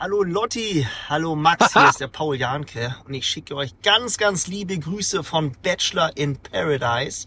Hallo Lotti, hallo Max, hier ist der Paul Janke und ich schicke euch ganz, ganz liebe Grüße von Bachelor in Paradise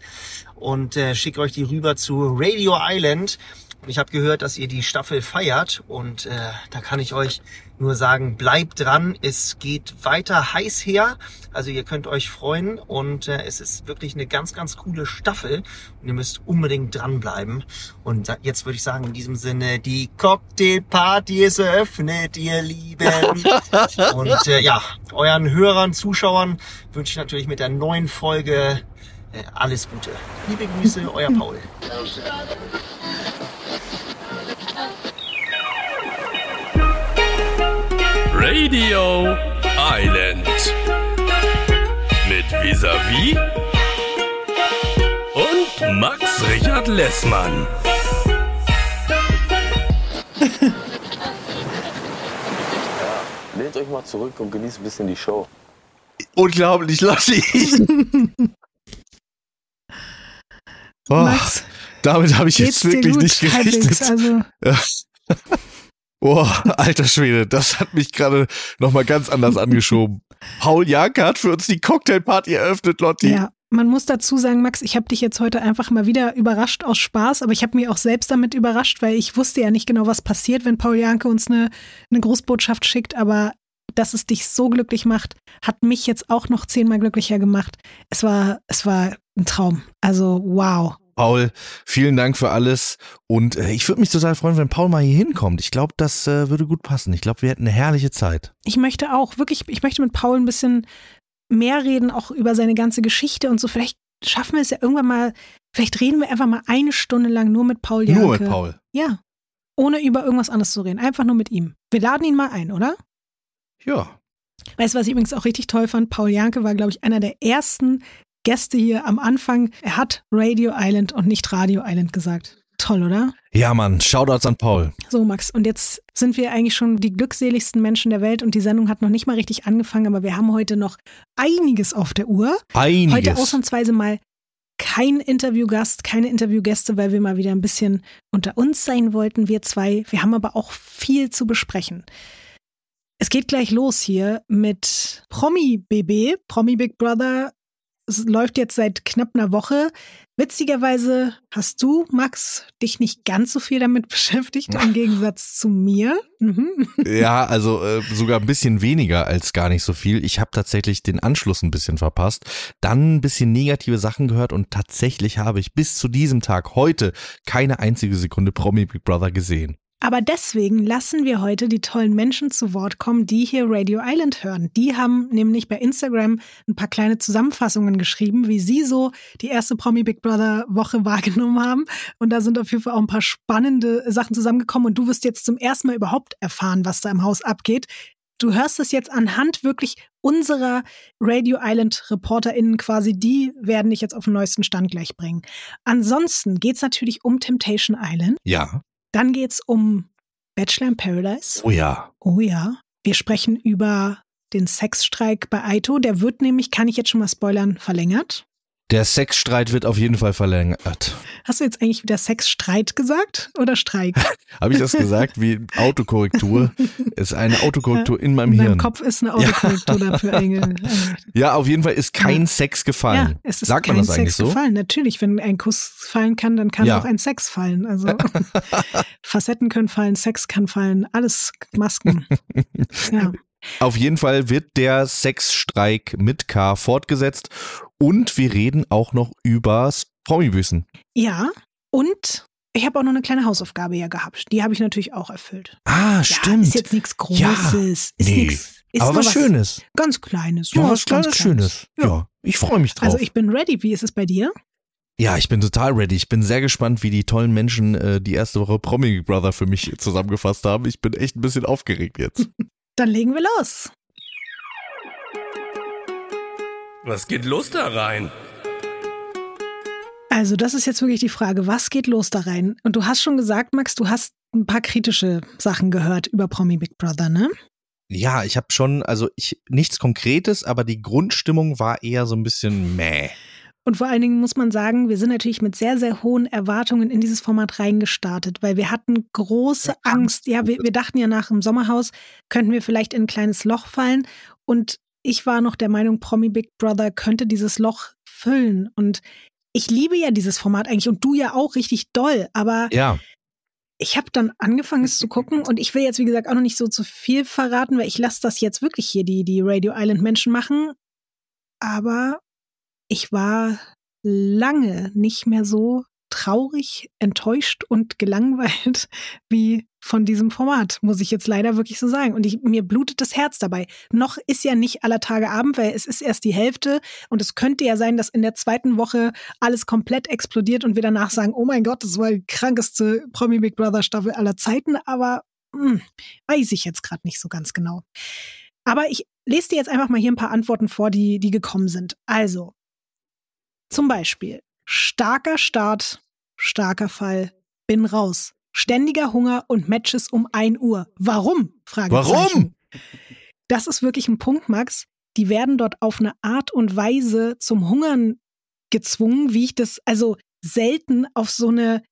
und äh, schicke euch die rüber zu Radio Island. Und ich habe gehört, dass ihr die Staffel feiert und äh, da kann ich euch nur sagen, bleibt dran, es geht weiter heiß her, also ihr könnt euch freuen und äh, es ist wirklich eine ganz, ganz coole Staffel und ihr müsst unbedingt dranbleiben. Und da- jetzt würde ich sagen, in diesem Sinne, die Cocktailparty ist eröffnet, ihr Lieben. und äh, ja, euren Hörern, Zuschauern wünsche ich natürlich mit der neuen Folge äh, alles Gute. Liebe Grüße, euer Paul. Radio Island. Mit Visavi und Max Richard Lessmann. Lehnt euch mal zurück und genießt ein bisschen die Show. Unglaublich, Lotti. oh, Max, damit habe ich jetzt wirklich nicht gerechnet. also Oh, alter Schwede, das hat mich gerade nochmal ganz anders angeschoben. Paul Janke hat für uns die Cocktailparty eröffnet, Lotti. Ja, man muss dazu sagen, Max, ich habe dich jetzt heute einfach mal wieder überrascht aus Spaß, aber ich habe mich auch selbst damit überrascht, weil ich wusste ja nicht genau, was passiert, wenn Paul Janke uns eine, eine Grußbotschaft schickt, aber dass es dich so glücklich macht, hat mich jetzt auch noch zehnmal glücklicher gemacht. Es war, es war ein Traum. Also wow. Paul, vielen Dank für alles. Und äh, ich würde mich total freuen, wenn Paul mal hier hinkommt. Ich glaube, das äh, würde gut passen. Ich glaube, wir hätten eine herrliche Zeit. Ich möchte auch wirklich, ich möchte mit Paul ein bisschen mehr reden, auch über seine ganze Geschichte und so. Vielleicht schaffen wir es ja irgendwann mal, vielleicht reden wir einfach mal eine Stunde lang nur mit Paul Janke. Nur mit Paul. Ja. Ohne über irgendwas anderes zu reden. Einfach nur mit ihm. Wir laden ihn mal ein, oder? Ja. Weißt du, was ich übrigens auch richtig toll fand? Paul Janke war, glaube ich, einer der ersten Gäste hier am Anfang. Er hat Radio Island und nicht Radio Island gesagt. Toll, oder? Ja, Mann, Shoutouts an Paul. So, Max, und jetzt sind wir eigentlich schon die glückseligsten Menschen der Welt und die Sendung hat noch nicht mal richtig angefangen, aber wir haben heute noch einiges auf der Uhr. Einiges. Heute ausnahmsweise mal kein Interviewgast, keine Interviewgäste, weil wir mal wieder ein bisschen unter uns sein wollten, wir zwei. Wir haben aber auch viel zu besprechen. Es geht gleich los hier mit Promi BB, Promi Big Brother. Es läuft jetzt seit knapp einer Woche. Witzigerweise hast du, Max, dich nicht ganz so viel damit beschäftigt, im Gegensatz zu mir. Mhm. Ja, also äh, sogar ein bisschen weniger als gar nicht so viel. Ich habe tatsächlich den Anschluss ein bisschen verpasst, dann ein bisschen negative Sachen gehört und tatsächlich habe ich bis zu diesem Tag heute keine einzige Sekunde Promi Big Brother gesehen. Aber deswegen lassen wir heute die tollen Menschen zu Wort kommen, die hier Radio Island hören. Die haben nämlich bei Instagram ein paar kleine Zusammenfassungen geschrieben, wie sie so die erste Promi Big Brother Woche wahrgenommen haben. Und da sind auf jeden Fall auch ein paar spannende Sachen zusammengekommen. Und du wirst jetzt zum ersten Mal überhaupt erfahren, was da im Haus abgeht. Du hörst es jetzt anhand wirklich unserer Radio Island ReporterInnen quasi, die werden dich jetzt auf den neuesten Stand gleich bringen. Ansonsten geht's natürlich um Temptation Island. Ja. Dann geht's um Bachelor in Paradise. Oh ja. Oh ja. Wir sprechen über den Sexstreik bei Aito. Der wird nämlich, kann ich jetzt schon mal spoilern, verlängert. Der Sexstreit wird auf jeden Fall verlängert. Hast du jetzt eigentlich wieder Sexstreit gesagt oder Streik? Habe ich das gesagt? Wie Autokorrektur? ist eine Autokorrektur in meinem In Hirn. Kopf ist eine Autokorrektur dafür einge- Ja, auf jeden Fall ist kein Ja. Sex gefallen. Ja, es ist Sagt kein man das eigentlich Sex so? gefallen. Natürlich, wenn ein Kuss fallen kann, dann kann Ja. auch ein Sex fallen. Also Facetten können fallen, Sex kann fallen, alles Masken. ja. Auf jeden Fall wird der Sexstreik mit K fortgesetzt und wir reden auch noch übers Promibüßen. ja, und ich habe auch noch eine kleine Hausaufgabe ja gehabt. Die habe ich natürlich auch erfüllt. Ah, Ja, stimmt. ist jetzt nichts Großes. Ja, ist nee. nix, ist Aber was Schönes. Ganz Kleines. Ja, was ist ganz kleines Schönes. Ja, ich freue mich drauf. Also ich bin ready. Wie ist es bei dir? ja, ich bin total ready. Ich bin sehr gespannt, wie die tollen Menschen äh, die erste Woche Promi Brother für mich zusammengefasst haben. Ich bin echt ein bisschen aufgeregt jetzt. Dann legen wir los. Was geht los da rein? Also das ist jetzt wirklich die Frage, was geht los da rein? Und du hast schon gesagt, Max, du hast ein paar kritische Sachen gehört über Promi Big Brother, ne? Ja, ich habe schon, also ich nichts Konkretes, aber die Grundstimmung war eher so ein bisschen meh. Und vor allen Dingen muss man sagen, wir sind natürlich mit sehr, sehr hohen Erwartungen in dieses Format reingestartet, weil wir hatten große Angst. Ja, wir, wir dachten ja nach dem Sommerhaus, könnten wir vielleicht in ein kleines Loch fallen. Und ich war noch der Meinung, Promi Big Brother könnte dieses Loch füllen. Und ich liebe ja dieses Format eigentlich und du ja auch richtig doll. Aber Ja, ich habe dann angefangen, es zu gucken und ich will jetzt, wie gesagt, auch noch nicht so zu viel verraten, weil ich lasse das jetzt wirklich hier die, die Radio Island Menschen machen. Aber ich war lange nicht mehr so traurig, enttäuscht und gelangweilt wie von diesem Format, muss ich jetzt leider wirklich so sagen. Und ich, mir blutet das Herz dabei. Noch ist ja nicht aller Tage Abend, weil es ist erst die Hälfte und es könnte ja sein, dass in der zweiten Woche alles komplett explodiert und wir danach sagen, oh mein Gott, das war die krankeste Promi Big Brother Staffel aller Zeiten, aber hm, weiß ich jetzt gerade nicht so ganz genau. Aber ich lese dir jetzt einfach mal hier ein paar Antworten vor, die, die gekommen sind. Also, zum Beispiel, starker Start, starker Fall, bin raus. Ständiger Hunger und Matches um 1 Uhr. Warum? Fragezeichen. Das ist wirklich ein Punkt, Max. Die werden dort auf eine Art und Weise zum Hungern gezwungen, wie ich das also selten auf so eine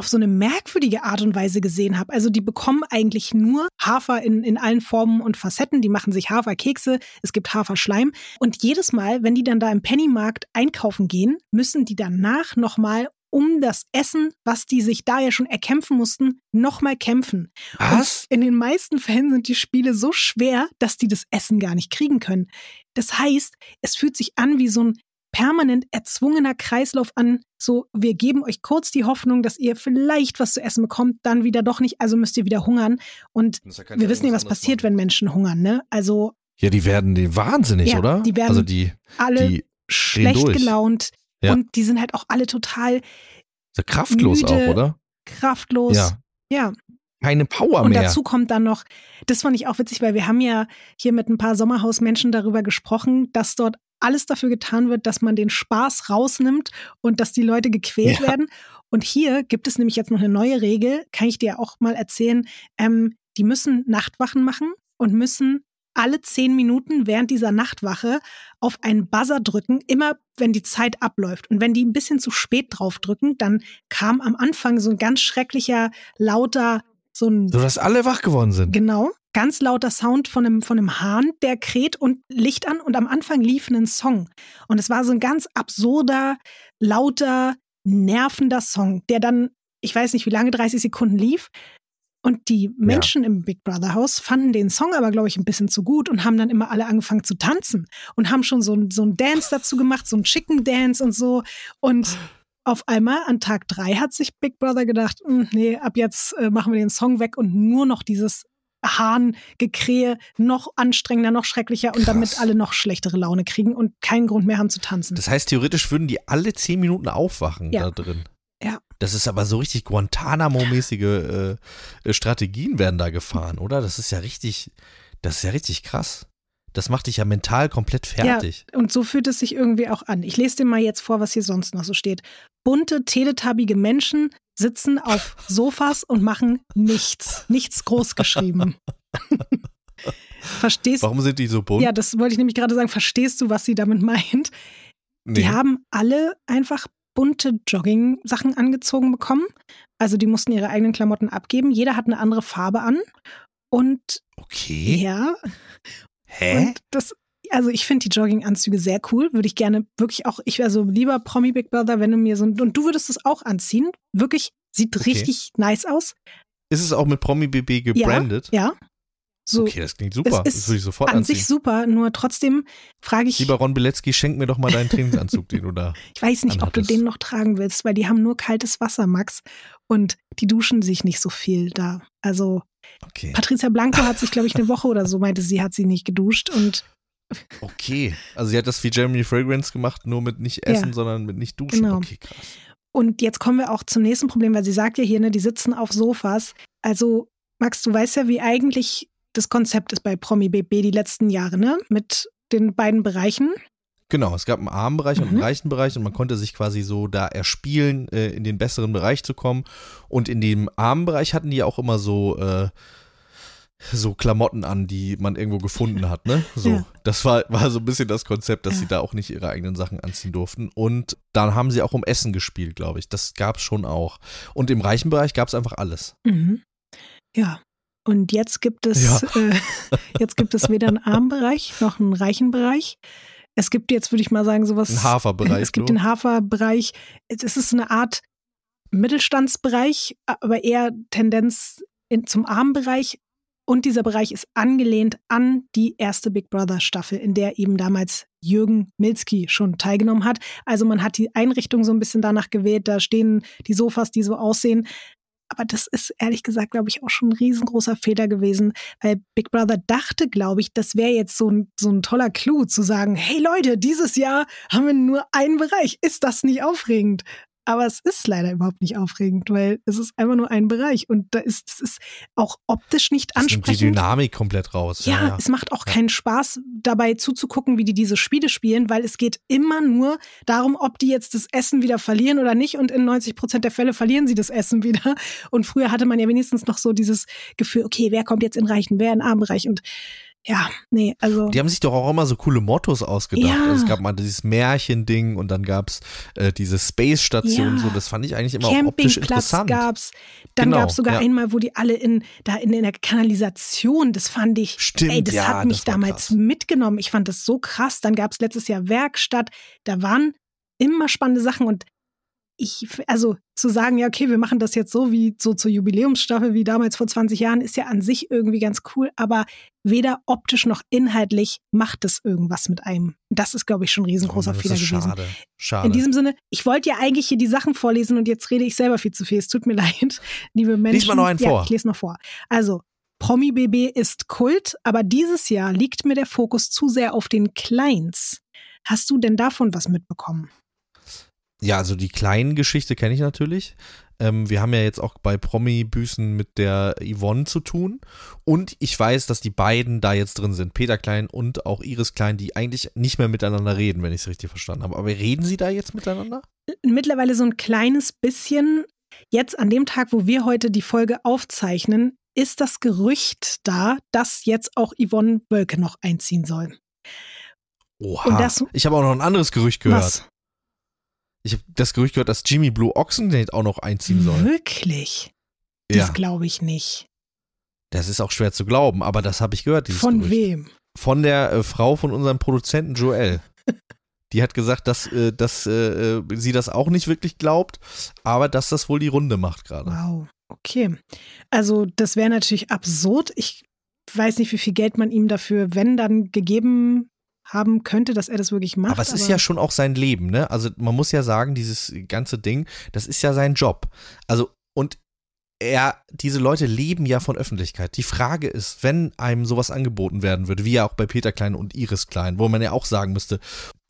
auf so eine merkwürdige Art und Weise gesehen habe. Also die bekommen eigentlich nur Hafer in, in allen Formen und Facetten. Die machen sich Haferkekse, es gibt Haferschleim. Und jedes Mal, wenn die dann da im Pennymarkt einkaufen gehen, müssen die danach nochmal um das Essen, was die sich da ja schon erkämpfen mussten, nochmal kämpfen. Was? Und in den meisten Fällen sind die Spiele so schwer, dass die das Essen gar nicht kriegen können. Das heißt, es fühlt sich an wie so ein permanent erzwungener Kreislauf an, so wir geben euch kurz die Hoffnung, dass ihr vielleicht was zu essen bekommt, dann wieder doch nicht, also müsst ihr wieder hungern. Und wir wissen ja, was passiert, wenn Menschen hungern, ne? Also Ja, die werden die wahnsinnig, Ja, oder? die werden also die, alle die schlecht gelaunt Ja. und die sind halt auch alle total so kraftlos müde, auch, oder? kraftlos. Ja. ja. Keine Power Und mehr. dazu kommt dann noch, das fand ich auch witzig, weil wir haben ja hier mit ein paar Sommerhausmenschen darüber gesprochen, dass dort alles dafür getan wird, dass man den Spaß rausnimmt und dass die Leute gequält Ja. werden. Und hier gibt es nämlich jetzt noch eine neue Regel, kann ich dir auch mal erzählen. Ähm, die müssen Nachtwachen machen und müssen alle zehn Minuten während dieser Nachtwache auf einen Buzzer drücken, immer wenn die Zeit abläuft. Und wenn die ein bisschen zu spät drauf drücken, dann kam am Anfang so ein ganz schrecklicher, lauter, so ein so dass alle wach geworden sind. Genau. Ganz lauter Sound von einem, von einem Hahn, der kräht und Licht an und am Anfang lief ein Song. Und es war so ein ganz absurder, lauter, nervender Song, der dann, ich weiß nicht wie lange, 30 Sekunden lief. Und die Menschen im Big Brother Haus fanden den Song aber, glaube ich, ein bisschen zu gut und haben dann immer alle angefangen zu tanzen und haben schon so, ein- so ein Dance dazu gemacht, so ein Chicken Dance und so. Und auf einmal an Tag drei hat sich Big Brother gedacht, "Hm, nee, ab jetzt äh, machen wir den Song weg und nur noch dieses Hahngekrähe noch anstrengender, noch schrecklicher und damit Krass. alle noch schlechtere Laune kriegen und keinen Grund mehr haben zu tanzen. Das heißt, theoretisch würden die alle zehn Minuten aufwachen Ja. da drin. Ja. Das ist aber so richtig Guantanamo-mäßige äh, äh, Strategien werden da gefahren, oder? Das ist ja richtig, das ist ja richtig krass. Das macht dich ja mental komplett fertig. Ja, und so fühlt es sich irgendwie auch an. Ich lese dir mal jetzt vor, was hier sonst noch so steht. Bunte, teletubbige Menschen sitzen auf Sofas und machen nichts. Nichts groß geschrieben. Verstehst du? Warum sind die so bunt? Ja, das wollte ich nämlich gerade sagen. Verstehst du, was sie damit meint? Die Nee. haben alle einfach bunte Jogging-Sachen angezogen bekommen. Also die mussten ihre eigenen Klamotten abgeben. Jeder hat eine andere Farbe an. Und okay. ja, Hä? und das, also ich finde die Jogginganzüge sehr cool. Würde ich gerne wirklich auch, ich, also lieber Promi Big Brother, wenn du mir so, und du würdest es auch anziehen. Wirklich, sieht Okay. richtig nice aus. Ist es auch mit Promi BB gebrandet? Ja. So, Okay, das klingt super. Das würde ich sofort an anziehen. sich super, nur trotzdem frage ich, Lieber Ron Bilecki, schenk mir doch mal deinen Trainingsanzug, den du da. ich weiß nicht, ob du anhattest. den noch tragen willst, weil die haben nur kaltes Wasser, Max. Und die duschen sich nicht so viel da. Also Okay. Patricia Blanco hat sich, glaube ich, eine Woche oder so, meinte sie, hat sie nicht geduscht. Und Okay. Also sie hat das wie Jeremy Fragrance gemacht, nur mit nicht Essen, Ja. sondern mit nicht Duschen. Genau. Okay, krass. Und jetzt kommen wir auch zum nächsten Problem, weil sie sagt ja hier, ne, die sitzen auf Sofas. Also, Max, du weißt ja, wie eigentlich das Konzept ist bei Promi BB die letzten Jahre, ne? Mit den beiden Bereichen. Genau, es gab einen armen Bereich und einen Mhm. reichen Bereich und man konnte sich quasi so da erspielen, äh, in den besseren Bereich zu kommen. Und in dem armen Bereich hatten die auch immer so, äh, so Klamotten an, die man irgendwo gefunden hat, ne? So. Ja. Das war, war so ein bisschen das Konzept, dass Ja. sie da auch nicht ihre eigenen Sachen anziehen durften. Und dann haben sie auch um Essen gespielt, glaube ich. Das gab's schon auch. Und im reichen Bereich gab's einfach alles. Mhm. Ja. Und jetzt gibt es, Ja. äh, jetzt gibt es weder einen armen Bereich noch einen reichen Bereich. Es gibt jetzt, würde ich mal sagen, sowas. Ein Haferbereich. Es gibt nur. den Haferbereich. Es ist eine Art Mittelstandsbereich, aber eher Tendenz in, zum Armenbereich. Und dieser Bereich ist angelehnt an die erste Big Brother Staffel, in der eben damals Jürgen Milzki schon teilgenommen hat. Also man hat die Einrichtung so ein bisschen danach gewählt. Da stehen die Sofas, die so aussehen. Aber das ist ehrlich gesagt, glaube ich, auch schon ein riesengroßer Fehler gewesen, weil Big Brother dachte, glaube ich, das wäre jetzt so ein, so ein toller Clou zu sagen, hey Leute, dieses Jahr haben wir nur einen Bereich. Ist das nicht aufregend? Aber es ist leider überhaupt nicht aufregend, weil es ist einfach nur ein Bereich und da ist es ist auch optisch nicht das nimmt die ansprechend. Dynamik komplett raus. Ja, es macht auch Ja. keinen Spaß, dabei zuzugucken, wie die diese Spiele spielen, weil es geht immer nur darum, ob die jetzt das Essen wieder verlieren oder nicht. Und in 90 Prozent der Fälle verlieren sie das Essen wieder. Und früher hatte man ja wenigstens noch so dieses Gefühl, okay, wer kommt jetzt in reichen, wer in armen Bereich. Und ja, nee, also. Die haben sich doch auch immer so coole Mottos ausgedacht. Ja. Also es gab mal dieses Märchending und dann gab's äh, diese Space-Station. Ja. So, das fand ich eigentlich immer auch optisch Campingplatz interessant. gab's. Dann Genau, gab's sogar ja. einmal, wo die alle in, da in, in der Kanalisation, das fand ich, Stimmt, ey, das ja, hat mich das damals krass. mitgenommen. Ich fand das so krass. Dann gab's letztes Jahr Werkstatt. Da waren immer spannende Sachen und ich, also zu sagen, ja, okay, wir machen das jetzt so wie so zur Jubiläumsstaffel wie damals vor 20 Jahren, ist ja an sich irgendwie ganz cool, aber weder optisch noch inhaltlich macht es irgendwas mit einem. Das ist, glaube ich, schon ein riesengroßer Oh, Fehler gewesen. Schade. Schade. In diesem Sinne, ich wollte ja eigentlich hier die Sachen vorlesen und jetzt rede ich selber viel zu viel. Es tut mir leid, liebe Menschen. mal noch einen ja, vor. Ich lese noch vor. Also, Promi BB ist Kult, aber dieses Jahr liegt mir der Fokus zu sehr auf den Kleins. Hast du denn davon was mitbekommen? Ja, also die kleinen Geschichte kenne ich natürlich. Ähm, wir haben ja jetzt auch bei Promi-Büßen mit der Yvonne zu tun. Und ich weiß, dass die beiden da jetzt drin sind. Peter Klein und auch Iris Klein, die eigentlich nicht mehr miteinander reden, wenn ich es richtig verstanden habe. Aber reden sie da jetzt miteinander? Mittlerweile so ein kleines bisschen. Jetzt an dem Tag, wo wir heute die Folge aufzeichnen, ist das Gerücht da, dass jetzt auch Yvonne Wölke noch einziehen soll. Oha. Das- ich habe auch noch ein anderes Gerücht gehört. Was? Ich habe das Gerücht gehört, dass Jimmy Blue Ochsenknecht auch noch einziehen soll. Wirklich? Ja, Das glaube ich nicht. das ist auch schwer zu glauben, aber das habe ich gehört, dieses Von Gerücht. wem? Von der äh, Frau von unserem Produzenten Joel. Die hat gesagt, dass, äh, dass äh, äh, sie das auch nicht wirklich glaubt, aber dass das wohl die Runde macht gerade. Wow. Okay. Also, das wäre natürlich absurd. Ich weiß nicht, wie viel Geld man ihm dafür, wenn dann gegeben haben könnte, dass er das wirklich macht. Aber es ist ja schon auch sein Leben, ne? Also man muss ja sagen, dieses ganze Ding, das ist ja sein Job. Also und er, diese Leute leben ja von Öffentlichkeit. Die Frage ist, wenn einem sowas angeboten werden würde, wie ja auch bei Peter Klein und Iris Klein, wo man ja auch sagen müsste,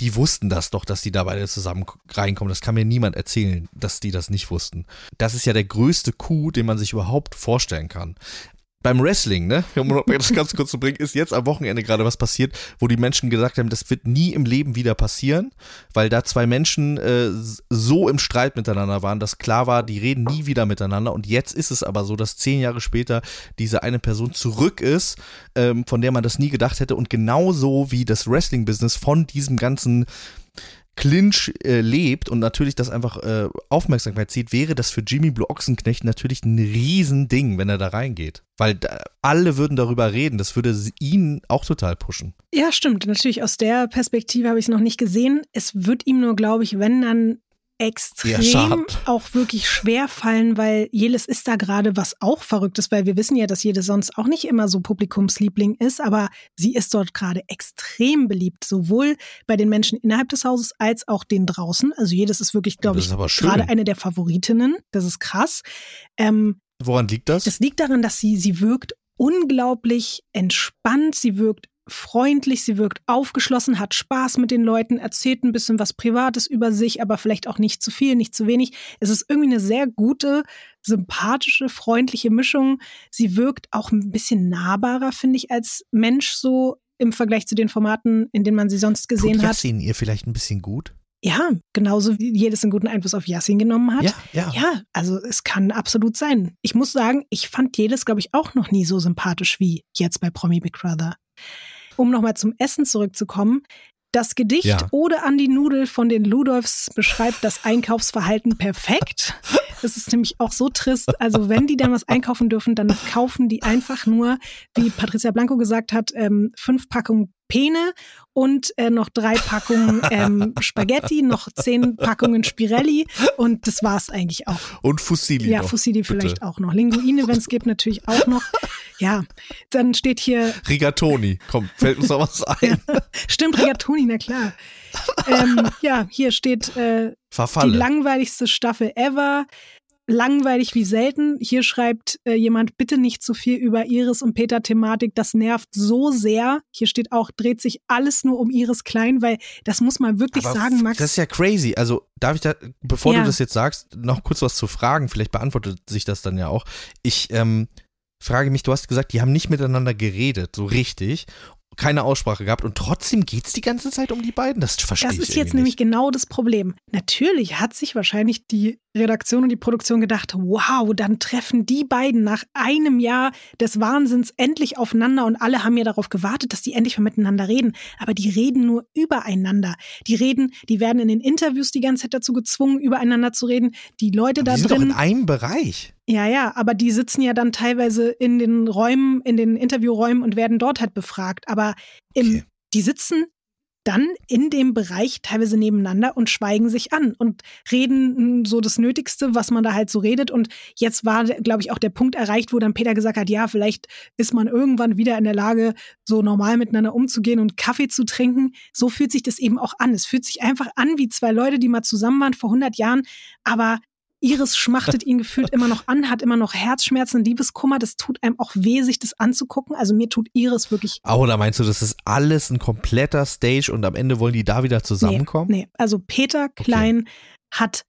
die wussten das doch, dass die da beide zusammen reinkommen. Das kann mir niemand erzählen, dass die das nicht wussten. Das ist ja der größte Coup, den man sich überhaupt vorstellen kann. Beim Wrestling, ne, um das ganz kurz zu bringen, ist jetzt am Wochenende gerade was passiert, wo die Menschen gesagt haben, das wird nie im Leben wieder passieren, weil da zwei Menschen äh, so im Streit miteinander waren, dass klar war, die reden nie wieder miteinander. Und jetzt ist es aber so, dass zehn Jahre später diese eine Person zurück ist, ähm, von der man das nie gedacht hätte. Und genauso wie das Wrestling-Business von diesem ganzen Clinch äh, lebt und natürlich das einfach äh, Aufmerksamkeit zieht, wäre das für Jimmy Blue Ochsenknecht natürlich ein Riesending, wenn er da reingeht. Weil da, alle würden darüber reden. Das würde ihn auch total pushen. Ja, stimmt. Natürlich, aus der Perspektive habe ich es noch nicht gesehen. Es wird ihm nur, glaube ich, wenn dann extrem auch wirklich schwer fallen, weil Jelis ist da gerade was auch Verrücktes, weil wir wissen ja, dass Jelis sonst auch nicht immer so Publikumsliebling ist, aber sie ist dort gerade extrem beliebt, sowohl bei den Menschen innerhalb des Hauses als auch den draußen. Also Jelis ist wirklich, glaube ich, gerade eine der Favoritinnen. Das ist krass. Ähm, Woran liegt das? das liegt daran, dass sie, sie wirkt unglaublich entspannt, sie wirkt freundlich, sie wirkt aufgeschlossen, hat Spaß mit den Leuten, erzählt ein bisschen was Privates über sich, aber vielleicht auch nicht zu viel, nicht zu wenig. Es ist irgendwie eine sehr gute, sympathische, freundliche Mischung. Sie wirkt auch ein bisschen nahbarer, finde ich, als Mensch so im Vergleich zu den Formaten, in denen man sie sonst gesehen Tut hat. Yassin ihr vielleicht ein bisschen gut? Ja, genauso wie jedes einen guten Einfluss auf Yassin genommen hat. Ja, ja. Ja, also es kann absolut sein. Ich muss sagen, ich fand jedes, glaube ich, auch noch nie so sympathisch wie jetzt bei Promi Big Brother. Um nochmal zum Essen zurückzukommen. Das Gedicht Ja. Ode an die Nudel von den Ludolfs beschreibt das Einkaufsverhalten perfekt. Das ist nämlich auch so trist. Also wenn die dann was einkaufen dürfen, dann kaufen die einfach nur, wie Patricia Blanco gesagt hat, ähm, fünf Packungen Pene und äh, noch drei Packungen ähm, Spaghetti, noch zehn Packungen Spirelli und das war's eigentlich auch. Und Fusilli Ja, noch, Fusilli bitte. vielleicht auch noch. Linguine, wenn es gibt, natürlich auch noch. Ja, dann steht hier, Rigatoni. Komm, fällt uns noch was ein. stimmt, Rigatoni, na klar. ähm, ja, hier steht äh, die langweiligste Staffel ever. Langweilig wie selten. Hier schreibt äh, jemand, bitte nicht zu viel über Iris und Peter Thematik. Das nervt so sehr. Hier steht auch, dreht sich alles nur um Iris Klein, weil das muss man wirklich Aber sagen, Max. Das ist ja crazy. Also, darf ich da, bevor Ja. du das jetzt sagst, noch kurz was zu fragen? Vielleicht beantwortet sich das dann ja auch. Ich ähm, frage mich, du hast gesagt, die haben nicht miteinander geredet, so richtig. Keine Aussprache gehabt und trotzdem geht's die ganze Zeit um die beiden? Das verstehe Das ich ist jetzt irgendwie nämlich nicht. genau das Problem. Natürlich hat sich wahrscheinlich die Redaktion und die Produktion gedacht, wow, dann treffen die beiden nach einem Jahr des Wahnsinns endlich aufeinander und alle haben ja darauf gewartet, dass die endlich mal miteinander reden. Aber die reden nur übereinander. Die reden, die werden in den Interviews die ganze Zeit dazu gezwungen, übereinander zu reden. Die Leute Aber da die sind doch in drin. einem Bereich. Ja, ja, aber die sitzen ja dann teilweise in den Räumen, in den Interviewräumen und werden dort halt befragt. Aber im, Okay. die sitzen dann in dem Bereich teilweise nebeneinander und schweigen sich an und reden mm, so das Nötigste, was man da halt so redet. Und jetzt war, glaube ich, auch der Punkt erreicht, wo dann Peter gesagt hat, ja, vielleicht ist man irgendwann wieder in der Lage, so normal miteinander umzugehen und Kaffee zu trinken. So fühlt sich das eben auch an. Es fühlt sich einfach an wie zwei Leute, die mal zusammen waren vor 100 Jahren, aber Iris schmachtet ihn gefühlt immer noch an, hat immer noch Herzschmerzen, Liebeskummer. Das tut einem auch weh, sich das anzugucken. Also mir tut Iris wirklich Oh, oder meinst du, das ist alles ein kompletter Stage und am Ende wollen die da wieder zusammenkommen? Nee, nee. also Peter Klein hat,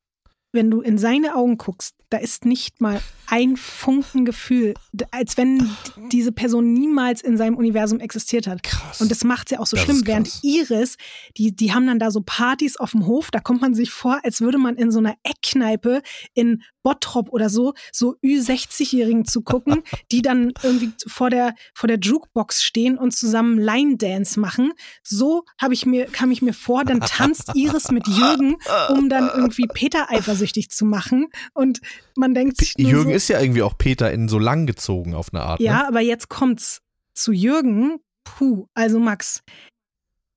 wenn du in seine Augen guckst, da ist nicht mal ein Funken Gefühl, als wenn diese Person niemals in seinem Universum existiert hat. Krass. Und das macht es ja auch so Das schlimm, während. Iris, die, die haben dann da so Partys auf dem Hof, da kommt man sich vor, als würde man in so einer Eckkneipe in Bottrop oder so, so Ü60-Jährigen zu gucken, die dann irgendwie vor der, vor der Jukebox stehen und zusammen Line Dance machen. So habe ich mir, kam ich mir vor, dann tanzt Iris mit Jürgen, um dann irgendwie Peter eifersüchtig zu machen. Und man denkt sich Jürgen so, ist ja irgendwie auch Peter in so lang gezogen auf eine Art. ja, Ne? aber jetzt kommt's zu Jürgen. Puh, also Max.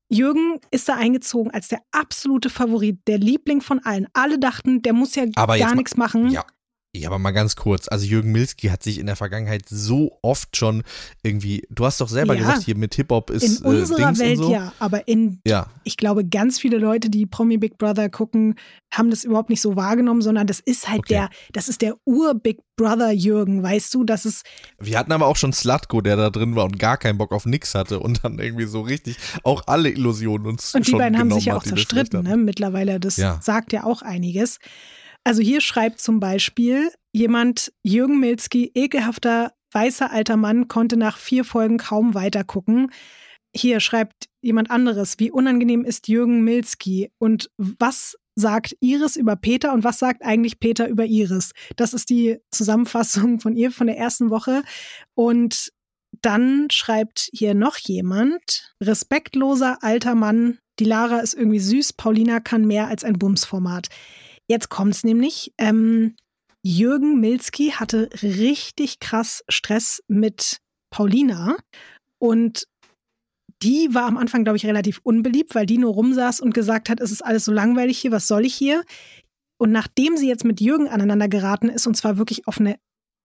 Jürgen ist da eingezogen als der absolute Favorit, der Liebling von allen. Alle dachten, der muss ja Aber gar nichts machen. Ja. Ja, aber mal ganz kurz. Also Jürgen Milski hat sich in der Vergangenheit so oft schon irgendwie, du hast doch selber Ja. gesagt, hier mit Hip-Hop ist In unserer äh, Dings Welt so. ja, aber in, Ja, ich glaube, ganz viele Leute, die Promi Big Brother gucken, haben das überhaupt nicht so wahrgenommen, sondern das ist halt Okay. der, das ist der Ur-Big Brother Jürgen, weißt du, das ist, wir hatten aber auch schon Slatko, der da drin war und gar keinen Bock auf nix hatte und dann irgendwie so richtig auch alle Illusionen uns Und die beiden haben sich ja auch zerstritten, ne? Mittlerweile. Das Ja. sagt ja auch einiges. Also hier schreibt zum Beispiel jemand, Jürgen Milski, ekelhafter weißer alter Mann, konnte nach vier Folgen kaum weitergucken. Hier schreibt jemand anderes, wie unangenehm ist Jürgen Milski und was sagt Iris über Peter und was sagt eigentlich Peter über Iris? Das ist die Zusammenfassung von ihr von der ersten Woche. Und dann schreibt hier noch jemand, respektloser alter Mann, die Lara ist irgendwie süß, Paulina kann mehr als ein Bumsformat. Jetzt kommt's nämlich. Ähm, Jürgen Milski hatte richtig krass Stress mit Paulina und die war am Anfang, glaube ich, relativ unbeliebt, weil die nur rumsaß und gesagt hat, es ist alles so langweilig hier, was soll ich hier? Und nachdem sie jetzt mit Jürgen aneinander geraten ist, und zwar wirklich auf eine,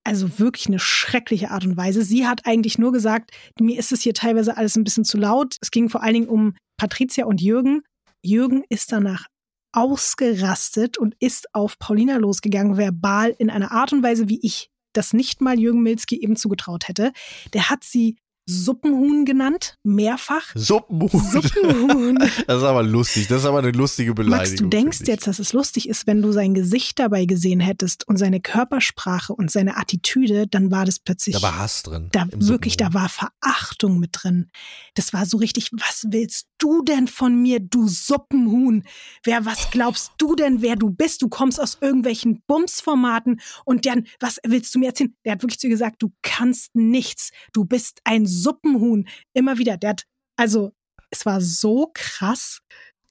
also wirklich eine schreckliche Art und Weise, sie hat eigentlich nur gesagt, mir ist es hier teilweise alles ein bisschen zu laut. Es ging vor allen Dingen um Patricia und Jürgen. Jürgen ist danach ausgerastet und ist auf Paulina losgegangen, verbal in einer Art und Weise, wie ich das nicht mal Jürgen Milski eben zugetraut hätte. Der hat sie Suppenhuhn genannt, mehrfach. Suppenhuhn. Suppenhuhn. Das ist aber lustig. Das ist aber eine lustige Beleidigung. Max, du denkst jetzt, dass es lustig ist, wenn du sein Gesicht dabei gesehen hättest und seine Körpersprache und seine Attitüde, dann war das plötzlich. Da war Hass drin. Da wirklich, da war Verachtung mit drin. Das war so richtig, was willst du denn von mir, du Suppenhuhn? Wer, was glaubst du denn, wer du bist? Du kommst aus irgendwelchen Bumsformaten und dann, was willst du mir erzählen? Der hat wirklich zu ihr gesagt, du kannst nichts. Du bist ein Suppenhuhn. Immer wieder. Der hat, also, es war so krass.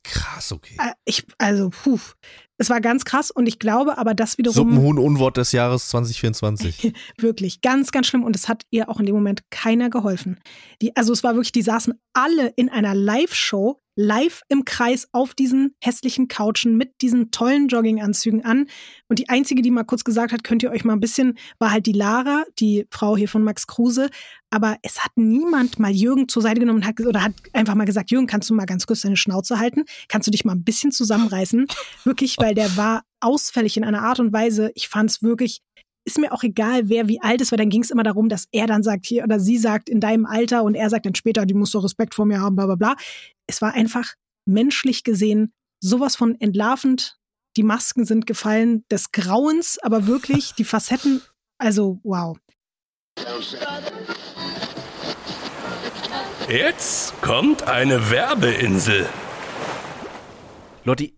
Krass, okay. Äh, Ich, also, puh. Es war ganz krass und ich glaube aber, das wiederum Suppenhuhn Unwort des Jahres 2024. wirklich ganz, ganz schlimm und es hat ihr auch in dem Moment keiner geholfen. Die, also es war wirklich, die saßen alle in einer Live-Show, live im Kreis auf diesen hässlichen Couchen mit diesen tollen Jogginganzügen an. Und die einzige, die mal kurz gesagt hat, könnt ihr euch mal ein bisschen, war halt die Lara, die Frau hier von Max Kruse. Aber es hat niemand mal Jürgen zur Seite genommen und hat, oder hat einfach mal gesagt, Jürgen, kannst du mal ganz kurz deine Schnauze halten? Kannst du dich mal ein bisschen zusammenreißen? Wirklich, weil der war ausfällig in einer Art und Weise. Ich fand es wirklich ist mir auch egal, wer wie alt ist, weil dann ging es immer darum, dass er dann sagt hier oder sie sagt in deinem Alter und er sagt dann später, die muss doch Respekt vor mir haben, bla bla bla. Es war einfach menschlich gesehen sowas von entlarvend. Die Masken sind gefallen des Grauens, aber wirklich die Facetten, also wow. Jetzt kommt eine Werbeinsel. Lotti,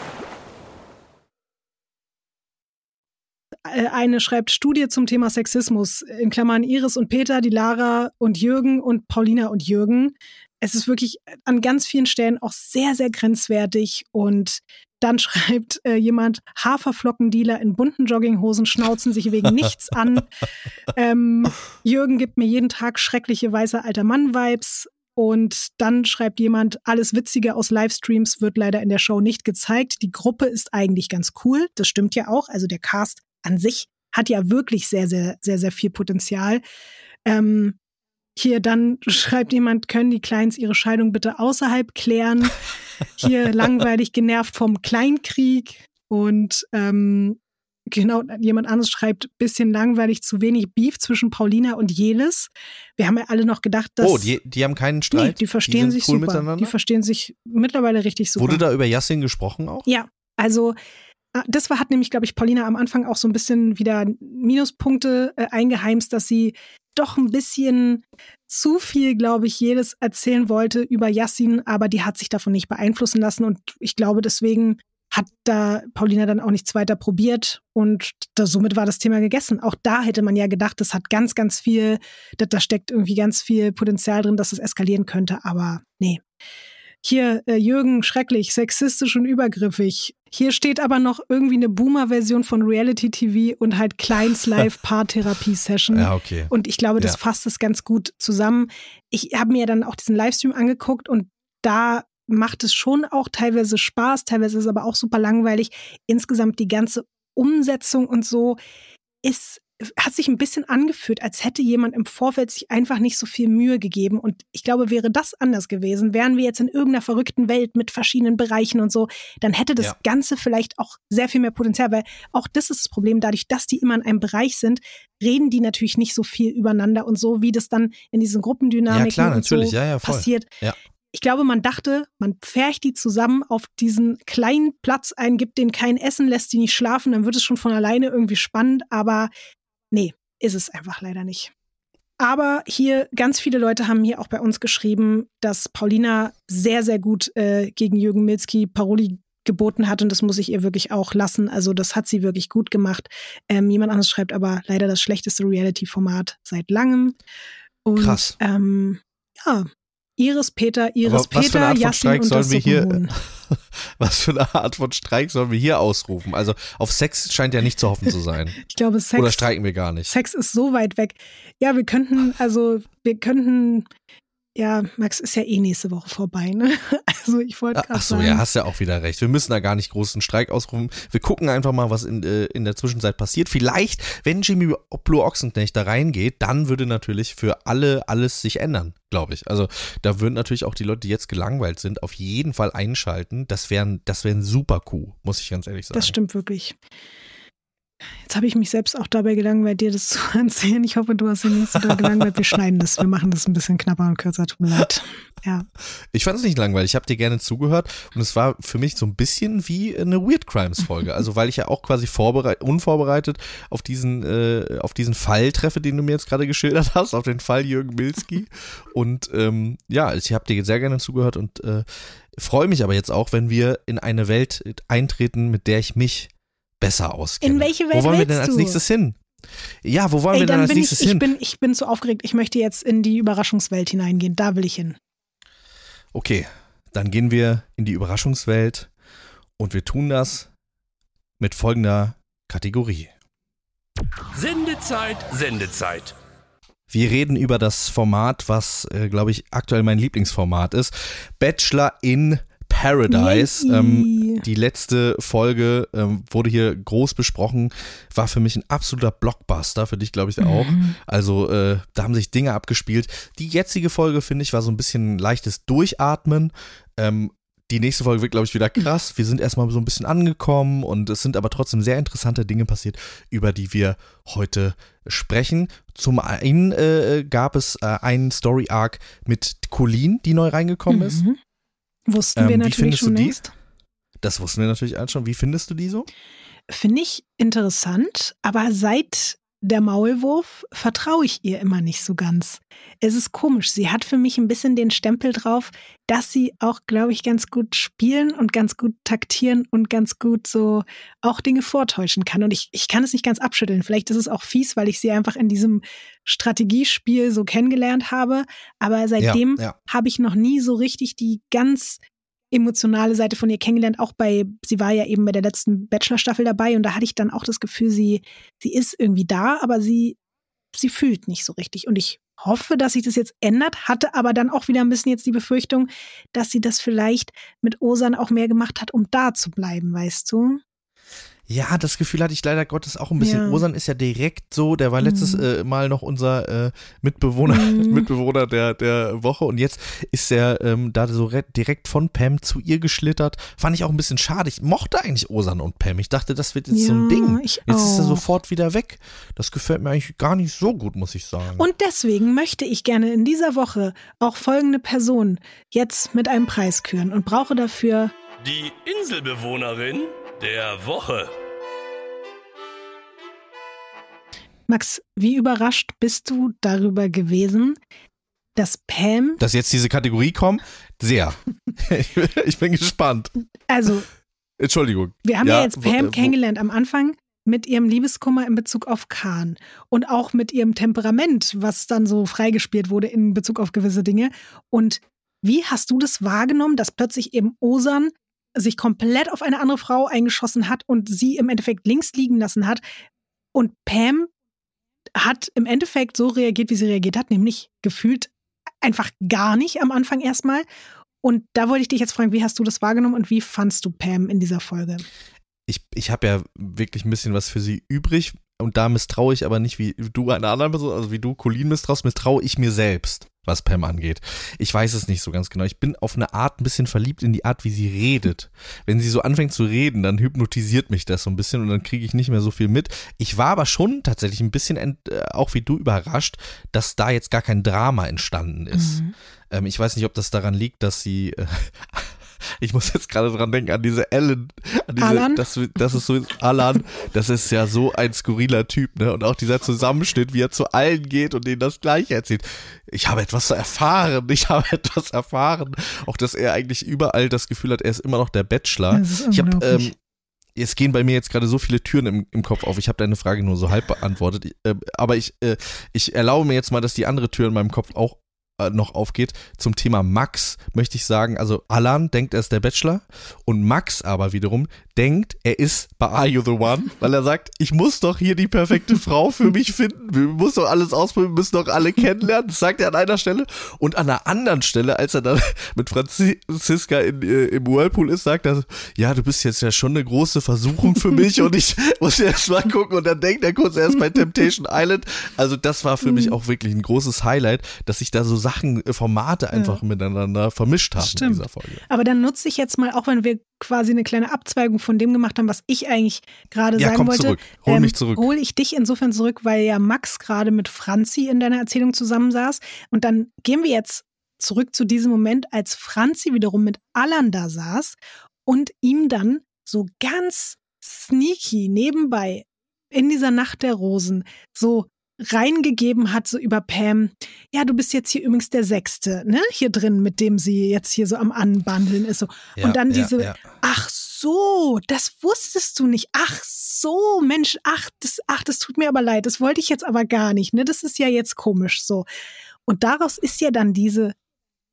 Eine schreibt Studie zum Thema Sexismus, in Klammern Iris und Peter, die Lara und Jürgen und Paulina und Jürgen. Es ist wirklich an ganz vielen Stellen auch sehr, sehr grenzwertig. Und dann schreibt äh, jemand, Haferflockendealer in bunten Jogginghosen schnauzen sich wegen nichts an. Ähm, Jürgen gibt mir jeden Tag schreckliche weiße alter Mann-Vibes. Und dann schreibt jemand, alles Witzige aus Livestreams wird leider in der Show nicht gezeigt. Die Gruppe ist eigentlich ganz cool. Das stimmt ja auch. Also der Cast an sich hat ja wirklich sehr, sehr, sehr, sehr viel Potenzial. Ähm, hier dann schreibt jemand, können die Kleins ihre Scheidung bitte außerhalb klären? Hier langweilig genervt vom Kleinkrieg und ähm, genau, jemand anderes schreibt, bisschen langweilig, zu wenig Beef zwischen Paulina und Jelis. Wir haben ja alle noch gedacht, dass. Oh, die, die haben keinen Streit. Nee, die verstehen die sich cool super. Die verstehen sich mittlerweile richtig super. Wurde da über Yassin gesprochen auch? Ja, also das war, hat nämlich, glaube ich, Paulina am Anfang auch so ein bisschen wieder Minuspunkte äh, eingeheimst, dass sie doch ein bisschen zu viel, glaube ich, jedes erzählen wollte über Yassin, aber die hat sich davon nicht beeinflussen lassen und ich glaube, deswegen hat da Paulina dann auch nichts weiter probiert und da, somit war das Thema gegessen. Auch da hätte man ja gedacht, das hat ganz, ganz viel, da, da steckt irgendwie ganz viel Potenzial drin, dass es eskalieren könnte, aber nee. Hier, äh, Jürgen, schrecklich, sexistisch und übergriffig. Hier steht aber noch irgendwie eine Boomer-Version von Reality TV und halt Kleins Live-Paartherapie-Session. Ja, okay. Und ich glaube, das Ja. fasst es ganz gut zusammen. Ich habe mir dann auch diesen Livestream angeguckt und da macht es schon auch teilweise Spaß, teilweise ist es aber auch super langweilig. Insgesamt die ganze Umsetzung und so ist hat sich ein bisschen angefühlt, als hätte jemand im Vorfeld sich einfach nicht so viel Mühe gegeben. Und ich glaube, wäre das anders gewesen, wären wir jetzt in irgendeiner verrückten Welt mit verschiedenen Bereichen und so, dann hätte das Ja. Ganze vielleicht auch sehr viel mehr Potenzial, weil auch das ist das Problem, dadurch, dass die immer in einem Bereich sind, reden die natürlich nicht so viel übereinander und so, wie das dann in diesen Gruppendynamiken Ja, klar, so Ja, ja, voll. passiert. Ich glaube, man dachte, man pfercht die zusammen auf diesen kleinen Platz ein, gibt denen kein Essen, lässt die nicht schlafen, dann wird es schon von alleine irgendwie spannend, aber nee, ist es einfach leider nicht. Aber hier, ganz viele Leute haben hier auch bei uns geschrieben, dass Paulina sehr, sehr gut äh, gegen Jürgen Milski Paroli geboten hat und das muss ich ihr wirklich auch lassen. Also das hat sie wirklich gut gemacht. Ähm, jemand anderes schreibt aber leider das schlechteste Reality-Format seit langem. Und, Krass. Ähm, ja, Iris Peter, Iris Aber Peter, Streik und das wir hier, was für eine Art von Streik sollen wir hier ausrufen? Also auf Sex scheint ja nicht zu hoffen zu sein. Ich glaube, Sex Oder streiken wir gar nicht? Sex ist so weit weg. Ja, wir könnten, also wir könnten, ja, Max ist ja eh nächste Woche vorbei, ne? Also ich wollte gerade Ach so, sagen. ja, hast ja auch wieder recht. Wir müssen da gar nicht großen Streik ausrufen. Wir gucken einfach mal, was in, äh, in der Zwischenzeit passiert. Vielleicht, wenn Jimmy Blue Ochsenknecht da reingeht, dann würde natürlich für alle alles sich ändern, glaube ich. Also da würden natürlich auch die Leute, die jetzt gelangweilt sind, auf jeden Fall einschalten. Das wären, das wären super Coup, muss ich ganz ehrlich sagen. Das stimmt wirklich. Jetzt habe ich mich selbst auch dabei gelangweilt, dir das zu erzählen. Ich hoffe, du hast dich nicht so gelangweilt. Wir schneiden das. Wir machen das ein bisschen knapper und kürzer. Tut mir leid. Ja. Ich fand es nicht langweilig. Ich habe dir gerne zugehört und es war für mich so ein bisschen wie eine Weird Crimes Folge. Also weil ich ja auch quasi vorbereit, unvorbereitet auf diesen äh, auf diesen Fall treffe, den du mir jetzt gerade geschildert hast, auf den Fall Jürgen Milski. Und ähm, ja, ich habe dir sehr gerne zugehört und äh, freue mich aber jetzt auch, wenn wir in eine Welt eintreten, mit der ich mich besser auskenne. In welche Welt Wo wollen wir denn als du? nächstes hin? Ja, wo wollen Ey, wir denn dann als bin ich, nächstes ich hin? bin, ich bin zu aufgeregt. Ich möchte jetzt in die Überraschungswelt hineingehen. Da will ich hin. Okay, dann gehen wir in die Überraschungswelt und wir tun das mit folgender Kategorie. Sendezeit, Sendezeit. Wir reden über das Format, was, äh, glaube ich, aktuell mein Lieblingsformat ist. Bachelor in Paradise. Ähm, die letzte Folge ähm, wurde hier groß besprochen, war für mich ein absoluter Blockbuster, für dich glaube ich auch. Mhm. Also äh, da haben sich Dinge abgespielt. Die jetzige Folge, finde ich, war so ein bisschen ein leichtes Durchatmen. Ähm, die nächste Folge wird, glaube ich, wieder krass. Wir sind erstmal so ein bisschen angekommen und es sind aber trotzdem sehr interessante Dinge passiert, über die wir heute sprechen. Zum einen äh, gab es äh, einen Story-Arc mit Colleen, die neu reingekommen ist. Wussten Ähm, wir wie natürlich findest schon du die? längst. Das wussten wir natürlich alle schon. Wie findest du die so? Finde ich interessant, aber seit der Maulwurf vertraue ich ihr immer nicht so ganz. Es ist komisch. Sie hat für mich ein bisschen den Stempel drauf, dass sie auch, glaube ich, ganz gut spielen und ganz gut taktieren und ganz gut so auch Dinge vortäuschen kann. Und ich, ich kann es nicht ganz abschütteln. Vielleicht ist es auch fies, weil ich sie einfach in diesem Strategiespiel so kennengelernt habe. Aber seitdem ja. habe ich noch nie so richtig die ganz emotionale Seite von ihr kennengelernt. Auch bei, sie war ja eben bei der letzten Bachelor-Staffel dabei und da hatte ich dann auch das Gefühl, sie, sie ist irgendwie da, aber sie, sie fühlt nicht so richtig. Und ich hoffe, dass sich das jetzt ändert, hatte aber dann auch wieder ein bisschen jetzt die Befürchtung, dass sie das vielleicht mit Osan auch mehr gemacht hat, um da zu bleiben, weißt du? Ja, das Gefühl hatte ich leider Gottes auch ein bisschen. Ja. Osan ist ja direkt so, der war letztes Mhm. äh, Mal noch unser äh, Mitbewohner, Mhm. Mitbewohner der, der Woche und jetzt ist er ähm, da so re- direkt von Pam zu ihr geschlittert. Fand ich auch ein bisschen schade. Ich mochte eigentlich Osan und Pam. Ich dachte, das wird jetzt so ein Ja, Ding. ich Jetzt ist er auch. sofort wieder weg. Das gefällt mir eigentlich gar nicht so gut, muss ich sagen. Und deswegen möchte ich gerne in dieser Woche auch folgende Person jetzt mit einem Preis küren und brauche dafür Die Inselbewohnerin der Woche. Max, wie überrascht bist du darüber gewesen, dass Pam, Dass jetzt diese Kategorie kommt, sehr. ich bin gespannt. also Entschuldigung. wir haben ja, Ja, jetzt wo- äh, Pam wo- kennengelernt am Anfang mit ihrem Liebeskummer in Bezug auf Khan und auch mit ihrem Temperament, was dann so freigespielt wurde in Bezug auf gewisse Dinge. Und wie hast du das wahrgenommen, dass plötzlich eben Osan sich komplett auf eine andere Frau eingeschossen hat und sie im Endeffekt links liegen lassen hat und Pam hat im Endeffekt so reagiert, wie sie reagiert hat, nämlich gefühlt einfach gar nicht am Anfang erstmal. Und da wollte ich dich jetzt fragen, wie hast du das wahrgenommen und wie fandst du Pam in dieser Folge? ich, ich habe ja wirklich ein bisschen was für sie übrig und da misstraue ich aber nicht wie du einer anderen Person, also wie du Colin misstraust, misstraue ich mir selbst, was Pam angeht. Ich weiß es nicht so ganz genau. Ich bin auf eine Art ein bisschen verliebt in die Art, wie sie redet. Wenn sie so anfängt zu reden, dann hypnotisiert mich das so ein bisschen und dann kriege ich nicht mehr so viel mit. Ich war aber schon tatsächlich ein bisschen, ent, äh, auch wie du, überrascht, dass da jetzt gar kein Drama entstanden ist. Mhm. Ähm, ich weiß nicht, ob das daran liegt, dass sie. Äh, ich muss jetzt gerade dran denken, an diese Ellen. An diese, Alan? Das, das ist so Alan, das ist ja so ein skurriler Typ, ne? Und auch dieser Zusammenschnitt, wie er zu allen geht und denen das Gleiche erzählt. Ich habe etwas erfahren, ich habe etwas erfahren. Auch, dass er eigentlich überall das Gefühl hat, er ist immer noch der Bachelor. Ich habe ähm, es gehen bei mir jetzt gerade so viele Türen im, im Kopf auf. Ich habe deine Frage nur so halb beantwortet. Ich, äh, aber ich, äh, ich erlaube mir jetzt mal, dass die andere Tür in meinem Kopf auch noch aufgeht. Zum Thema Max möchte ich sagen, also Alan denkt, er ist der Bachelor und Max aber wiederum denkt, er ist bei Are You the One, weil er sagt, ich muss doch hier die perfekte Frau für mich finden. Wir müssen doch alles ausprobieren, wir müssen doch alle kennenlernen. Das sagt er an einer Stelle. Und an einer anderen Stelle, als er dann mit Franziska in, äh, im Whirlpool ist, sagt er, ja, du bist jetzt ja schon eine große Versuchung für mich und ich muss erst mal gucken und dann denkt er kurz erst bei Temptation Island. Also das war für mich auch wirklich ein großes Highlight, dass sich da so Sachen, äh, Formate einfach miteinander vermischt haben in Stimmt. dieser Folge. Aber dann nutze ich jetzt mal, auch wenn wir quasi eine kleine Abzweigung von dem gemacht haben, was ich eigentlich gerade Ja, sagen komm wollte. zurück. Hol mich zurück. Hol ich dich insofern zurück, weil ja Max gerade mit Franzi in deiner Erzählung zusammensaß. Und dann gehen wir jetzt zurück zu diesem Moment, als Franzi wiederum mit Alan da saß und ihm dann so ganz sneaky nebenbei in dieser Nacht der Rosen so reingegeben hat, so über Pam, ja, du bist jetzt hier übrigens der Sechste, ne, hier drin, mit dem sie jetzt hier so am Anbandeln ist. So. und dann diese, ja. ach so, das wusstest du nicht. Ach so, Mensch, ach, das, ach, das tut mir aber leid. Das wollte ich jetzt aber gar nicht, ne? Das ist ja jetzt komisch so. Und daraus ist ja dann diese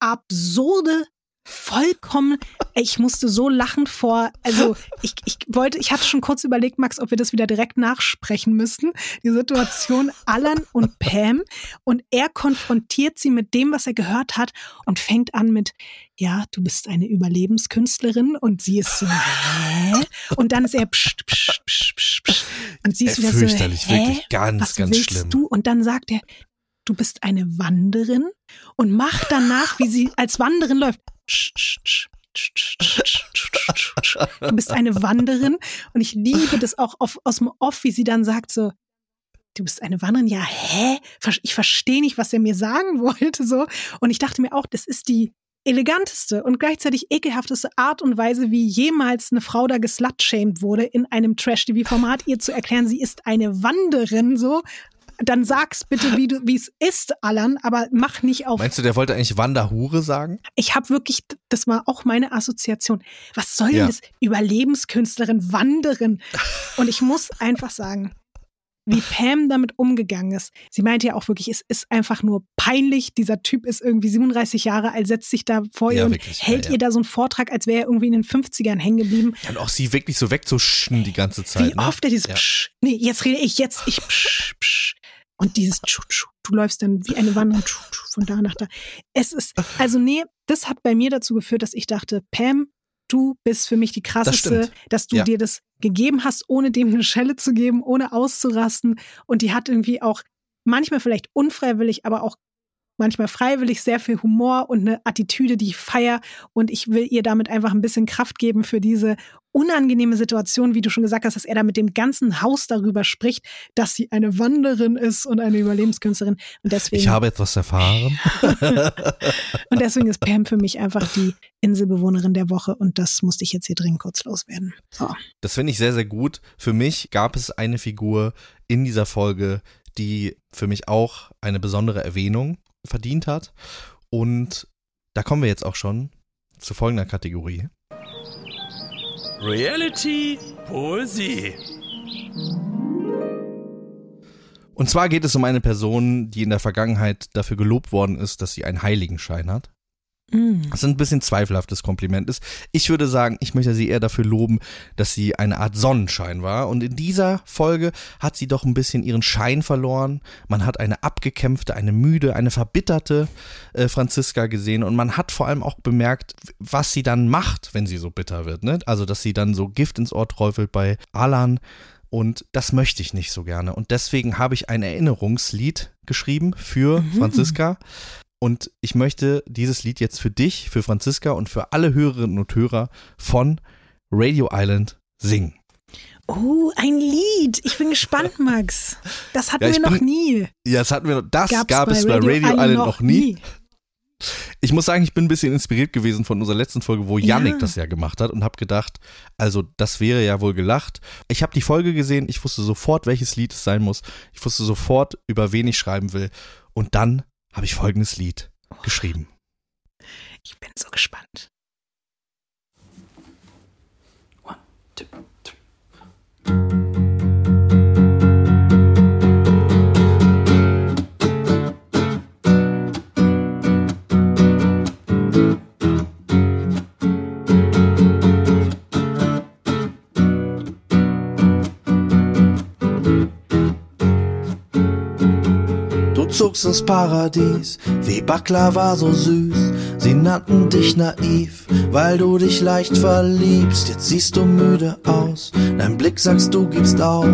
absurde vollkommen, ich musste so lachend vor, also ich, ich wollte, ich hatte schon kurz überlegt, Max, ob wir das wieder direkt nachsprechen müssten, die Situation Alan und Pam und er konfrontiert sie mit dem, was er gehört hat und fängt an mit, ja, du bist eine Überlebenskünstlerin und sie ist so, hä? Und dann ist er psch, psch, psch, psch, psch. und sie ist wieder so, fürchterlich, wirklich ganz, was ganz willst schlimm. du? Und dann sagt er, du bist eine Wanderin und macht danach, wie sie als Wanderin läuft. Du bist eine Wanderin und ich liebe das auch auf, aus dem Off, wie sie dann sagt so, du bist eine Wanderin, ja, hä? Ich verstehe nicht, was er mir sagen wollte, so. Und ich dachte mir auch, das ist die eleganteste und gleichzeitig ekelhafteste Art und Weise, wie jemals eine Frau da geslutshamed wurde, in einem Trash-TV-Format, ihr zu erklären, sie ist eine Wanderin, so. Dann sag's bitte, wie du, wie es ist, Alan, aber mach nicht auf. Meinst du, der wollte eigentlich Wanderhure sagen? Ich habe wirklich, das war auch meine Assoziation. Was soll denn Ja. das? Überlebenskünstlerin, Wanderin. Und ich muss einfach sagen, wie Pam damit umgegangen ist. Sie meinte ja auch wirklich, es ist einfach nur peinlich. Dieser Typ ist irgendwie 37 Jahre alt, setzt sich da vor Ja, ihr und wirklich, hält ja, ja. ihr da so einen Vortrag, als wäre er irgendwie in den 50ern hängen geblieben. Ja, und auch sie wirklich so wegzuschen die ganze Zeit. Wie ne? oft er dieses Ja. Psch, nee, jetzt rede ich, jetzt ich Psch, Psch. Und dieses Tschu, Tschu, du läufst dann wie eine Wanderung Tschu, Tschu, von da nach da. Es ist, also nee, das hat bei mir dazu geführt, dass ich dachte, Pam, du bist für mich die krasseste, stimmt. dass du Ja. dir das gegeben hast, ohne dem eine Schelle zu geben, ohne auszurasten. Und die hat irgendwie auch manchmal vielleicht unfreiwillig, aber auch manchmal freiwillig sehr viel Humor und eine Attitüde, die ich feier. Und ich will ihr damit einfach ein bisschen Kraft geben für diese unangenehme Situation, wie du schon gesagt hast, dass er da mit dem ganzen Haus darüber spricht, dass sie eine Wanderin ist und eine Überlebenskünstlerin. Und deswegen, Ich habe etwas erfahren. und deswegen ist Pam für mich einfach die Inselbewohnerin der Woche. Und das musste ich jetzt hier dringend kurz loswerden. So. Das finde ich sehr, sehr gut. Für mich gab es eine Figur in dieser Folge, die für mich auch eine besondere Erwähnung verdient hat. Und da kommen wir jetzt auch schon zu folgender Kategorie. Reality Poesie. Und zwar geht es um eine Person, die in der Vergangenheit dafür gelobt worden ist, dass sie einen Heiligenschein hat. Mm. Was ein bisschen zweifelhaftes Kompliment ist. Ich würde sagen, ich möchte sie eher dafür loben, dass sie eine Art Sonnenschein war. Und in dieser Folge hat sie doch ein bisschen ihren Schein verloren. Man hat eine abgekämpfte, eine müde, eine verbitterte äh, Franziska gesehen. Und man hat vor allem auch bemerkt, was sie dann macht, wenn sie so bitter wird. Ne? Also, dass sie dann so Gift ins Ohr träufelt bei Alan. Und das möchte ich nicht so gerne. Und deswegen habe ich ein Erinnerungslied geschrieben für Franziska. Und ich möchte dieses Lied jetzt für dich, für Franziska und für alle Hörerinnen und Hörer von Radio Island singen. Oh, ein Lied. Ich bin gespannt, Max. Das hatten Ja, wir noch bin- nie. Ja, das hatten wir, das Gab's gab es bei Radio, Island noch nie. Ich muss sagen, ich bin ein bisschen inspiriert gewesen von unserer letzten Folge, wo Yannick Ja. das ja gemacht hat und habe gedacht, also das wäre ja wohl gelacht. Ich habe die Folge gesehen, ich wusste sofort, welches Lied es sein muss. Ich wusste sofort, über wen ich schreiben will. Und dann habe ich folgendes Lied geschrieben. Ich bin so gespannt. Du zuckst ins Paradies, wie Baklava so süß. Sie nannten dich naiv, weil du dich leicht verliebst. Jetzt siehst du müde aus, dein Blick sagst du gibst auf.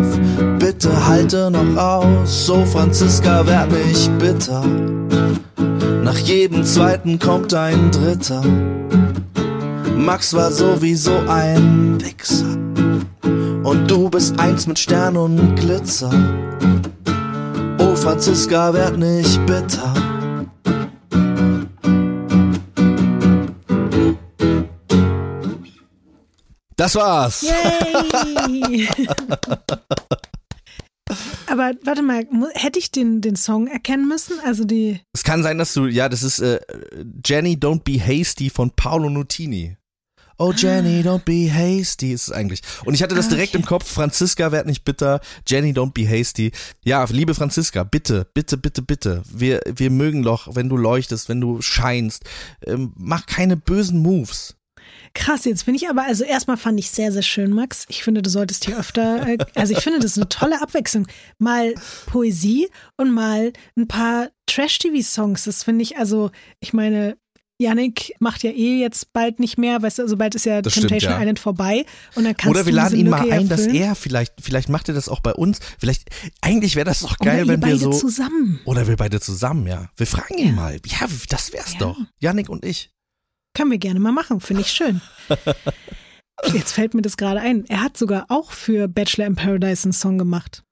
Bitte halte noch aus, so Franziska, werd nicht bitter. Nach jedem zweiten kommt ein dritter. Max war sowieso ein Wichser. Und du bist eins mit Stern und Glitzer. Oh, Franziska, werd nicht bitter. Das war's. Yay! Aber warte mal, hätte ich den, den Song erkennen müssen? Also die. Es kann sein, dass du, ja, das ist äh, Jenny Don't Be Hasty von Paolo Nutini. Oh Jenny, don't be hasty ist es eigentlich. Und ich hatte das direkt okay. im Kopf. Franziska, werd nicht bitter. Jenny, don't be hasty. Ja, liebe Franziska, bitte, bitte, bitte, bitte. Wir, wir mögen doch, wenn du leuchtest, wenn du scheinst. Ähm, mach keine bösen Moves. Krass, jetzt bin ich aber, also erstmal fand ich sehr, sehr schön, Max. Ich finde, du solltest hier öfter, äh, also ich finde, das ist eine tolle Abwechslung. Mal Poesie und mal ein paar Trash-TV-Songs. Das finde ich, also, ich meine, Yannick macht ja eh jetzt bald nicht mehr, weißt du, also bald ist ja Das stimmt, Temptation ja. Island vorbei und dann kannst Oder wir laden ihn mal ein, dass er vielleicht, vielleicht macht er das auch bei uns. Vielleicht, eigentlich wäre das doch Oder geil, ihr wenn wir beide so. zusammen. Oder wir beide zusammen, ja. Wir fragen ihn mal. Ja, das wär's Ja. doch. Yannick und ich. Können wir gerne mal machen, finde ich schön. Jetzt fällt mir das gerade ein. Er hat sogar auch für Bachelor in Paradise einen Song gemacht.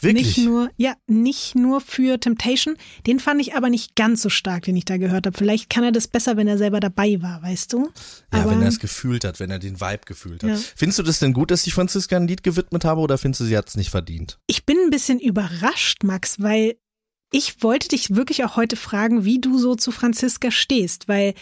Wirklich. Nicht nur, ja, nicht nur für Temptation. Den fand ich aber nicht ganz so stark, den ich da gehört habe. Vielleicht kann er das besser, wenn er selber dabei war, weißt du? Ja, aber wenn er es gefühlt hat, wenn er den Vibe gefühlt hat. Ja. Findest du das denn gut, dass ich Franziska ein Lied gewidmet habe oder findest du, sie hat es nicht verdient? ich bin ein bisschen überrascht, Max, weil ich wollte dich wirklich auch heute fragen, wie du so zu Franziska stehst, weil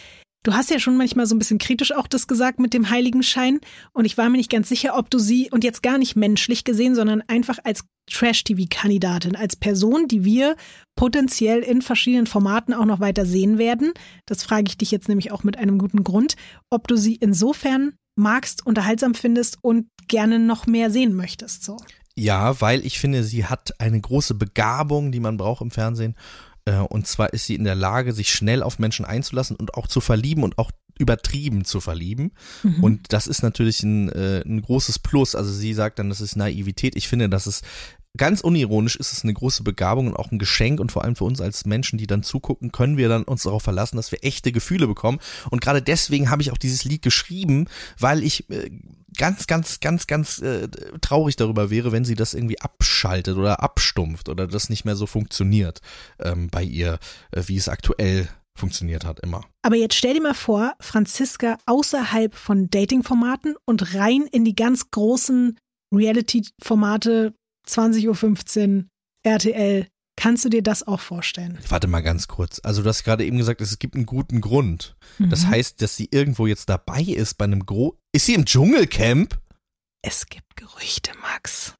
du hast ja schon manchmal so ein bisschen kritisch auch das gesagt mit dem Heiligenschein und ich war mir nicht ganz sicher, ob du sie und jetzt gar nicht menschlich gesehen, sondern einfach als Trash-TV-Kandidatin, als Person, die wir potenziell in verschiedenen Formaten auch noch weiter sehen werden. Das frage ich dich jetzt nämlich auch mit einem guten Grund, ob du sie insofern magst, unterhaltsam findest und gerne noch mehr sehen möchtest. So. Ja, weil ich finde, sie hat eine große Begabung, die man braucht im Fernsehen. Äh, Und zwar ist sie in der Lage, sich schnell auf Menschen einzulassen und auch zu verlieben und auch übertrieben zu verlieben. Mhm. Und das ist natürlich ein, äh, ein großes Plus. Also sie sagt dann, das ist Naivität. Ich finde, das ist ganz unironisch ist es eine große Begabung und auch ein Geschenk und vor allem für uns als Menschen, die dann zugucken, können wir dann uns darauf verlassen, dass wir echte Gefühle bekommen. Und gerade deswegen habe ich auch dieses Lied geschrieben, weil ich äh, ganz, ganz, ganz, ganz äh, traurig darüber wäre, wenn sie das irgendwie abschaltet oder abstumpft oder das nicht mehr so funktioniert ähm, bei ihr, äh, wie es aktuell funktioniert hat immer. Aber jetzt stell dir mal vor, Franziska außerhalb von Dating-Formaten und rein in die ganz großen Reality-Formate 20.15 Uhr, RTL. Kannst du dir das auch vorstellen? Warte mal ganz kurz. Also du hast gerade eben gesagt, es gibt einen guten Grund. Das Mhm. heißt, dass sie irgendwo jetzt dabei ist bei einem Gro... Ist sie im Dschungelcamp? Es gibt Gerüchte, Max.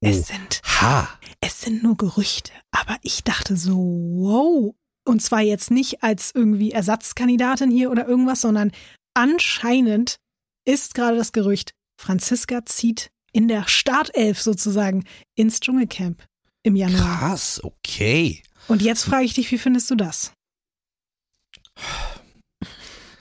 Oh. Es sind, Ha. es sind nur Gerüchte. Aber ich dachte so, wow. Und zwar jetzt nicht als irgendwie Ersatzkandidatin hier oder irgendwas, sondern anscheinend ist gerade das Gerücht, Franziska zieht in der Startelf sozusagen ins Dschungelcamp im Januar. Krass, okay. Und jetzt frage ich dich, wie findest du das?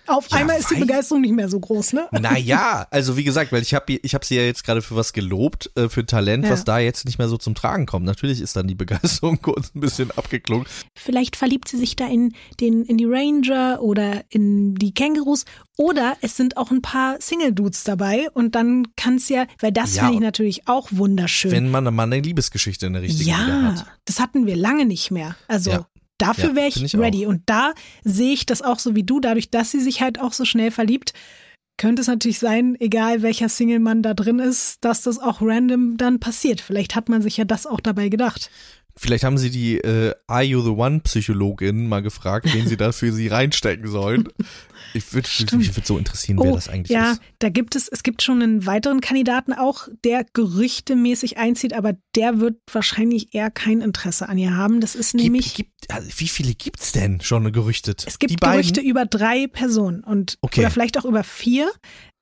Auf Ja, einmal ist die Begeisterung nicht mehr so groß, ne? Naja, also wie gesagt, weil ich habe ich hab sie ja jetzt gerade für was gelobt, äh, für Talent, Ja. was da jetzt nicht mehr so zum Tragen kommt. Natürlich ist dann die Begeisterung kurz ein bisschen abgeklungen. Vielleicht verliebt sie sich da in, den, in die Ranger oder in die Kängurus. Oder es sind auch ein paar Single-Dudes dabei. Und dann kann es ja, weil das Ja, finde ich natürlich auch wunderschön. Wenn man mal eine Liebesgeschichte in der richtigen ja, hat. das hatten wir lange nicht mehr. Also Ja. Dafür Ja, wäre ich, ich auch. ready. Und da sehe ich das auch so wie du, dadurch, dass sie sich halt auch so schnell verliebt. Könnte es natürlich sein, egal welcher Single-Mann da drin ist, dass das auch random dann passiert. Vielleicht hat man sich ja das auch dabei gedacht. Vielleicht haben sie die äh, Are You the One Psychologin mal gefragt, wen sie da für sie reinstecken sollen. Ich würde mich würd so interessieren, wer Oh, das eigentlich ja, ist. da gibt es, es gibt schon einen weiteren Kandidaten auch, der gerüchtemäßig einzieht, aber der wird wahrscheinlich eher kein Interesse an ihr haben. Das ist nämlich, Gibt, gibt, also wie viele gibt's denn schon gerüchtet? es gibt? Gerüchte über drei Personen und Okay. oder vielleicht auch über vier.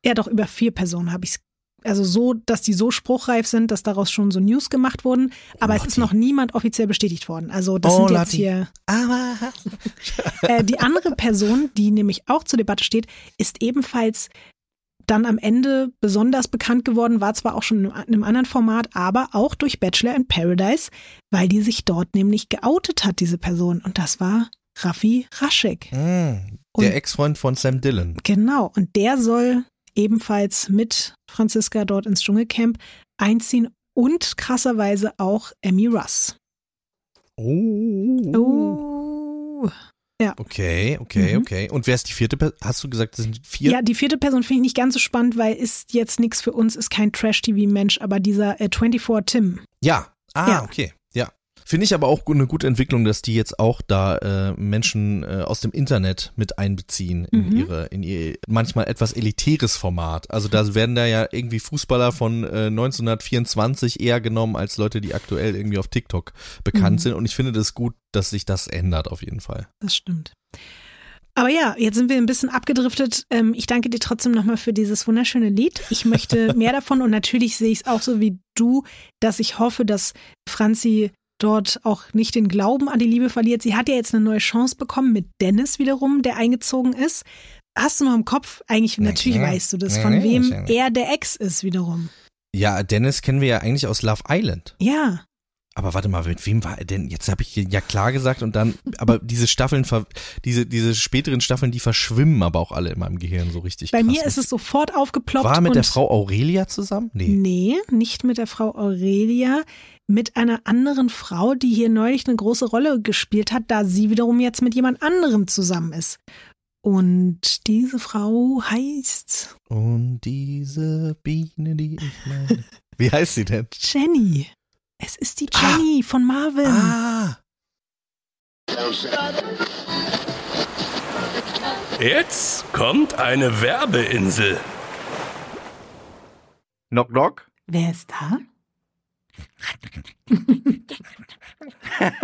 Ja, doch über vier Personen habe ich also so, dass die so spruchreif sind, dass daraus schon so News gemacht wurden, aber es ist noch niemand offiziell bestätigt worden. Also das Oh, sind jetzt hier Aber Äh, die andere Person, die nämlich auch zur Debatte steht, ist ebenfalls dann am Ende besonders bekannt geworden, war zwar auch schon in einem anderen Format, aber auch durch Bachelor in Paradise, weil die sich dort nämlich geoutet hat, diese Person. Und das war Raffi Raschek. Und- der Ex-Freund von Sam Dillon. Genau. Und der soll ebenfalls mit Franziska dort ins Dschungelcamp einziehen und krasserweise auch Emmy Russ. Oh. Oh. Okay, okay, Mhm. okay. Und wer ist die vierte Person? Hast du gesagt, das sind vier? Ja, die vierte Person finde ich nicht ganz so spannend, weil ist jetzt nichts für uns, ist kein Trash-TV-Mensch, aber dieser äh, 24 Tim. Ja. Ah, Ja. okay. Finde ich aber auch eine gute Entwicklung, dass die jetzt auch da äh, Menschen äh, aus dem Internet mit einbeziehen in Mhm. ihre, in ihr manchmal etwas elitäres Format. Also da werden da ja irgendwie Fußballer von äh, 1924 eher genommen als Leute, die aktuell irgendwie auf TikTok bekannt Mhm. sind. Und ich finde das gut, dass sich das ändert auf jeden Fall. Das stimmt. Aber ja, jetzt sind wir ein bisschen abgedriftet. Ähm, ich danke dir trotzdem nochmal für dieses wunderschöne Lied. Ich möchte mehr davon und natürlich sehe ich es auch so wie du, dass ich hoffe, dass Franzi dort auch nicht den Glauben an die Liebe verliert. Sie hat ja jetzt eine neue Chance bekommen mit Dennis wiederum, der eingezogen ist. Hast du noch im Kopf? Eigentlich, natürlich klar. weißt du das, Ja, von wem er der Ex ist wiederum. Ja, Dennis kennen wir ja eigentlich aus Love Island. Ja, Aber warte mal, mit wem war er denn? Jetzt habe ich ja klar gesagt und dann, aber diese Staffeln, diese, diese späteren Staffeln, die verschwimmen aber auch alle in meinem Gehirn so richtig. bei krass. mir ist es sofort aufgeploppt. War er mit der Frau Aurelia zusammen? Nee. Nee, nicht mit der Frau Aurelia, mit einer anderen Frau, die hier neulich eine große Rolle gespielt hat, da sie wiederum jetzt mit jemand anderem zusammen ist. Und diese Frau heißt Und diese Biene, die ich meine. Wie heißt sie denn? Jenny. Es ist die Jenny von Marvin. Ah, Jetzt kommt eine Werbeinsel. Knock Knock. Wer ist da?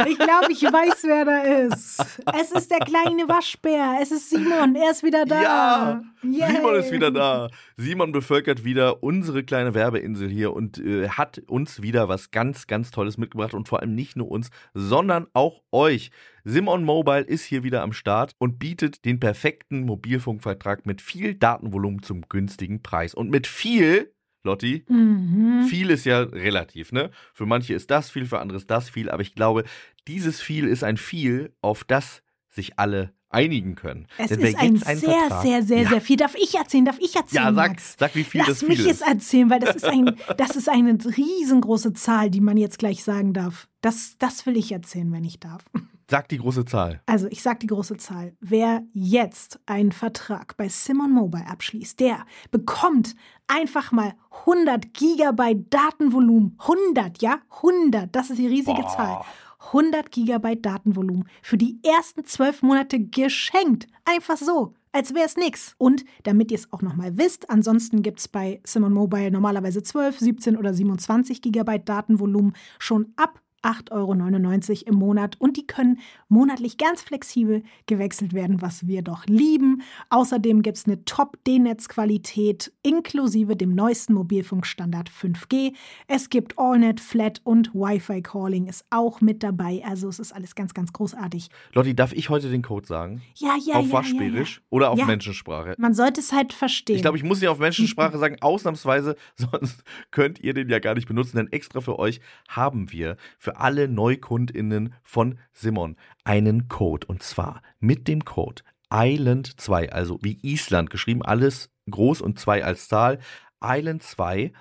Ich glaube, ich weiß, wer da ist. Es ist der kleine Waschbär. Es ist Simon. Er ist wieder da. Ja, Yay. Simon ist wieder da. Simon bevölkert wieder unsere kleine Werbeinsel hier und äh, hat uns wieder was ganz, ganz Tolles mitgebracht und vor allem nicht nur uns, sondern auch euch. Simon Mobile ist hier wieder am Start und bietet den perfekten Mobilfunkvertrag mit viel Datenvolumen zum günstigen Preis. Und mit viel, Lotti, Mhm. viel ist ja relativ, ne? Für manche ist das viel, für andere ist das viel, aber ich glaube, dieses viel ist ein viel, auf das sich alle einigen können. Es Denn ist ein sehr, Vertrag- sehr, sehr, ja, sehr viel. Darf ich erzählen? Darf ich erzählen? Ja, sag, Max? sag, wie viel Lass das viel mich ist. es erzählen, weil das ist, ein, das ist eine riesengroße Zahl, die man jetzt gleich sagen darf. Das, das will ich erzählen, wenn ich darf. Sag die große Zahl. Also, ich sage die große Zahl. Wer jetzt einen Vertrag bei Simon Mobile abschließt, der bekommt einfach mal 100 Gigabyte Datenvolumen. 100, ja? 100. Das ist die riesige Boah. Zahl. 100 Gigabyte Datenvolumen für die ersten zwölf Monate geschenkt. Einfach so, als wäre es nix. Und damit ihr es auch nochmal wisst, ansonsten gibt es bei Simon Mobile normalerweise 12, 17 oder 27 Gigabyte Datenvolumen schon ab 8,99 Euro im Monat und die können monatlich ganz flexibel gewechselt werden, was wir doch lieben. Außerdem gibt es eine Top-D-Netz-Qualität inklusive dem neuesten Mobilfunkstandard 5G. Es gibt AllNet, Flat und Wi-Fi-Calling ist auch mit dabei. Also es ist alles ganz, ganz großartig. Lotti, darf ich heute den Code sagen? Ja, ja, auf ja. Waschbärisch ja, ja. oder auf Ja. Menschensprache? Man sollte es halt verstehen. Ich glaube, ich muss ihn auf Menschensprache sagen, ausnahmsweise, sonst könnt ihr den ja gar nicht benutzen, denn extra für euch haben wir für alle NeukundInnen von Simon einen Code und zwar mit dem Code Island2, also wie Island geschrieben, alles groß und 2 als Zahl. Island2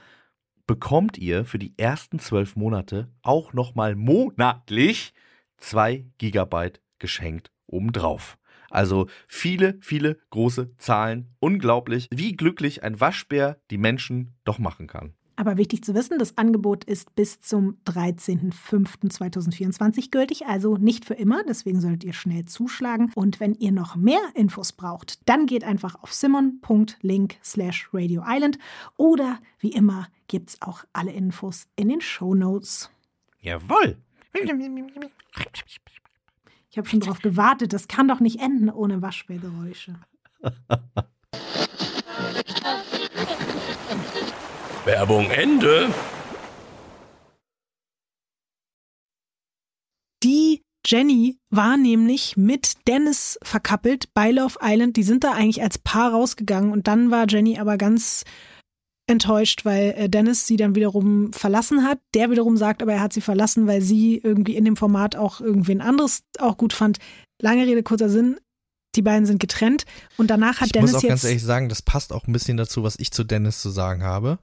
bekommt ihr für die ersten zwölf Monate auch nochmal monatlich 2 Gigabyte geschenkt obendrauf. Also viele, viele große Zahlen. Unglaublich, wie glücklich ein Waschbär die Menschen doch machen kann. Aber wichtig zu wissen, das Angebot ist bis zum 13.05.2024 gültig, also nicht für immer. Deswegen solltet ihr schnell zuschlagen. Und wenn ihr noch mehr Infos braucht, dann geht einfach auf simon.link slash Radio Island oder wie immer gibt es auch alle Infos in den Show Notes. Jawohl. Ich habe schon darauf gewartet, das kann doch nicht enden ohne Waschbärgeräusche. Werbung Ende. Die Jenny war nämlich mit Dennis verkappelt bei Love Island. Die sind da eigentlich als Paar rausgegangen und dann war Jenny aber ganz enttäuscht, weil äh, Dennis sie dann wiederum verlassen hat. Der wiederum sagt aber, er hat sie verlassen, weil sie irgendwie in dem Format auch irgendwen anderes auch gut fand. Lange Rede, kurzer Sinn. Die beiden sind getrennt und danach hat ich Dennis muss auch jetzt ganz ehrlich sagen, das passt auch ein bisschen dazu, was ich zu Dennis zu sagen habe.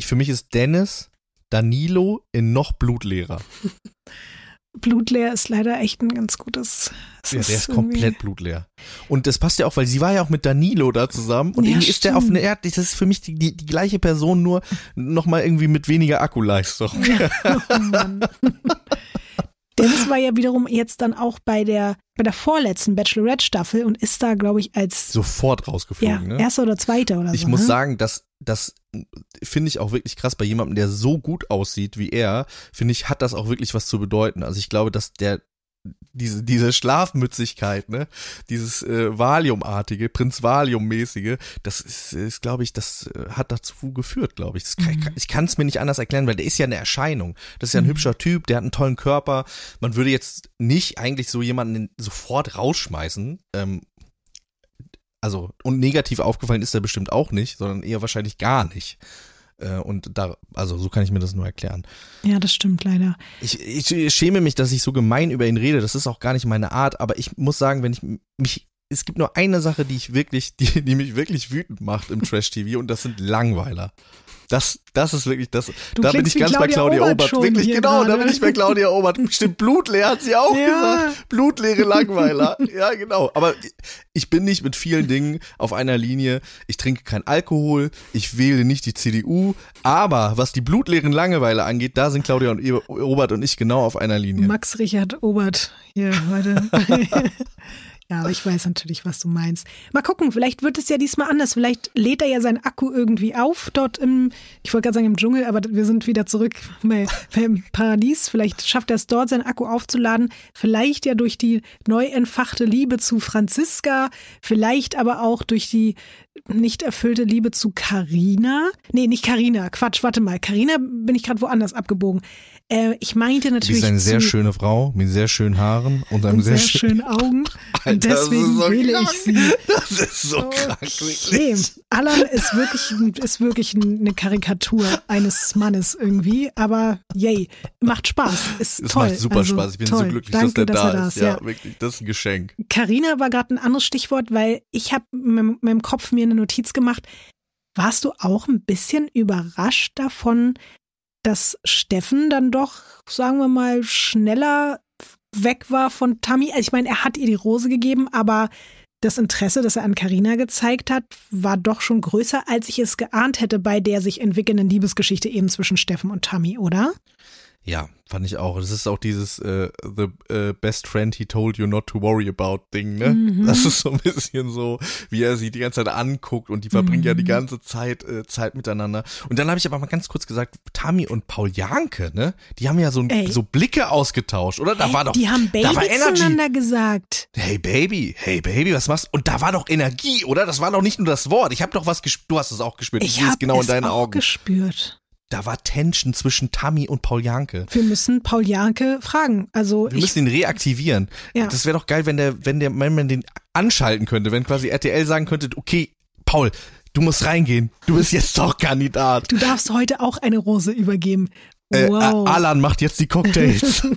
Für mich ist Dennis Danilo in noch blutleerer. blutleer ist leider echt ein ganz gutes. es Ja, der ist komplett blutleer. Und das passt ja auch, weil sie war ja auch mit Danilo da zusammen und Ja, irgendwie ist der auf stimmt. eine Erde, das ist für mich die, die, die gleiche Person, nur nochmal irgendwie mit weniger Akkuleistung. Oh Mann. Dennis war ja wiederum jetzt dann auch bei der, bei der vorletzten Bachelorette-Staffel und ist da, glaube ich, als Sofort ja, rausgeflogen, ne? erster oder zweiter oder Ich so. muss ne? sagen, dass das finde ich auch wirklich krass bei jemandem, der so gut aussieht wie er, finde ich, hat das auch wirklich was zu bedeuten. Also ich glaube, dass der diese diese Schlafmützigkeit, ne, dieses äh, Valiumartige, Prinz Valium-mäßige, das ist, ist glaube ich, das äh, hat dazu geführt, glaube ich. Kann, Mhm. Ich kann es mir nicht anders erklären, weil der ist ja eine Erscheinung. Das ist ja ein Mhm. hübscher Typ, der hat einen tollen Körper. Man würde jetzt nicht eigentlich so jemanden sofort rausschmeißen, ähm, also, und negativ aufgefallen ist er bestimmt auch nicht, sondern eher wahrscheinlich gar nicht. Äh, Und da, also so kann ich mir das nur erklären. Ja, das stimmt leider. Ich, ich schäme mich, dass ich so gemein über ihn rede. Das ist auch gar nicht meine Art, aber ich muss sagen, wenn ich mich, es gibt nur eine Sache, die ich wirklich, die, die mich wirklich wütend macht im Trash-TV und das sind Langweiler. Das, das ist wirklich das. Du da bin ich ganz bei Claudia Claudia Obert Obert. Wirklich, genau, da gerade. bin ich bei Claudia Obert. Stimmt, blutleer hat sie auch Ja. gesagt. Blutleere Langweiler. Ja, genau. Aber ich bin nicht mit vielen Dingen auf einer Linie. Ich trinke kein Alkohol. Ich wähle nicht die CDU. Aber was die blutleeren Langweiler angeht, da sind Claudia und Obert und ich genau auf einer Linie. Max Richard Obert hier heute. Ja, aber ich weiß natürlich, was du meinst. Mal gucken, vielleicht wird es ja diesmal anders. Vielleicht lädt er ja seinen Akku irgendwie auf dort im, ich wollte gerade sagen im Dschungel, aber wir sind wieder zurück bei, beim Paradies. Vielleicht schafft er es dort, seinen Akku aufzuladen. Vielleicht ja durch die neu entfachte Liebe zu Franziska. Vielleicht aber auch durch die nicht erfüllte Liebe zu Carina. Nee, nicht Carina. Quatsch, warte mal. Carina bin ich gerade woanders abgebogen. Äh, ich meinte Sie natürlich ist eine sehr schöne Frau mit sehr schönen Haaren und einem und sehr, sehr schönen Augen. Alter, und deswegen ist so wähle krank. ich sie. Das ist so krank. Okay. wirklich. Alan ist wirklich, ist wirklich eine Karikatur eines Mannes irgendwie, aber yay, macht Spaß, ist Es toll. macht super also, Spaß. Ich bin toll. so glücklich, Danke, dass der da er ist. Ja, wirklich. Das ist ein Geschenk. Carina war gerade ein anderes Stichwort, weil ich habe in meinem Kopf mir eine Notiz gemacht. Warst du auch ein bisschen überrascht davon, dass Steffen dann doch, sagen wir mal, schneller weg war von Tammy? Also ich meine, er hat ihr die Rose gegeben, aber das Interesse, das er an Carina gezeigt hat, war doch schon größer, als ich es geahnt hätte bei der sich entwickelnden Liebesgeschichte eben zwischen Steffen und Tammy, oder? Ja, fand ich auch. Das ist auch dieses äh, The äh, Best Friend He Told You Not to Worry About Ding, ne? Mhm. Das ist so ein bisschen so, wie er sie die ganze Zeit anguckt und die verbringen ja die Mhm. ganze Zeit äh, Zeit miteinander. Und dann habe ich aber mal ganz kurz gesagt, Tami und Paul Janke, ne? Die haben ja so, Ey. so Blicke ausgetauscht, oder? Da Hä? war doch, die haben da war Baby Energy. zueinander gesagt. Hey Baby, hey Baby, was machst du? Und da war doch Energie, oder? Das war doch nicht nur das Wort. Ich habe doch was gespürt. Du hast es auch gespürt. Ich sehe es genau in deinen auch Augen. gespürt. Da war Tension zwischen Tammy und Paul Janke. Wir müssen Paul Janke fragen. Also Wir ich, müssen ihn reaktivieren. Ja. Das wäre doch geil, wenn der, wenn der, wenn man den anschalten könnte, wenn quasi RTL sagen könnte, okay, Paul, du musst reingehen. Du bist jetzt doch Kandidat. du darfst heute auch eine Rose übergeben. Äh, Wow. äh, Alan macht jetzt die Cocktails.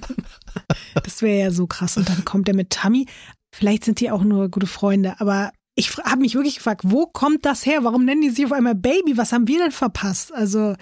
Das wäre ja so krass. Und dann kommt er mit Tammy. Vielleicht sind die auch nur gute Freunde, aber ich habe mich wirklich gefragt, wo kommt das her? Warum nennen die sich auf einmal Baby? Was haben wir denn verpasst? Also,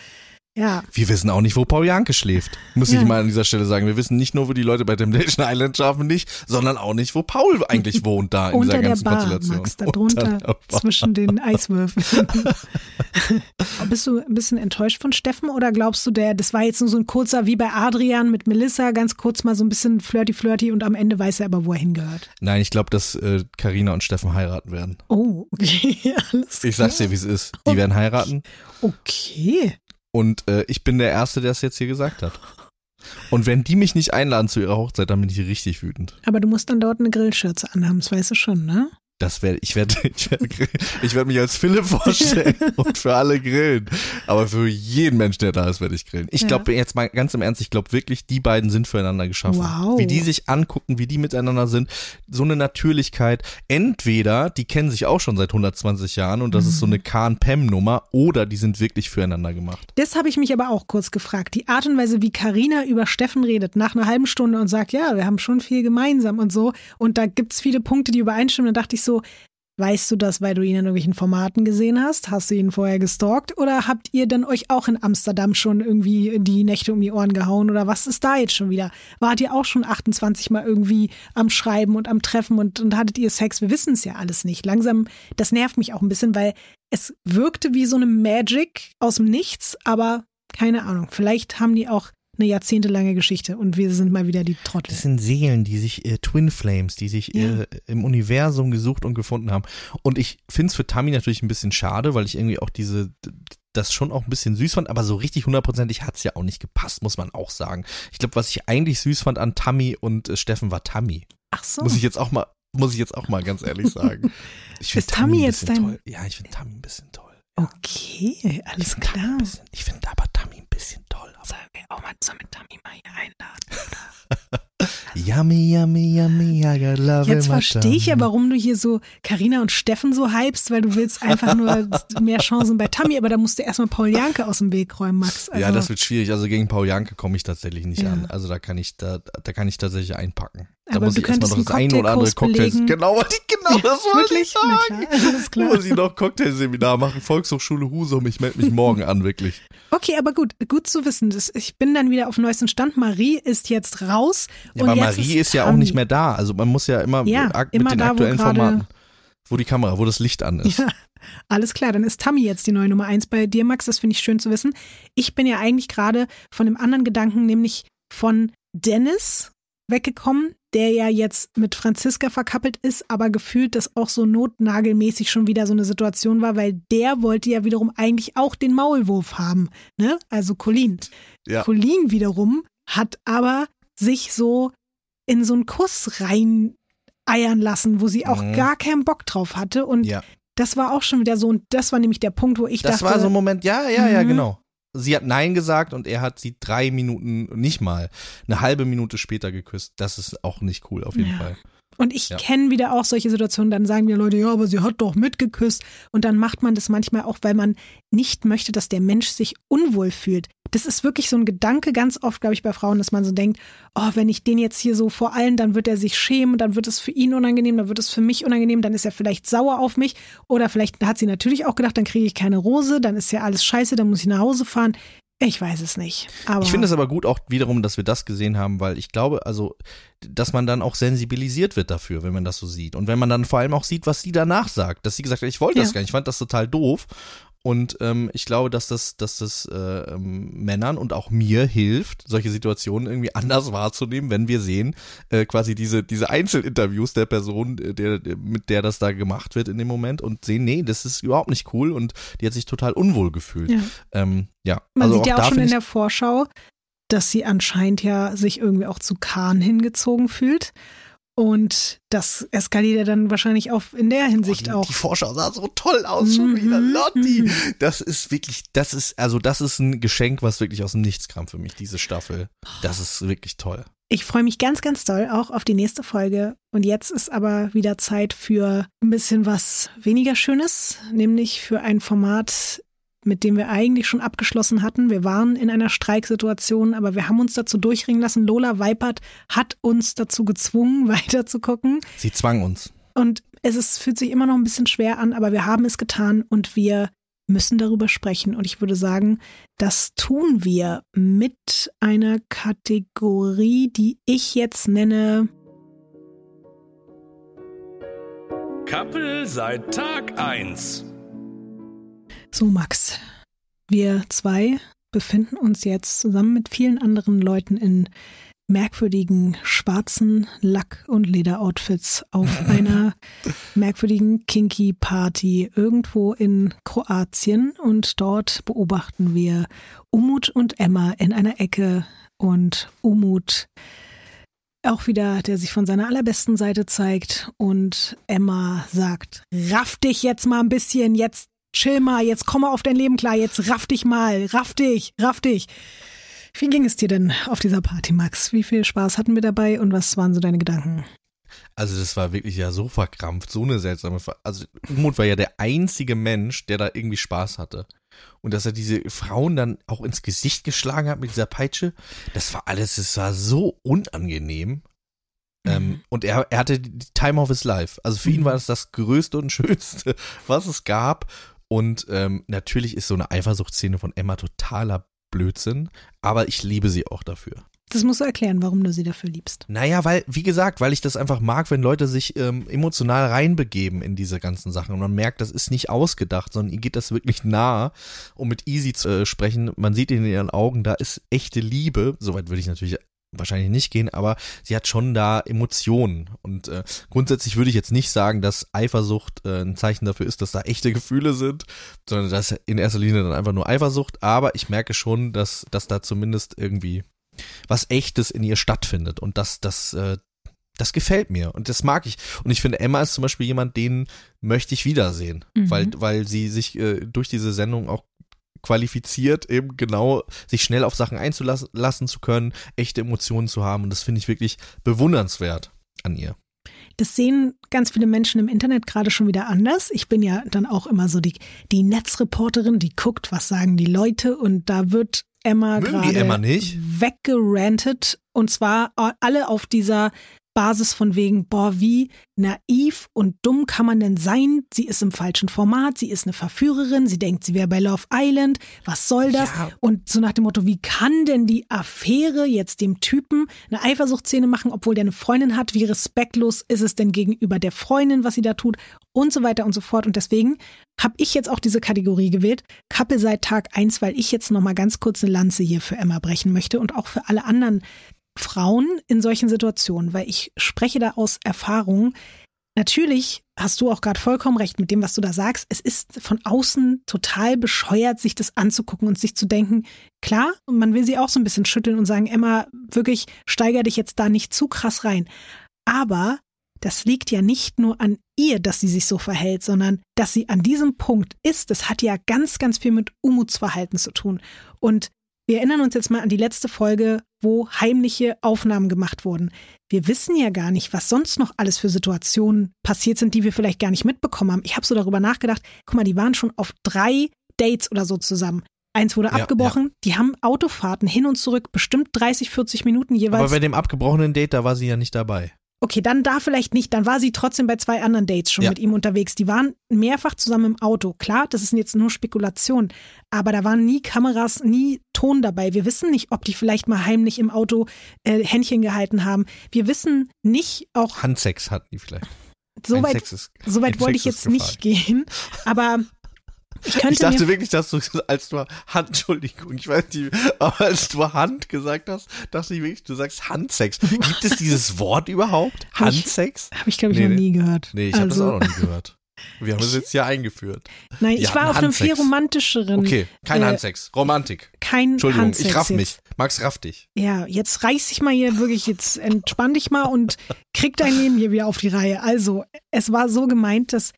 ja. Wir wissen auch nicht, wo Paul Janke schläft. Muss Ja. ich mal an dieser Stelle sagen. Wir wissen nicht nur, wo die Leute bei Temptation Island schlafen nicht, sondern auch nicht, wo Paul eigentlich wohnt da in Unter dieser der ganzen Bar, Konstellation. Max, da Unter drunter, zwischen den Eiswürfeln. Bist du ein bisschen enttäuscht von Steffen oder glaubst du, der, das war jetzt nur so ein kurzer, wie bei Adrian mit Melissa, ganz kurz mal so ein bisschen flirty-flirty und am Ende weiß er aber, wo er hingehört? Nein, ich glaube, dass äh, Carina und Steffen heiraten werden. Oh, okay, alles Ich sag's dir, wie es ist. Die werden heiraten. Okay. Und äh, ich bin der Erste, der es jetzt hier gesagt hat. Und wenn die mich nicht einladen zu ihrer Hochzeit, dann bin ich richtig wütend. Aber du musst dann dort eine Grillschürze anhaben, das weißt du schon, ne? Das werde ich werde ich werde ich werde mich als Philipp vorstellen und für alle grillen, aber für jeden Menschen, der da ist, werde ich grillen. Ich Ja. glaube jetzt mal ganz im Ernst, ich glaube wirklich, die beiden sind füreinander geschaffen. Wow. Wie die sich angucken, wie die miteinander sind, so eine Natürlichkeit. Entweder die kennen sich auch schon seit 120 Jahren und das ist so eine Kahn Pem Nummer oder die sind wirklich füreinander gemacht. Das habe ich mich aber auch kurz gefragt. Die Art und Weise, wie Karina über Steffen redet, nach einer halben Stunde und sagt, ja, wir haben schon viel gemeinsam und so. Und da gibt's viele Punkte, die übereinstimmen. Da dachte ich so, weißt du das, weil du ihn in irgendwelchen Formaten gesehen hast? Hast du ihn vorher gestalkt? Oder habt ihr dann euch auch in Amsterdam schon irgendwie die Nächte um die Ohren gehauen? Oder was ist da jetzt schon wieder? Wart ihr auch schon 28 Mal irgendwie am Schreiben und am Treffen und, und hattet ihr Sex? Wir wissen es ja alles nicht. Langsam, das nervt mich auch ein bisschen, weil es wirkte wie so eine Magic aus dem Nichts, aber keine Ahnung. Vielleicht haben die auch eine jahrzehntelange Geschichte und wir sind mal wieder die Trottel. Das sind Seelen, die sich, äh, Twin Flames, die sich Ja. äh, im Universum gesucht und gefunden haben. Und ich finde es für Tammy natürlich ein bisschen schade, weil ich irgendwie auch diese, das schon auch ein bisschen süß fand, aber so richtig hundertprozentig hat es ja auch nicht gepasst, muss man auch sagen. Ich glaube, was ich eigentlich süß fand an Tammy und äh, Steffen war Tammy. Ach so. Muss ich jetzt auch mal, muss ich jetzt auch mal ganz ehrlich sagen. Ich find Ist Tammy ein jetzt bisschen dein- toll. Ja, ich finde Tammy ein bisschen toll. Okay, alles Tammy klar. bisschen- Ich finde aber Tammy ein bisschen Sollen wir auch mal zusammen Tammy mal hier einladen? yummy, yummy, yummy, I got love Jetzt verstehe ich ja, warum du hier so Karina und Steffen so hypst, weil du willst einfach nur mehr Chancen bei Tammy, aber da musst du erstmal Paul Janke aus dem Weg räumen, Max. Also, ja, das wird schwierig. Also gegen Paul Janke komme ich tatsächlich nicht Ja. an. Also da kann ich, da, da kann ich tatsächlich einpacken. Da Aber muss du ich erstmal noch das eine oder andere belegen. Genau, genau, das wollte ich Wirklich? Na sagen. klar, muss ich noch Cocktailseminar machen. Volkshochschule Husum. Ich melde mich morgen an, wirklich. Okay, aber gut, gut zu wissen. Ich bin dann wieder auf neuesten Stand. Marie ist jetzt raus. Ja, und aber Marie ist, ja auch nicht mehr da. Also man muss ja immer, Ja, ak- immer mit den da, wo aktuellen gerade- Formaten. Wo die Kamera, wo das Licht an ist. Ja, alles klar, dann ist Tammy jetzt die neue Nummer eins bei dir, Max. Das finde ich schön zu wissen. Ich bin ja eigentlich gerade von einem anderen Gedanken, nämlich von Dennis weggekommen, der ja jetzt mit Franziska verkappelt ist, aber gefühlt das auch so notnagelmäßig schon wieder so eine Situation war, weil der wollte ja wiederum eigentlich auch den Maulwurf haben, ne? Also Colin. Ja. Colin wiederum hat aber sich so in so einen Kuss rein eiern lassen, wo sie auch Mhm. gar keinen Bock drauf hatte und Ja. das war auch schon wieder so und das war nämlich der Punkt, wo ich Das dachte, war so ein Moment, ja, ja, ja, Mhm. genau. Sie hat Nein gesagt und er hat sie drei Minuten, nicht mal, eine halbe Minute später geküsst. Das ist auch nicht cool, auf jeden Ja. Fall. Und ich Ja. kenne wieder auch solche Situationen, dann sagen die Leute, ja, aber sie hat doch mitgeküsst. Und dann macht man das manchmal auch, weil man nicht möchte, dass der Mensch sich unwohl fühlt. Das ist wirklich so ein Gedanke ganz oft, glaube ich, bei Frauen, dass man so denkt, oh, wenn ich den jetzt hier so vor allen, dann wird er sich schämen, dann wird es für ihn unangenehm, dann wird es für mich unangenehm, dann ist er vielleicht sauer auf mich. Oder vielleicht hat sie natürlich auch gedacht, dann kriege ich keine Rose, dann ist ja alles scheiße, dann muss ich nach Hause fahren. Ich weiß es nicht. Aber Ich finde es aber gut auch wiederum, dass wir das gesehen haben, weil ich glaube, also, dass man dann auch sensibilisiert wird dafür, wenn man das so sieht. Und wenn man dann vor allem auch sieht, was sie danach sagt, dass sie gesagt hat, ich wollte das Ja. gar nicht, ich fand das total doof. Und ähm, ich glaube, dass das, dass das äh, ähm, Männern und auch mir hilft, solche Situationen irgendwie anders wahrzunehmen, wenn wir sehen, äh, quasi diese, diese Einzelinterviews der Person, äh, der, mit der das da gemacht wird in dem Moment und sehen, nee, das ist überhaupt nicht cool und die hat sich total unwohl gefühlt. Ja. Ähm, ja. Man also sieht ja auch schon in der Vorschau, dass sie anscheinend ja sich irgendwie auch zu Kahn hingezogen fühlt. Und das eskaliert ja dann wahrscheinlich auch in der Hinsicht Oh, die, auch. Die Vorschau sah so toll aus schon wieder. Mhm, Lotti. mhm. Das ist wirklich, das ist, also das ist ein Geschenk, was wirklich aus dem Nichts kam für mich, diese Staffel. Das ist wirklich toll. Ich freue mich ganz, ganz doll auch auf die nächste Folge. Und jetzt ist aber wieder Zeit für ein bisschen was weniger Schönes, nämlich für ein Format, mit dem wir eigentlich schon abgeschlossen hatten. Wir waren in einer Streiksituation, aber wir haben uns dazu durchringen lassen. Lola Weipert hat uns dazu gezwungen, weiterzugucken. Sie zwang uns. Und es ist, fühlt sich immer noch ein bisschen schwer an, aber wir haben es getan und wir müssen darüber sprechen. Und ich würde sagen, das tun wir mit einer Kategorie, die ich jetzt nenne. Kappel seit Tag 1. So, Max, wir zwei befinden uns jetzt zusammen mit vielen anderen Leuten in merkwürdigen schwarzen Lack- und Lederoutfits auf einer merkwürdigen Kinky-Party irgendwo in Kroatien und dort beobachten wir Umut und Emma in einer Ecke und Umut auch wieder, der sich von seiner allerbesten Seite zeigt und Emma sagt, raff dich jetzt mal ein bisschen, jetzt chill mal, jetzt komm mal auf dein Leben klar, jetzt raff dich mal, raff dich, raff dich. Wie ging es dir denn auf dieser Party, Max? Wie viel Spaß hatten wir dabei und was waren so deine Gedanken? Also das war wirklich ja so verkrampft, so eine seltsame, Ver also Umut war ja der einzige Mensch, der da irgendwie Spaß hatte. Und dass er diese Frauen dann auch ins Gesicht geschlagen hat mit dieser Peitsche, das war alles, es war so unangenehm. Ähm, und er, er hatte die Time of his life. Also für ihn Mhm. war das das Größte und Schönste, was es gab. Und ähm, natürlich ist so eine Eifersuchtsszene von Emma totaler Blödsinn, aber ich liebe sie auch dafür. Das musst du erklären, warum du sie dafür liebst. Naja, weil, wie gesagt, weil ich das einfach mag, wenn Leute sich ähm, emotional reinbegeben in diese ganzen Sachen und man merkt, das ist nicht ausgedacht, sondern ihr geht das wirklich nahe, um mit Easy zu äh, sprechen. Man sieht in ihren Augen, da ist echte Liebe. Soweit würde ich natürlich wahrscheinlich nicht gehen, aber sie hat schon da Emotionen. Und äh, grundsätzlich würde ich jetzt nicht sagen, dass Eifersucht äh, ein Zeichen dafür ist, dass da echte Gefühle sind, sondern das ist in erster Linie dann einfach nur Eifersucht. Aber ich merke schon, dass, dass da zumindest irgendwie was Echtes in ihr stattfindet. Und das, das, äh, das gefällt mir und das mag ich. Und ich finde, Emma ist zum Beispiel jemand, den möchte ich wiedersehen, Mhm. weil, weil sie sich äh, durch diese Sendung auch qualifiziert, eben genau sich schnell auf Sachen einzulassen lassen zu können, echte Emotionen zu haben. Und das finde ich wirklich bewundernswert an ihr. Das sehen ganz viele Menschen im Internet gerade schon wieder anders. Ich bin ja dann auch immer so die, die Netzreporterin, die guckt, was sagen die Leute und da wird Emma gerade weggerantet und zwar alle auf dieser Basis von wegen, boah, wie naiv und dumm kann man denn sein? Sie ist im falschen Format, sie ist eine Verführerin, sie denkt, sie wäre bei Love Island, was soll das? Ja. Und so nach dem Motto, wie kann denn die Affäre jetzt dem Typen eine Eifersuchtsszene machen, obwohl der eine Freundin hat? Wie respektlos ist es denn gegenüber der Freundin, was sie da tut? Und so weiter und so fort. Und deswegen habe ich jetzt auch diese Kategorie gewählt, Kappel seit Tag eins, weil ich jetzt nochmal ganz kurz eine Lanze hier für Emma brechen möchte und auch für alle anderen Frauen in solchen Situationen, weil ich spreche da aus Erfahrung. Natürlich hast du auch gerade vollkommen recht mit dem, was du da sagst. Es ist von außen total bescheuert, sich das anzugucken und sich zu denken, klar, man will sie auch so ein bisschen schütteln und sagen, Emma, wirklich, steiger dich jetzt da nicht zu krass rein. Aber das liegt ja nicht nur an ihr, dass sie sich so verhält, sondern dass sie an diesem Punkt ist. Das hat ja ganz, ganz viel mit Umutsverhalten zu tun. Und wir erinnern uns jetzt mal an die letzte Folge, wo heimliche Aufnahmen gemacht wurden. Wir wissen ja gar nicht, was sonst noch alles für Situationen passiert sind, die wir vielleicht gar nicht mitbekommen haben. Ich habe so darüber nachgedacht, guck mal, die waren schon auf drei Dates oder so zusammen. Eins wurde Ja, abgebrochen, die haben Autofahrten hin und zurück, bestimmt 30, 40 Minuten jeweils. Aber bei dem abgebrochenen Date, da war sie ja nicht dabei. Okay, dann da vielleicht nicht. Dann war sie trotzdem bei zwei anderen Dates schon Ja. mit ihm unterwegs. Die waren mehrfach zusammen im Auto. Klar, das ist jetzt nur Spekulation. Aber da waren nie Kameras, nie Ton dabei. Wir wissen nicht, ob die vielleicht mal heimlich im Auto äh, Händchen gehalten haben. Wir wissen nicht, auch Handsex hatten die vielleicht. so Ein weit, Sex ist- so wollte ich jetzt nicht gehen. Aber ich Ich dachte wirklich, dass du, als du Hand, Entschuldigung, ich weiß nicht, aber als du Hand gesagt hast, dachte ich wirklich, du sagst Handsex. Gibt es dieses Wort überhaupt? Hab ich- Handsex? habe ich glaube ich Nee, noch nie gehört. Nee, ich habe das Also, auch noch nie gehört. Wir haben es jetzt hier eingeführt. Nein, ich war auf einem viel romantischeren. Okay, kein äh, Handsex. Romantik. Kein Entschuldigung, Handsex ich raff jetzt. mich. Max raff dich. Ja, jetzt reiß dich mal hier wirklich, jetzt entspann dich mal und krieg dein Leben hier wieder auf die Reihe. Also, es war so gemeint, dass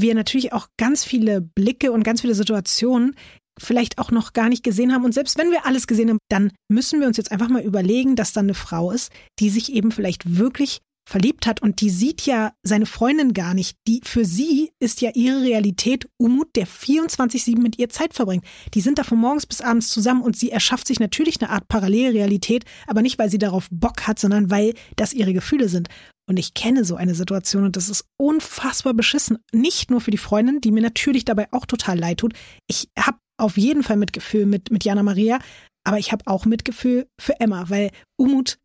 wir natürlich auch ganz viele Blicke und ganz viele Situationen vielleicht auch noch gar nicht gesehen haben. Und selbst wenn wir alles gesehen haben, dann müssen wir uns jetzt einfach mal überlegen, dass da eine Frau ist, die sich eben vielleicht wirklich verliebt hat und die sieht ja seine Freundin gar nicht. Die für sie ist ja ihre Realität Umut, der 24/7 mit ihr Zeit verbringt. Die sind da von morgens bis abends zusammen und sie erschafft sich natürlich eine Art Parallelrealität, aber nicht weil sie darauf Bock hat, sondern weil das ihre Gefühle sind. Und ich kenne so eine Situation und das ist unfassbar beschissen. Nicht nur für die Freundin, die mir natürlich dabei auch total leid tut. Ich habe auf jeden Fall Mitgefühl mit, mit Jana Maria, aber ich habe auch Mitgefühl für Emma, weil Umut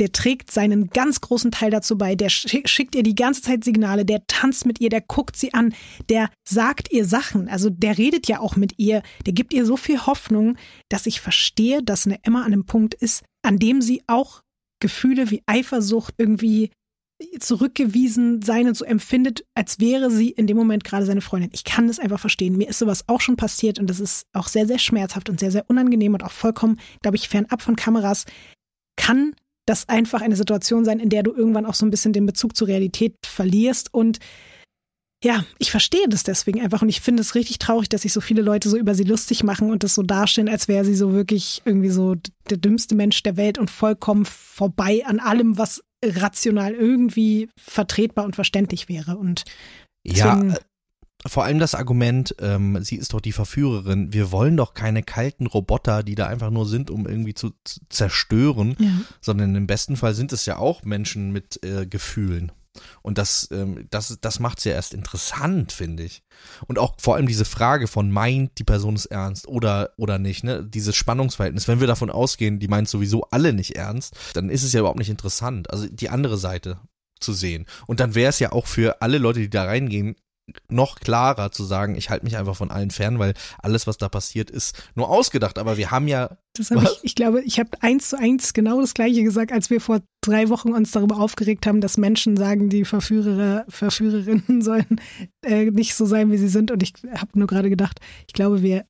der trägt seinen ganz großen Teil dazu bei. Der schick- schickt ihr die ganze Zeit Signale, der tanzt mit ihr, der guckt sie an, der sagt ihr Sachen. Also der redet ja auch mit ihr, der gibt ihr so viel Hoffnung, dass ich verstehe, dass eine Emma an einem Punkt ist, an dem sie auch Gefühle wie Eifersucht irgendwie zurückgewiesen sein und so empfindet, als wäre sie in dem Moment gerade seine Freundin. Ich kann das einfach verstehen. Mir ist sowas auch schon passiert und das ist auch sehr, sehr schmerzhaft und sehr, sehr unangenehm und auch vollkommen, glaube ich, fernab von Kameras. Kann das einfach eine Situation sein, in der du irgendwann auch so ein bisschen den Bezug zur Realität verlierst und ja, ich verstehe das deswegen einfach und ich finde es richtig traurig, dass sich so viele Leute so über sie lustig machen und das so darstellen, als wäre sie so wirklich irgendwie so der dümmste Mensch der Welt und vollkommen vorbei an allem, was rational irgendwie vertretbar und verständlich wäre. Und Ja, Deswegen- äh, vor allem das Argument, ähm, sie ist doch die Verführerin. Wir wollen doch keine kalten Roboter, die da einfach nur sind, um irgendwie zu, zu zerstören, ja, sondern im besten Fall sind es ja auch Menschen mit äh, Gefühlen. Und das, ähm, das, das macht es ja erst interessant, finde ich. Und auch vor allem diese Frage von meint die Person es ernst oder, oder nicht, ne? Dieses Spannungsverhältnis. Wenn wir davon ausgehen, die meint sowieso alle nicht ernst, dann ist es ja überhaupt nicht interessant. Also die andere Seite zu sehen. Und dann wäre es ja auch für alle Leute, die da reingehen, noch klarer zu sagen, ich halte mich einfach von allen fern, weil alles, was da passiert, ist nur ausgedacht. Aber wir haben ja das Was? ich, ich glaube, ich habe eins zu eins genau das gleiche gesagt, als wir vor drei Wochen uns darüber aufgeregt haben, dass Menschen sagen, die Verführer, Verführerinnen sollen äh, nicht so sein, wie sie sind. Und ich habe nur gerade gedacht, ich glaube, wir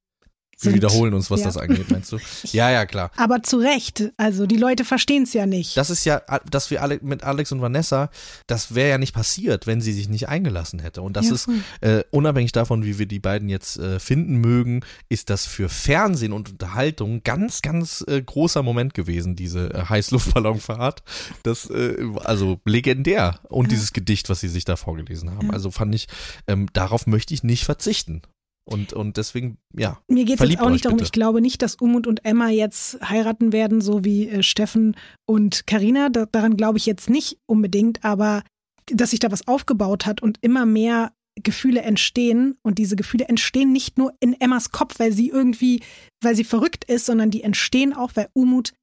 Wir wiederholen uns, was ja. das angeht, meinst du? Ja, ja, klar. Aber zu Recht. Also die Leute verstehen es ja nicht. Das ist ja, dass wir alle mit Alex und Vanessa, das wäre ja nicht passiert, wenn sie sich nicht eingelassen hätte. Und das Ja, ist äh, unabhängig davon, wie wir die beiden jetzt äh, finden mögen, ist das für Fernsehen und Unterhaltung ganz, ganz äh, großer Moment gewesen, diese äh, Heißluftballonfahrt. Das, äh, also legendär. Und Ja. dieses Gedicht, was sie sich da vorgelesen haben. Also fand ich, ähm, darauf möchte ich nicht verzichten. Und, und deswegen, ja. Mir geht es jetzt auch nicht darum, bitte. ich glaube nicht, dass Umut und Emma jetzt heiraten werden, so wie äh, Steffen und Karina. Da, daran glaube ich jetzt nicht unbedingt, aber dass sich da was aufgebaut hat und immer mehr Gefühle entstehen und diese Gefühle entstehen nicht nur in Emmas Kopf, weil sie irgendwie, weil sie verrückt ist, sondern die entstehen auch, weil Umut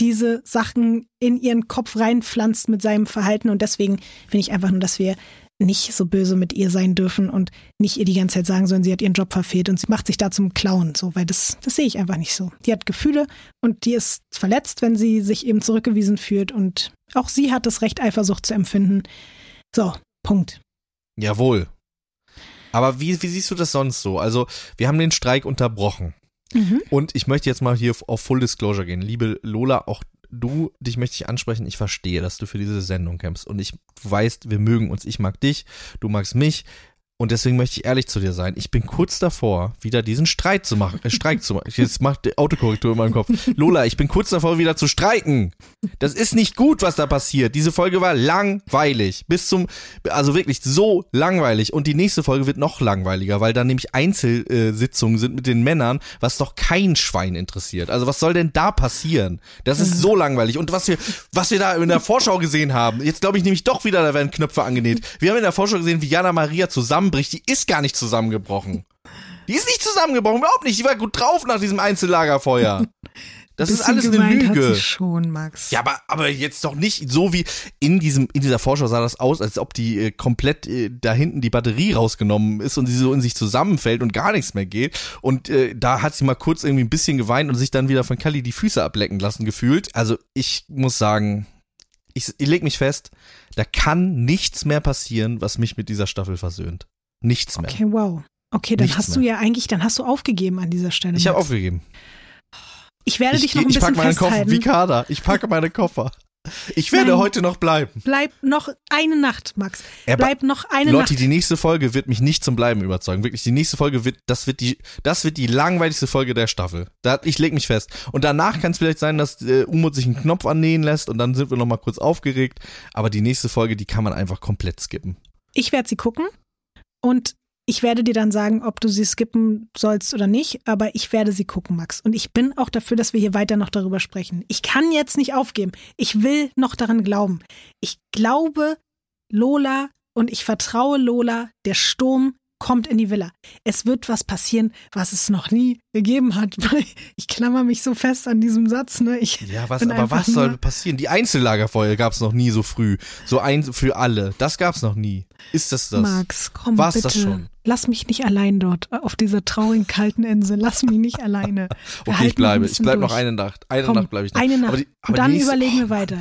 diese Sachen in ihren Kopf reinpflanzt mit seinem Verhalten und deswegen finde ich einfach nur, dass wir nicht so böse mit ihr sein dürfen und nicht ihr die ganze Zeit sagen sollen, sie hat ihren Job verfehlt und sie macht sich da zum Clown, so, weil das, das sehe ich einfach nicht so. Die hat Gefühle und die ist verletzt, wenn sie sich eben zurückgewiesen fühlt und auch sie hat das Recht, Eifersucht zu empfinden. So, Punkt. Jawohl. Aber wie, wie siehst du das sonst so? Also, wir haben den Streik unterbrochen. Mhm. Und ich möchte jetzt mal hier auf Full Disclosure gehen. Liebe Lola, auch du, dich möchte ich ansprechen. Ich verstehe, dass du für diese Sendung kämpfst. Und ich du weißt, wir mögen uns. Ich mag dich, du magst mich. Und deswegen möchte ich ehrlich zu dir sein. Ich bin kurz davor, wieder diesen Streit zu machen, äh, Streik zu machen. Jetzt macht die Autokorrektur in meinem Kopf. Lola, ich bin kurz davor, wieder zu streiken. Das ist nicht gut, was da passiert. Diese Folge war langweilig. Bis zum, also wirklich so langweilig. Und die nächste Folge wird noch langweiliger, weil da nämlich Einzelsitzungen sind mit den Männern, was doch kein Schwein interessiert. Also was soll denn da passieren? Das ist so langweilig. Und was wir, was wir da in der Vorschau gesehen haben, jetzt glaube ich nämlich doch wieder, da werden Knöpfe angenäht. Wir haben in der Vorschau gesehen, wie Jana Maria zusammenbricht. Die ist gar nicht zusammengebrochen. Die ist nicht zusammengebrochen, überhaupt nicht. Die war gut drauf nach diesem Einzellagerfeuer. Das ist alles eine gemeint Hat Lüge. sie schon, Max. Ja, aber, aber jetzt doch nicht so wie in diesem, in dieser Vorschau sah das aus, als ob die äh, komplett äh, da hinten die Batterie rausgenommen ist und sie so in sich zusammenfällt und gar nichts mehr geht. Und äh, da hat sie mal kurz irgendwie ein bisschen geweint und sich dann wieder von Kali die Füße ablecken lassen gefühlt. Also ich muss sagen, ich, ich leg mich fest, da kann nichts mehr passieren, was mich mit dieser Staffel versöhnt. Nichts mehr. Okay, wow. Okay, dann Nichts hast du mehr. ja eigentlich, dann hast du aufgegeben an dieser Stelle. Ich habe aufgegeben. Ich werde Ich, dich noch ein ich bisschen packe meinen Koffer festhalten. wie Kader. Ich packe meine Koffer. Ich werde Nein. heute noch bleiben. Bleib noch eine Nacht, Max. Bleib noch eine Lotti, Nacht. die nächste Folge wird mich nicht zum Bleiben überzeugen. Wirklich, die nächste Folge wird, das wird die, das wird die langweiligste Folge der Staffel. Da, ich leg mich fest. Und danach kann es vielleicht sein, dass äh, Umut sich einen Knopf annähen lässt und dann sind wir noch mal kurz aufgeregt. Aber die nächste Folge, die kann man einfach komplett skippen. Ich werde sie gucken und ich werde dir dann sagen, ob du sie skippen sollst oder nicht, aber ich werde sie gucken, Max. Und ich bin auch dafür, dass wir hier weiter noch darüber sprechen. Ich kann jetzt nicht aufgeben. Ich will noch daran glauben. Ich glaube, Lola und ich vertraue Lola, der Sturm kommt in die Villa. Es wird was passieren, was es noch nie gegeben hat. Ich klammer mich so fest an diesem Satz, ne? Ich Ja, was, aber was soll passieren? Die Einzellagerfeuer gab es noch nie so früh. So ein für alle. Das gab's noch nie. Ist das das? Max, komm War's bitte. das schon? Lass mich nicht allein dort auf dieser traurigen kalten Insel. Lass mich nicht alleine. Okay, ich bleibe. Ich bleibe noch eine Nacht. Eine Komm, Nacht bleibe ich noch. Eine Nacht. Aber die, aber Und dann nächste- überlegen oh, wir weiter.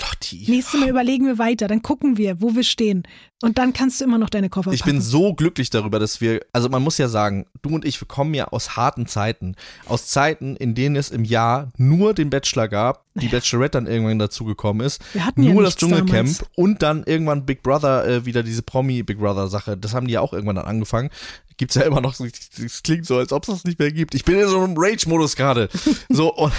Lotti. Nächstes Mal überlegen wir weiter. Dann gucken wir, wo wir stehen. Und dann kannst du immer noch deine Koffer Ich packen. bin so glücklich darüber, dass wir, also man muss ja sagen, du und ich, wir kommen ja aus harten Zeiten. Aus Zeiten, in denen es im Jahr nur den Bachelor gab, die Bachelorette dann irgendwann dazugekommen ist, Wir hatten ja nur das nichts Dschungelcamp damals. und dann irgendwann Big Brother, äh, wieder diese Promi-Big Brother-Sache. Das haben die ja auch irgendwann dann angefangen. Gibt's ja immer noch, so- es klingt so, als ob es das nicht mehr gibt. Ich bin in so einem Rage-Modus gerade. So, und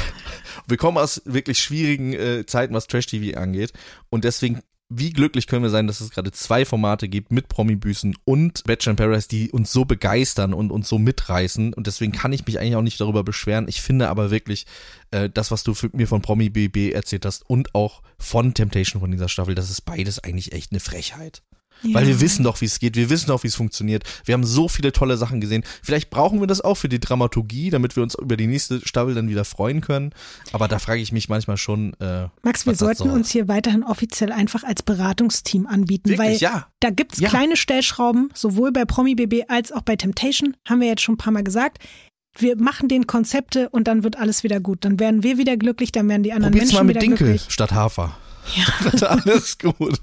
wir kommen aus wirklich schwierigen äh, Zeiten, was Trash-TV angeht. Und deswegen, wie glücklich können wir sein, dass es gerade zwei Formate gibt mit Promi-Büßen und Bachelor in Paradise, die uns so begeistern und uns so mitreißen. Und deswegen kann ich mich eigentlich auch nicht darüber beschweren. Ich finde aber wirklich, äh, das, was du für, mir von Promi BB erzählt hast und auch von Temptation von dieser Staffel, das ist beides eigentlich echt eine Frechheit. Ja. Weil wir wissen doch, wie es geht, wir wissen doch, wie es funktioniert. Wir haben so viele tolle Sachen gesehen. Vielleicht brauchen wir das auch für die Dramaturgie, damit wir uns über die nächste Staffel dann wieder freuen können. Aber da frage ich mich manchmal schon. Äh, Max, wir sollten soll. uns hier weiterhin offiziell einfach als Beratungsteam anbieten, Wirklich, weil ja. da gibt's Ja. kleine Stellschrauben, sowohl bei Promi BB als auch bei Temptation, haben wir jetzt schon ein paar Mal gesagt. Wir machen den Konzepte und dann wird alles wieder gut. Dann werden wir wieder glücklich, dann werden die anderen Probier's Menschen mal mit wieder Dinkel glücklich. statt Hafer. Ja. Alles gut.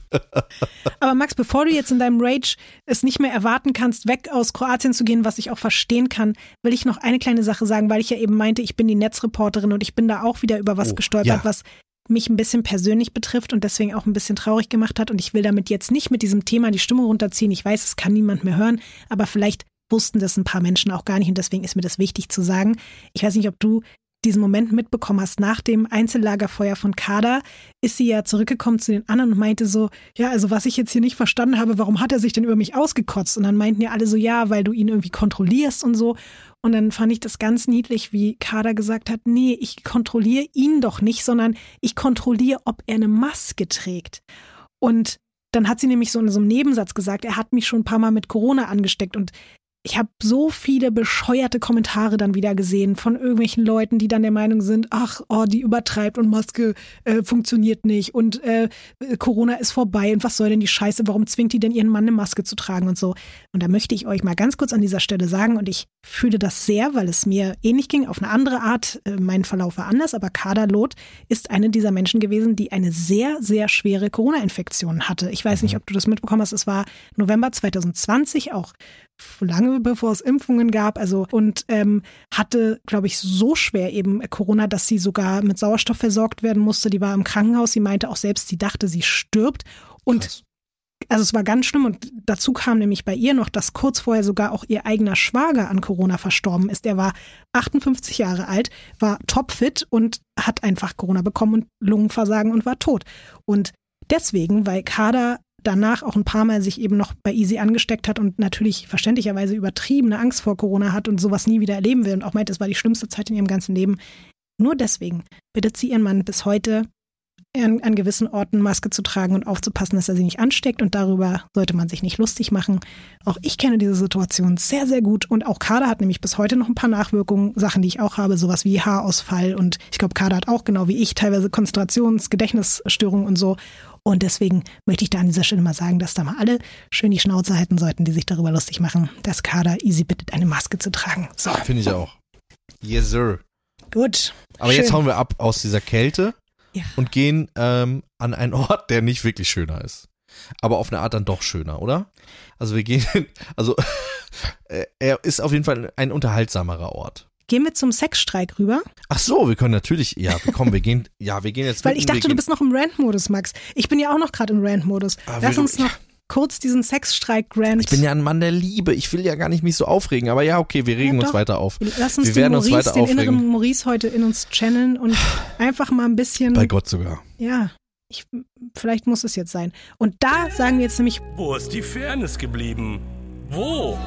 Aber Max, bevor du jetzt in deinem Rage es nicht mehr erwarten kannst, weg aus Kroatien zu gehen, was ich auch verstehen kann, will ich noch eine kleine Sache sagen, weil ich ja eben meinte, ich bin die Netzreporterin und ich bin da auch wieder über was Oh, gestolpert, ja. was mich ein bisschen persönlich betrifft und deswegen auch ein bisschen traurig gemacht hat. Und ich will damit jetzt nicht mit diesem Thema die Stimme runterziehen. Ich weiß, es kann niemand mehr hören, aber vielleicht wussten das ein paar Menschen auch gar nicht und deswegen ist mir das wichtig zu sagen. Ich weiß nicht, ob du diesen Moment mitbekommen hast, nach dem Einzellagerfeuer von Kader, ist sie ja zurückgekommen zu den anderen und meinte so, ja, also was ich jetzt hier nicht verstanden habe, warum hat er sich denn über mich ausgekotzt? Und dann meinten ja alle so, ja, weil du ihn irgendwie kontrollierst und so. Und dann fand ich das ganz niedlich, wie Kader gesagt hat, nee, ich kontrolliere ihn doch nicht, sondern ich kontrolliere, ob er eine Maske trägt. Und dann hat sie nämlich so in so einem Nebensatz gesagt, er hat mich schon ein paar Mal mit Corona angesteckt und ich habe so viele bescheuerte Kommentare dann wieder gesehen von irgendwelchen Leuten, die dann der Meinung sind, ach, oh, die übertreibt und Maske äh, funktioniert nicht und äh, Corona ist vorbei und was soll denn die Scheiße, warum zwingt die denn ihren Mann eine Maske zu tragen und so. Und da möchte ich euch mal ganz kurz an dieser Stelle sagen und ich fühle das sehr, weil es mir ähnlich ging, auf eine andere Art, äh, mein Verlauf war anders, aber Kader Loth ist eine dieser Menschen gewesen, die eine sehr, sehr schwere Corona-Infektion hatte. Ich weiß nicht, ob du das mitbekommen hast, es war November 2020, auch lange bevor es Impfungen gab, also und ähm, hatte, glaube ich, so schwer eben Corona, dass sie sogar mit Sauerstoff versorgt werden musste. Die war im Krankenhaus. Sie meinte auch selbst, sie dachte, sie stirbt. Und Krass. also es war ganz schlimm. Und dazu kam nämlich bei ihr noch, dass kurz vorher sogar auch ihr eigener Schwager an Corona verstorben ist. Er war 58 Jahre alt, war topfit und hat einfach Corona bekommen und Lungenversagen und war tot. Und deswegen, weil Kader danach auch ein paar Mal sich eben noch bei Easy angesteckt hat und natürlich verständlicherweise übertriebene Angst vor Corona hat und sowas nie wieder erleben will und auch meint, es war die schlimmste Zeit in ihrem ganzen Leben. Nur deswegen bittet sie ihren Mann bis heute, an, an gewissen Orten Maske zu tragen und aufzupassen, dass er sie nicht ansteckt. Und darüber sollte man sich nicht lustig machen. Auch ich kenne diese Situation sehr, sehr gut. Und auch Kader hat nämlich bis heute noch ein paar Nachwirkungen, Sachen, die ich auch habe, sowas wie Haarausfall. Und ich glaube, Kader hat auch genau wie ich teilweise Konzentrations-, Gedächtnisstörungen und so. Und deswegen möchte ich da an dieser Stelle mal sagen, dass da mal alle schön die Schnauze halten sollten, die sich darüber lustig machen, dass Kader easy bittet, eine Maske zu tragen. So. Finde ich auch. Yes, sir. Gut. Aber schön. jetzt hauen wir ab aus dieser Kälte Ja. und gehen ähm, an einen Ort, der nicht wirklich schöner ist. Aber auf eine Art dann doch schöner, oder? Also wir gehen, also äh, er ist auf jeden Fall ein unterhaltsamerer Ort. Gehen wir zum Sexstreik rüber? Ach so, wir können natürlich, ja, komm, wir gehen, ja, wir gehen jetzt Weil mitten, ich dachte, du bist noch im Rant-Modus, Max. Ich bin ja auch noch gerade im Rant-Modus. Ah, Lass wir- uns noch kurz diesen Sexstreik-Rant. Ich bin ja ein Mann der Liebe. Ich will ja gar nicht mich so aufregen, aber ja, okay, wir regen Ja, uns weiter auf. Lass uns wir den werden uns Maurice, weiter den aufregen. inneren Maurice heute in uns channeln und einfach mal ein bisschen. Bei Gott sogar. Ja, ich, vielleicht muss es jetzt sein. Und da sagen wir jetzt nämlich, Wo ist die Fairness geblieben? Wo?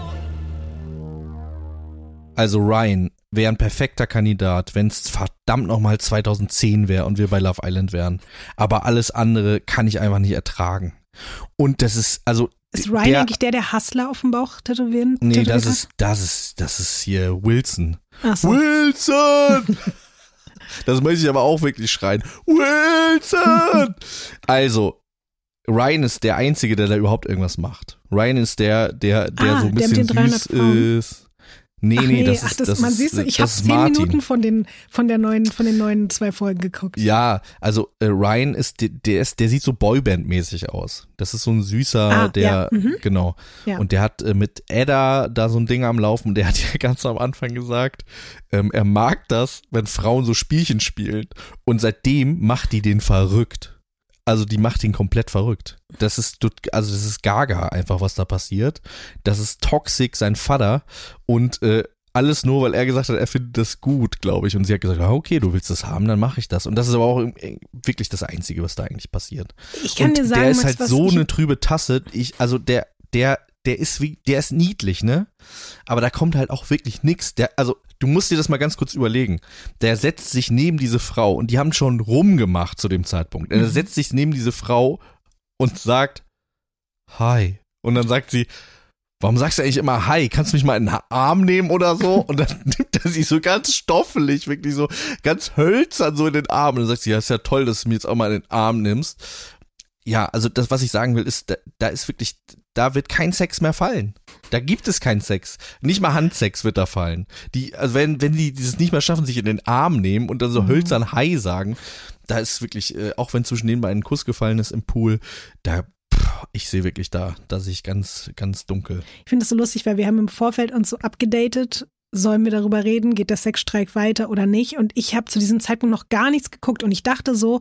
Also Ryan wäre ein perfekter Kandidat, wenn es verdammt nochmal 2010 wäre und wir bei Love Island wären. Aber alles andere kann ich einfach nicht ertragen. Und das ist, also. ist Ryan der, eigentlich der, der Hustler auf dem Bauch tätowieren? Nee, tätowiert das hat? ist, das ist, das ist hier Wilson. So. Wilson! das möchte ich aber auch wirklich schreien. Wilson! also, Ryan ist der Einzige, der da überhaupt irgendwas macht. Ryan ist der, der, der Ah, so ein der bisschen 300 süß ist. Nee, Ach nee, das ach, ist, das, das man ist, siehst du, ich habe zehn Martin. Minuten von den von der neuen von den neuen zwei Folgen geguckt. Ja, also äh, Ryan ist der, der ist der sieht so Boyband-mäßig aus. Das ist so ein süßer, Ah, der ja, mhm. genau. Ja. Und der hat äh, mit Edda da so ein Ding am Laufen. Der hat ja ganz am Anfang gesagt, ähm, er mag das, wenn Frauen so Spielchen spielen. Und seitdem macht die den verrückt. Also die macht ihn komplett verrückt. Das ist also das ist Gaga einfach, was da passiert. Das ist Toxic, sein Vater und äh, alles nur, weil er gesagt hat, er findet das gut, glaube ich. Und sie hat gesagt, ah, okay, du willst das haben, dann mache ich das. Und das ist aber auch äh, wirklich das Einzige, was da eigentlich passiert. Ich kann und dir sagen, der ist halt was so ich, eine trübe Tasse. Ich, also der, der, der ist wie, der ist niedlich, ne? Aber da kommt halt auch wirklich nix. Der, also du musst dir das mal ganz kurz überlegen. Der setzt sich neben diese Frau und die haben schon rumgemacht zu dem Zeitpunkt. Mhm. Er setzt sich neben diese Frau und sagt Hi. Und dann sagt sie, warum sagst du eigentlich immer Hi? Kannst du mich mal in den Arm nehmen oder so? Und dann nimmt er sie so ganz stoffelig, wirklich so ganz hölzern so in den Arm. Und dann sagt sie, ja, ist ja toll, dass du mir jetzt auch mal in den Arm nimmst. Ja, also das, was ich sagen will, ist, da, da ist wirklich, da wird kein Sex mehr fallen. Da gibt es keinen Sex. Nicht mal Handsex wird da fallen. Die, also wenn, wenn die dieses nicht mehr schaffen, sich in den Arm nehmen und dann so hölzern Hi sagen, da ist wirklich, äh, auch wenn zwischen denen mal ein Kuss gefallen ist im Pool, da, ich sehe wirklich da, da sehe ich ganz, ganz dunkel. ich finde das so lustig, weil wir haben im Vorfeld uns so abgedatet. Sollen wir darüber reden? Geht der Sexstreik weiter oder nicht? Und ich habe zu diesem Zeitpunkt noch gar nichts geguckt und ich dachte so,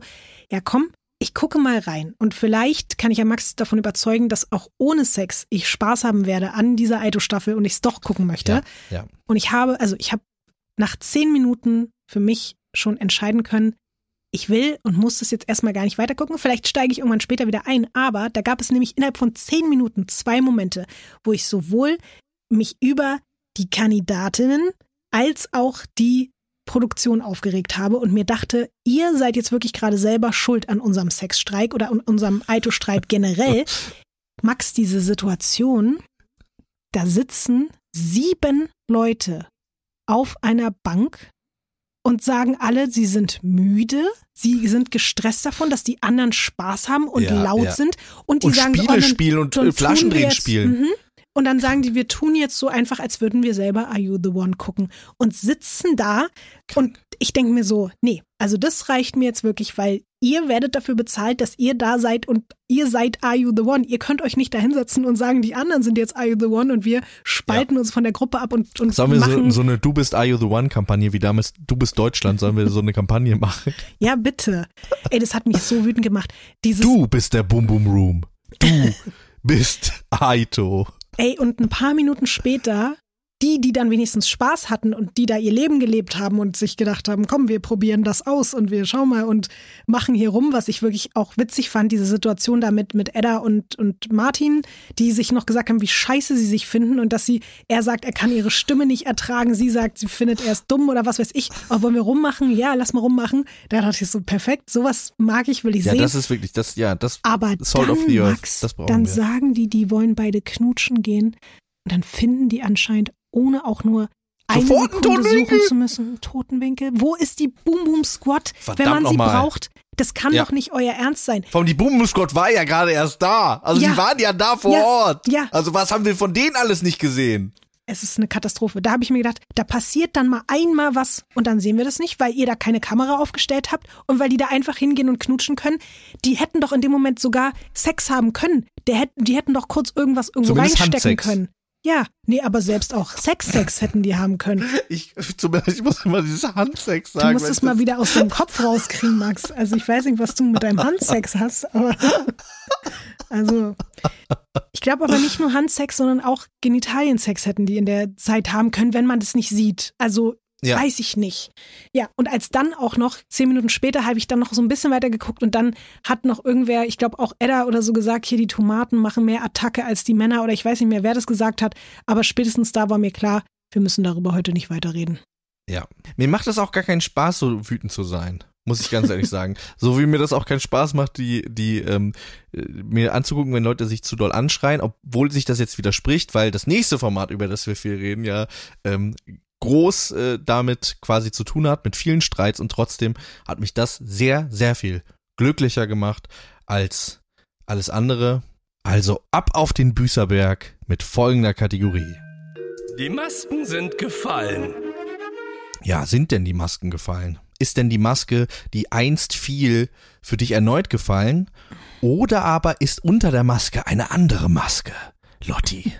ja komm, ich gucke mal rein und vielleicht kann ich ja Max davon überzeugen, dass auch ohne Sex ich Spaß haben werde an dieser Aito-Staffel und ich es doch gucken möchte. Ja, ja. Und ich habe, also ich habe nach zehn Minuten für mich schon entscheiden können, ich will und muss das jetzt erstmal gar nicht weitergucken. Vielleicht steige ich irgendwann später wieder ein. Aber da gab es nämlich innerhalb von zehn Minuten zwei Momente, wo ich sowohl mich über die Kandidatinnen als auch die Produktion aufgeregt habe und mir dachte, ihr seid jetzt wirklich gerade selber schuld an unserem Sexstreik oder an unserem Aito-Streit generell. Max, diese Situation, da sitzen sieben Leute auf einer Bank und sagen alle, sie sind müde, sie sind gestresst davon, dass die anderen Spaß haben und Ja, laut ja. sind und die Und sagen, Spiele oh, dann- spielen und, dann äh, Flaschendrehen spielen. Mhm. Und dann sagen die, wir tun jetzt so einfach, als würden wir selber Are You the One gucken und sitzen da und ich denke mir so, nee, also das reicht mir jetzt wirklich, weil ihr werdet dafür bezahlt, dass ihr da seid und ihr seid Are You the One. Ihr könnt euch nicht da hinsetzen und sagen, die anderen sind jetzt Are You the One und wir spalten uns von der Gruppe ab und, und Sollen wir machen. so, so eine Du bist Are You the One Kampagne wie damals Du bist Deutschland, sollen wir so eine Kampagne machen? ja, bitte. Ey, das hat mich so wütend gemacht. Dieses, Du bist der Boom Boom Room. Du bist Aito. Ey, und ein paar Minuten später, die, die dann wenigstens Spaß hatten und die da ihr Leben gelebt haben und sich gedacht haben, komm, wir probieren das aus und wir schauen mal und machen hier rum, was ich wirklich auch witzig fand, diese Situation da mit, Edda und, und Martin, die sich noch gesagt haben, wie scheiße sie sich finden und dass sie, er sagt, er kann ihre Stimme nicht ertragen, sie sagt, sie findet er ist dumm oder was weiß ich. Aber wollen wir rummachen? Ja, lass mal rummachen. Da dachte ich so, perfekt, sowas mag ich, will ich Ja, sehen. das ist wirklich, das, ja, das, Aber Salt dann, of the Earth, Max, das brauchen dann wir. sagen die, die wollen beide knutschen gehen und dann finden die anscheinend, ohne auch nur eine Sofort einen Sekunde Totenwinkel. suchen zu müssen, Totenwinkel. Wo ist die Boom Boom Squad, wenn Verdammt man sie braucht? Das kann Ja. doch nicht euer Ernst sein. Vor allem die Boom Boom Squad war ja gerade erst da. Also Ja. die waren ja da vor Ja. Ort. Ja. Also was haben wir von denen alles nicht gesehen? Es ist eine Katastrophe. Da habe ich mir gedacht, da passiert dann mal einmal was und dann sehen wir das nicht, weil ihr da keine Kamera aufgestellt habt und weil die da einfach hingehen und knutschen können. Die hätten doch in dem Moment sogar Sex haben können. Der hätten, die hätten doch kurz irgendwas irgendwo Zumindest reinstecken Handsex. können. Ja, nee, aber selbst auch Sex-Sex hätten die haben können. Ich, ich muss immer dieses Handsex Du sagen. musst weil es mal wieder aus dem Kopf rauskriegen, Max. Also ich weiß nicht, was du mit deinem Handsex hast, aber also ich glaube aber nicht nur Handsex, sondern auch Genitaliensex hätten die in der Zeit haben können, wenn man das nicht sieht. Also Ja. weiß ich nicht. Ja, und als dann auch noch, zehn Minuten später, habe ich dann noch so ein bisschen weiter geguckt und dann hat noch irgendwer, ich glaube auch Edda oder so gesagt, hier die Tomaten machen mehr Attacke als die Männer oder ich weiß nicht mehr, wer das gesagt hat, aber spätestens da war mir klar, wir müssen darüber heute nicht weiterreden. Ja. Mir macht das auch gar keinen Spaß, so wütend zu sein. Muss ich ganz ehrlich sagen. So wie mir das auch keinen Spaß macht, die, die, ähm, äh, mir anzugucken, wenn Leute sich zu doll anschreien, obwohl sich das jetzt widerspricht, weil das nächste Format, über das wir viel reden, ja, ähm, groß äh, damit quasi zu tun hat, mit vielen Streits und trotzdem hat mich das sehr, sehr viel glücklicher gemacht als alles andere. Also ab auf den Büßerberg mit folgender Kategorie. Die Masken sind gefallen. Ja, sind denn die Masken gefallen? Ist denn die Maske, die einst fiel, für dich erneut gefallen? Oder aber ist unter der Maske eine andere Maske? Lotti.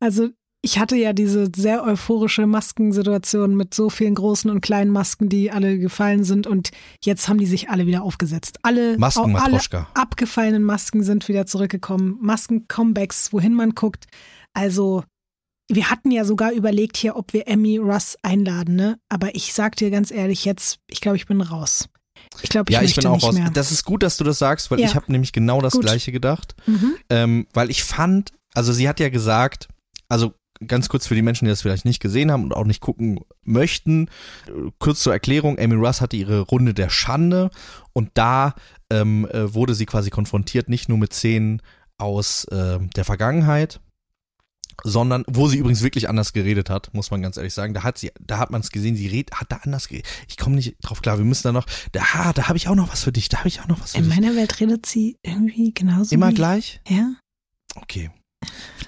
Also ich hatte ja diese sehr euphorische Maskensituation mit so vielen großen und kleinen Masken, die alle gefallen sind und jetzt haben die sich alle wieder aufgesetzt. Alle, Masken alle abgefallenen Masken sind wieder zurückgekommen. Masken-Comebacks, wohin man guckt. Also wir hatten ja sogar überlegt hier, ob wir Emmy Russ einladen, ne? Aber ich sag dir ganz ehrlich jetzt, ich glaube, ich bin raus. Ich glaube, ich ja, ich bin auch raus. mehr. Das ist gut, dass du das sagst, weil Ja. ich habe nämlich genau das Gut. gleiche gedacht. Mhm. Ähm, weil ich fand, also sie hat ja gesagt, also ganz kurz für die Menschen, die das vielleicht nicht gesehen haben und auch nicht gucken möchten, kurz zur Erklärung, Amy Russ hatte ihre Runde der Schande und da ähm, äh, wurde sie quasi konfrontiert, nicht nur mit Szenen aus äh, der Vergangenheit, sondern wo sie übrigens wirklich anders geredet hat, muss man ganz ehrlich sagen. Da hat sie, da hat man es gesehen, sie redet, hat da anders geredet. Ich komme nicht drauf klar. Wir müssen da noch, da, da habe ich auch noch was für dich. Da habe ich auch noch was für In dich. meiner Welt redet sie irgendwie genauso. Immer gleich? Ja. Okay.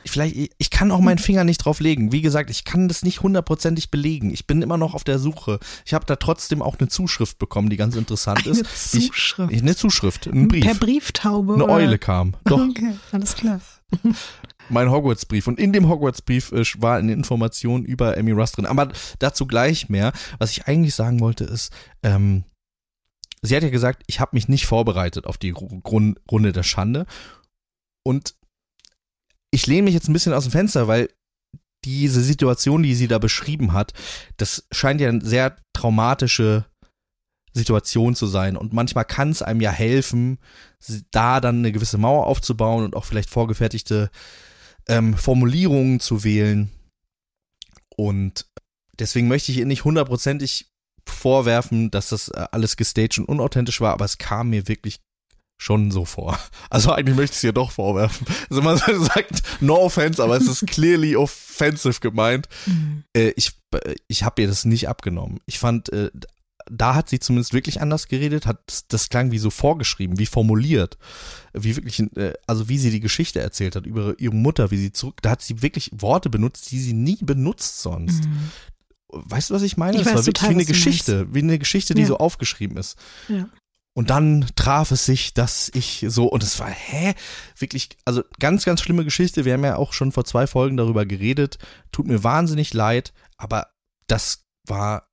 Vielleicht, ich kann auch meinen Finger nicht drauf legen. Wie gesagt, ich kann das nicht hundertprozentig belegen. Ich bin immer noch auf der Suche. Ich habe da trotzdem auch eine Zuschrift bekommen, die ganz interessant Eine ist. Zuschrift. Ich, eine Zuschrift, ein Brief. Per Brieftaube. eine oder? Eule kam. Doch, Okay, alles klar. mein Hogwarts-Brief. Und in dem Hogwarts-Brief äh, war eine Information über Amy Russ drin. Aber dazu gleich mehr. Was ich eigentlich sagen wollte ist, ähm, sie hat ja gesagt, ich habe mich nicht vorbereitet auf die Runde der Schande. Und ich lehne mich jetzt ein bisschen aus dem Fenster, weil diese Situation, die sie da beschrieben hat, das scheint ja eine sehr traumatische Situation zu sein. Und manchmal kann es einem ja helfen, da dann eine gewisse Mauer aufzubauen und auch vielleicht vorgefertigte ähm, Formulierungen zu wählen. Und deswegen möchte ich ihr nicht hundertprozentig vorwerfen, dass das äh, alles gestaged und unauthentisch war, aber es kam mir wirklich schon so vor. Also eigentlich möchte ich es ihr doch vorwerfen. Also man sagt, no offense, aber es ist clearly offensive gemeint. Mhm. Äh, ich ich habe ihr das nicht abgenommen. Ich fand, äh, da hat sie zumindest wirklich anders geredet, hat das klang wie so vorgeschrieben, wie formuliert, wie wirklich, äh, also wie sie die Geschichte erzählt hat über ihre Mutter, wie sie zurück, da hat sie wirklich Worte benutzt, die sie nie benutzt sonst. Mhm. Weißt du, was ich meine? Ich das weiß war wirklich total, wie eine Geschichte, wie eine Geschichte, die Ja. so aufgeschrieben ist. Ja. Und dann traf es sich, dass ich so, und es war, hä? Wirklich, also ganz, ganz schlimme Geschichte. Wir haben ja auch schon vor zwei Folgen darüber geredet. Tut mir wahnsinnig leid, aber das war,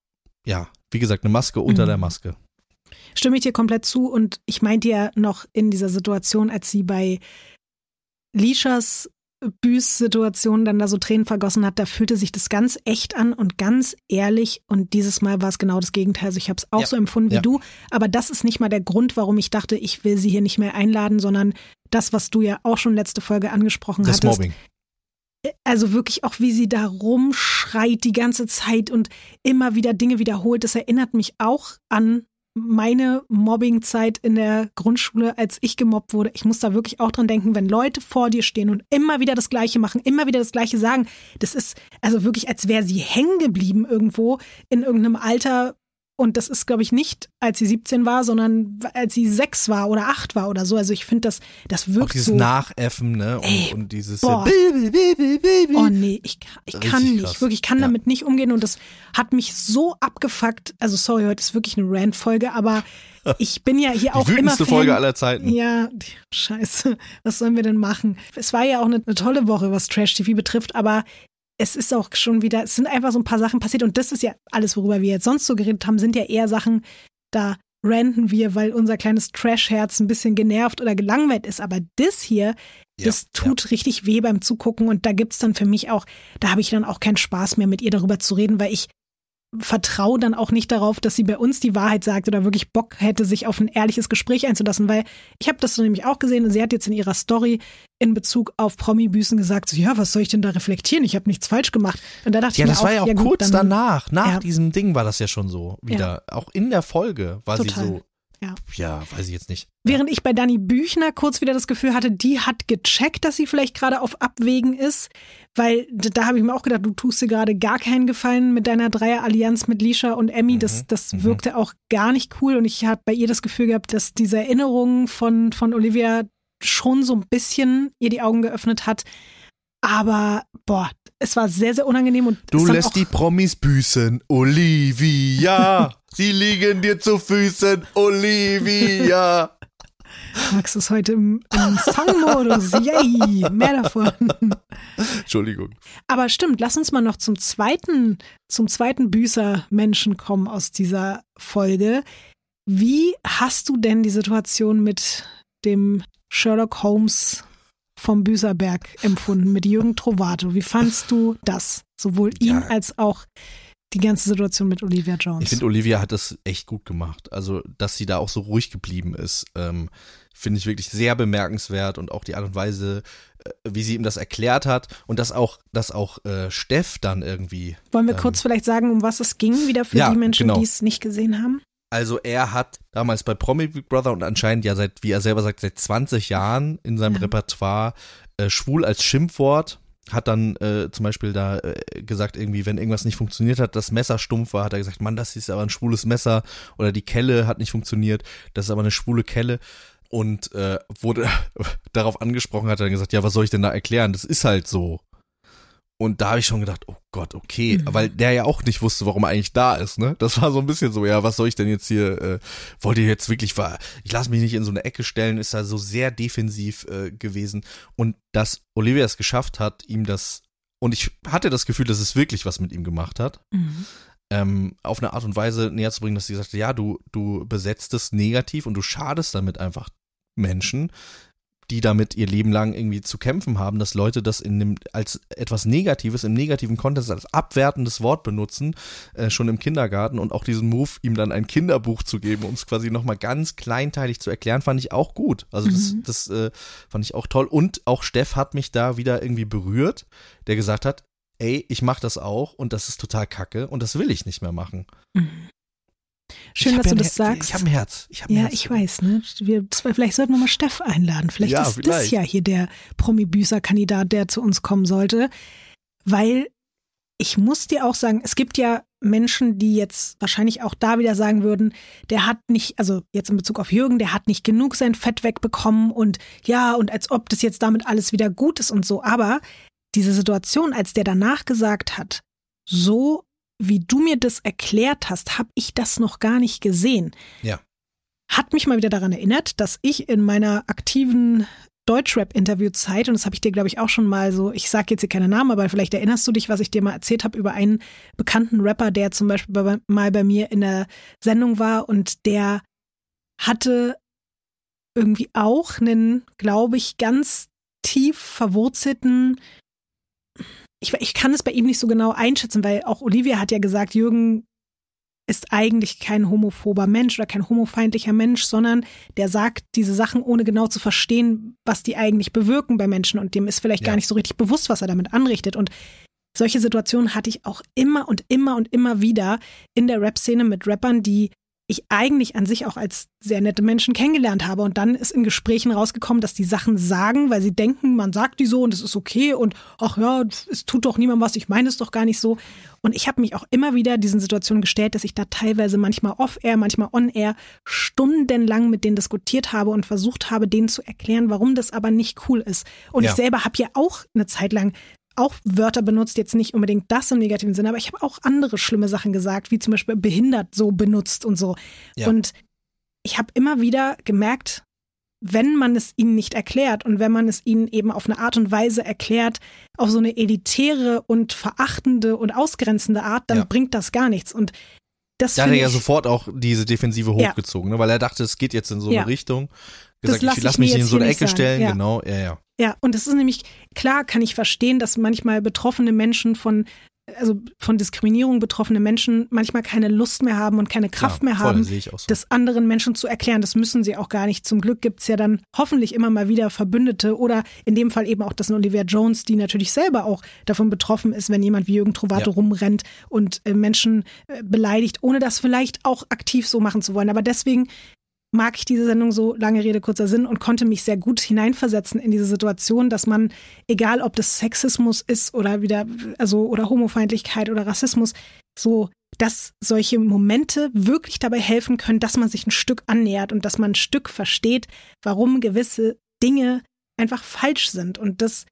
ja, wie gesagt, eine Maske unter Mhm. der Maske. Stimme ich dir komplett zu und ich meinte ja noch in dieser Situation, als sie bei Lishas Büß-Situation dann da so Tränen vergossen hat, da fühlte sich das ganz echt an und ganz ehrlich und dieses Mal war es genau das Gegenteil. Also ich habe es auch Ja. so empfunden wie Ja. du, aber das ist nicht mal der Grund, warum ich dachte, ich will sie hier nicht mehr einladen, sondern das, was du ja auch schon letzte Folge angesprochen Das hattest. Mobbing. Also wirklich auch, wie sie da rumschreit die ganze Zeit und immer wieder Dinge wiederholt. Das erinnert mich auch an meine Mobbingzeit in der Grundschule, als ich gemobbt wurde. Ich muss da wirklich auch dran denken, wenn Leute vor dir stehen und immer wieder das Gleiche machen, immer wieder das Gleiche sagen. Das ist also wirklich, als wäre sie hängen geblieben irgendwo in irgendeinem Alter. Und das ist, glaube ich, nicht, als sie 17 war, sondern als sie sechs war oder acht war oder so. Also ich finde, das, das Auch wirkt dieses so. Nachäffen, ne? Und, Ey, und dieses boah. Oh nee, ich, kann- ich kann nicht, krass. wirklich, ich kann Ja. damit nicht umgehen und das hat mich so abgefuckt. Also sorry, heute ist wirklich eine Rant-Folge, aber ich bin ja hier auch Die immer wütendste Fan. Folge aller Zeiten. Ja, die- scheiße, was sollen wir denn machen? Es war ja auch eine, eine tolle Woche, was Trash-TV betrifft, aber es ist auch schon wieder, es sind einfach so ein paar Sachen passiert und das ist ja alles, worüber wir jetzt sonst so geredet haben, sind ja eher Sachen, da ranten wir, weil unser kleines Trash-Herz ein bisschen genervt oder gelangweilt ist. Aber das hier, Ja, das tut richtig weh beim Zugucken und da gibt's dann für mich auch, da habe ich dann auch keinen Spaß mehr, mit ihr darüber zu reden, weil ich vertraue dann auch nicht darauf, dass sie bei uns die Wahrheit sagt oder wirklich Bock hätte, sich auf ein ehrliches Gespräch einzulassen, weil ich habe das so nämlich auch gesehen und sie hat jetzt in ihrer Story in Bezug auf Promi-Büßen gesagt, so, ja, was soll ich denn da reflektieren? Ich habe nichts falsch gemacht. Und da dachte Ja, ich mir das war auch, ja auch ja gut, kurz dann, danach. Nach Ja. diesem Ding war das ja schon so wieder. Auch in der Folge war Total. sie so. Ja. Ja, weiß ich jetzt nicht. Während ich bei Dani Büchner kurz wieder das Gefühl hatte, die hat gecheckt, dass sie vielleicht gerade auf Abwägen ist, weil da, habe ich mir auch gedacht, du tust dir gerade gar keinen Gefallen mit deiner Dreierallianz mit Lisha und Emmy. Das, das mhm. wirkte auch gar nicht cool und ich habe bei ihr das Gefühl gehabt, dass diese Erinnerung von, von Olivia schon so ein bisschen ihr die Augen geöffnet hat. Aber boah, es war sehr, sehr unangenehm und Du lässt die Promis büßen, Olivia. Sie liegen dir zu Füßen, Olivia. Max ist heute im, im Songmodus. Yay, mehr davon. Entschuldigung. Aber stimmt, lass uns mal noch zum zweiten, zum zweiten Büßer-Menschen kommen aus dieser Folge. Wie hast du denn die Situation mit dem Sherlock Holmes vom Büßerberg empfunden, mit Jürgen Trovato? Wie fandst du das? Sowohl ihn Ja. als auch die ganze Situation mit Olivia Jones. Ich finde, Olivia hat das echt gut gemacht. Also, dass sie da auch so ruhig geblieben ist, ähm, finde ich wirklich sehr bemerkenswert und auch die Art und Weise, äh, wie sie ihm das erklärt hat und dass auch, dass auch äh, Steff dann irgendwie. Wollen wir ähm, kurz vielleicht sagen, um was es ging, wieder für Ja, die Menschen, genau. die es nicht gesehen haben? Also er hat damals bei Promi Big Brother und anscheinend ja seit, wie er selber sagt, seit 20 Jahren in seinem Ja. Repertoire äh, schwul als Schimpfwort. Hat dann äh, zum Beispiel da äh, gesagt, irgendwie, wenn irgendwas nicht funktioniert hat, das Messer stumpf war, hat er gesagt, Mann, das ist aber ein schwules Messer oder die Kelle hat nicht funktioniert, das ist aber eine schwule Kelle. Und äh, wurde darauf angesprochen, hat er dann gesagt, ja, was soll ich denn da erklären? Das ist halt so. Und da habe ich schon gedacht, oh Gott, okay, Mhm. weil der ja auch nicht wusste, warum er eigentlich da ist, ne? Das war so ein bisschen so, ja, was soll ich denn jetzt hier, äh, wollt ihr jetzt wirklich, war, ich lasse mich nicht in so eine Ecke stellen, ist da so sehr defensiv äh, gewesen. Und dass Olivia es geschafft hat, ihm das, und ich hatte das Gefühl, dass es wirklich was mit ihm gemacht hat, Mhm. ähm, auf eine Art und Weise näher zu bringen, dass sie sagte, ja, du, du besetzt es negativ und du schadest damit einfach Menschen, die damit ihr Leben lang irgendwie zu kämpfen haben, dass Leute das in dem, als etwas Negatives, im negativen Kontext, als abwertendes Wort benutzen, äh, schon im Kindergarten und auch diesen Move, ihm dann ein Kinderbuch zu geben, um es quasi nochmal ganz kleinteilig zu erklären, fand ich auch gut. Also das, Mhm. das äh, fand ich auch toll. Und auch Steff hat mich da wieder irgendwie berührt, der gesagt hat, ey, ich mach das auch und das ist total kacke und das will ich nicht mehr machen. Mhm. Schön, dass ja du das Her- sagst. Ich habe ein Herz. Ich hab ein Ja, Herz. ich weiß, ne? Wir, vielleicht sollten wir mal Steff einladen. Vielleicht Ja, ist das vielleicht. ja hier der Promi-Büßer-Kandidat, der zu uns kommen sollte. Weil ich muss dir auch sagen, es gibt ja Menschen, die jetzt wahrscheinlich auch da wieder sagen würden, der hat nicht, also jetzt in Bezug auf Jürgen, der hat nicht genug sein Fett wegbekommen und ja, und als ob das jetzt damit alles wieder gut ist und so. Aber diese Situation, als der danach gesagt hat, so wie du mir das erklärt hast, habe ich das noch gar nicht gesehen. Ja. Hat mich mal wieder daran erinnert, dass ich in meiner aktiven Deutschrap-Interviewzeit, und das habe ich dir, glaube ich, auch schon mal so, ich sage jetzt hier keine Namen, aber vielleicht erinnerst du dich, was ich dir mal erzählt habe über einen bekannten Rapper, der zum Beispiel bei, mal bei mir in der Sendung war und der hatte irgendwie auch einen, glaube ich, ganz tief verwurzelten, ich, ich kann es bei ihm nicht so genau einschätzen, weil auch Olivia hat ja gesagt, Jürgen ist eigentlich kein homophober Mensch oder kein homofeindlicher Mensch, sondern der sagt diese Sachen, ohne genau zu verstehen, was die eigentlich bewirken bei Menschen und dem ist vielleicht Ja. gar nicht so richtig bewusst, was er damit anrichtet. Und solche Situationen hatte ich auch immer und immer und immer wieder in der Rap-Szene mit Rappern, die ich eigentlich an sich auch als sehr nette Menschen kennengelernt habe. Und dann ist in Gesprächen rausgekommen, dass die Sachen sagen, weil sie denken, man sagt die so und es ist okay und ach ja, es tut doch niemandem was, ich meine es doch gar nicht so. Und ich habe mich auch immer wieder diesen Situationen gestellt, dass ich da teilweise manchmal off-air, manchmal on-air stundenlang mit denen diskutiert habe und versucht habe, denen zu erklären, warum das aber nicht cool ist. Und Ja. ich selber habe ja auch eine Zeit lang auch Wörter benutzt, jetzt nicht unbedingt das im negativen Sinne, aber ich habe auch andere schlimme Sachen gesagt, wie zum Beispiel behindert so benutzt und so. Ja. Und ich habe immer wieder gemerkt, wenn man es ihnen nicht erklärt und wenn man es ihnen eben auf eine Art und Weise erklärt, auf so eine elitäre und verachtende und ausgrenzende Art, dann Ja. bringt das gar nichts. Und das Da hat er ja sofort auch diese Defensive Ja. hochgezogen, ne, weil er dachte, es geht jetzt in so Ja. eine Richtung. Das Gesagt, lass ich lass mich in so eine Ecke stellen, ja. genau, ja, ja. Ja, und es ist nämlich, klar kann ich verstehen, dass manchmal betroffene Menschen von, also von Diskriminierung betroffene Menschen manchmal keine Lust mehr haben und keine Kraft ja, mehr voll, haben, so. das anderen Menschen zu erklären. Das müssen sie auch gar nicht. Zum Glück gibt's ja dann hoffentlich immer mal wieder Verbündete oder in dem Fall eben auch das Olivia Jones, die natürlich selber auch davon betroffen ist, wenn jemand wie Jürgen Trovato Ja. rumrennt und äh, Menschen äh, beleidigt, ohne das vielleicht auch aktiv so machen zu wollen. Aber deswegen mag ich diese Sendung so, lange Rede, kurzer Sinn, und konnte mich sehr gut hineinversetzen in diese Situation, dass man, egal ob das Sexismus ist oder wieder, also, oder Homofeindlichkeit oder Rassismus, so, dass solche Momente wirklich dabei helfen können, dass man sich ein Stück annähert und dass man ein Stück versteht, warum gewisse Dinge einfach falsch sind. Und das,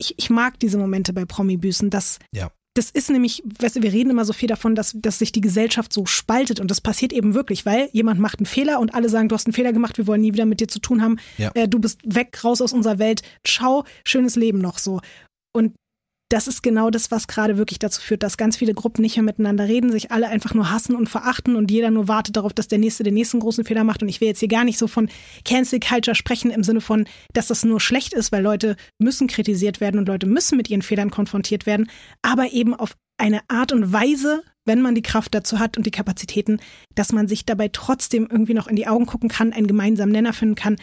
ich, ich mag diese Momente bei Promi-Büßen, dass Ja. Das ist nämlich, weißt du, wir reden immer so viel davon, dass, dass sich die Gesellschaft so spaltet und das passiert eben wirklich, weil jemand macht einen Fehler und alle sagen, du hast einen Fehler gemacht, wir wollen nie wieder mit dir zu tun haben, Ja. äh, du bist weg, raus aus unserer Welt, ciao, schönes Leben noch so. Und das ist genau das, was gerade wirklich dazu führt, dass ganz viele Gruppen nicht mehr miteinander reden, sich alle einfach nur hassen und verachten und jeder nur wartet darauf, dass der Nächste den nächsten großen Fehler macht. Und ich will jetzt hier gar nicht so von Cancel Culture sprechen im Sinne von, dass das nur schlecht ist, weil Leute müssen kritisiert werden und Leute müssen mit ihren Fehlern konfrontiert werden, aber eben auf eine Art und Weise, wenn man die Kraft dazu hat und die Kapazitäten, dass man sich dabei trotzdem irgendwie noch in die Augen gucken kann, einen gemeinsamen Nenner finden kann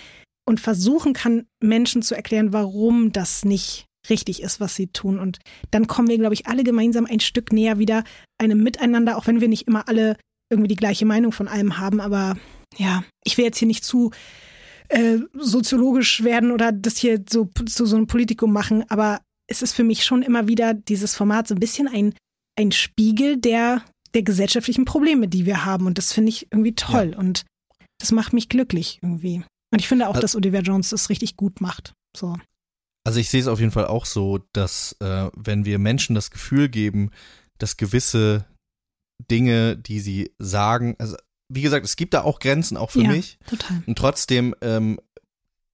und versuchen kann, Menschen zu erklären, warum das nicht richtig ist, was sie tun. Und dann kommen wir, glaube ich, alle gemeinsam ein Stück näher wieder einem Miteinander, auch wenn wir nicht immer alle irgendwie die gleiche Meinung von allem haben. Aber ja, ich will jetzt hier nicht zu äh, soziologisch werden oder das hier so zu so einem Politikum machen, aber es ist für mich schon immer wieder dieses Format so ein bisschen ein, ein Spiegel der, der gesellschaftlichen Probleme, die wir haben. Und das finde ich irgendwie toll. Und das macht mich glücklich irgendwie. Und ich finde auch, Al- dass Olivia Jones das richtig gut macht. So. Also ich sehe es auf jeden Fall auch so, dass äh, wenn wir Menschen das Gefühl geben, dass gewisse Dinge, die sie sagen, also wie gesagt, es gibt da auch Grenzen, auch für ja, mich. total. Und trotzdem ähm,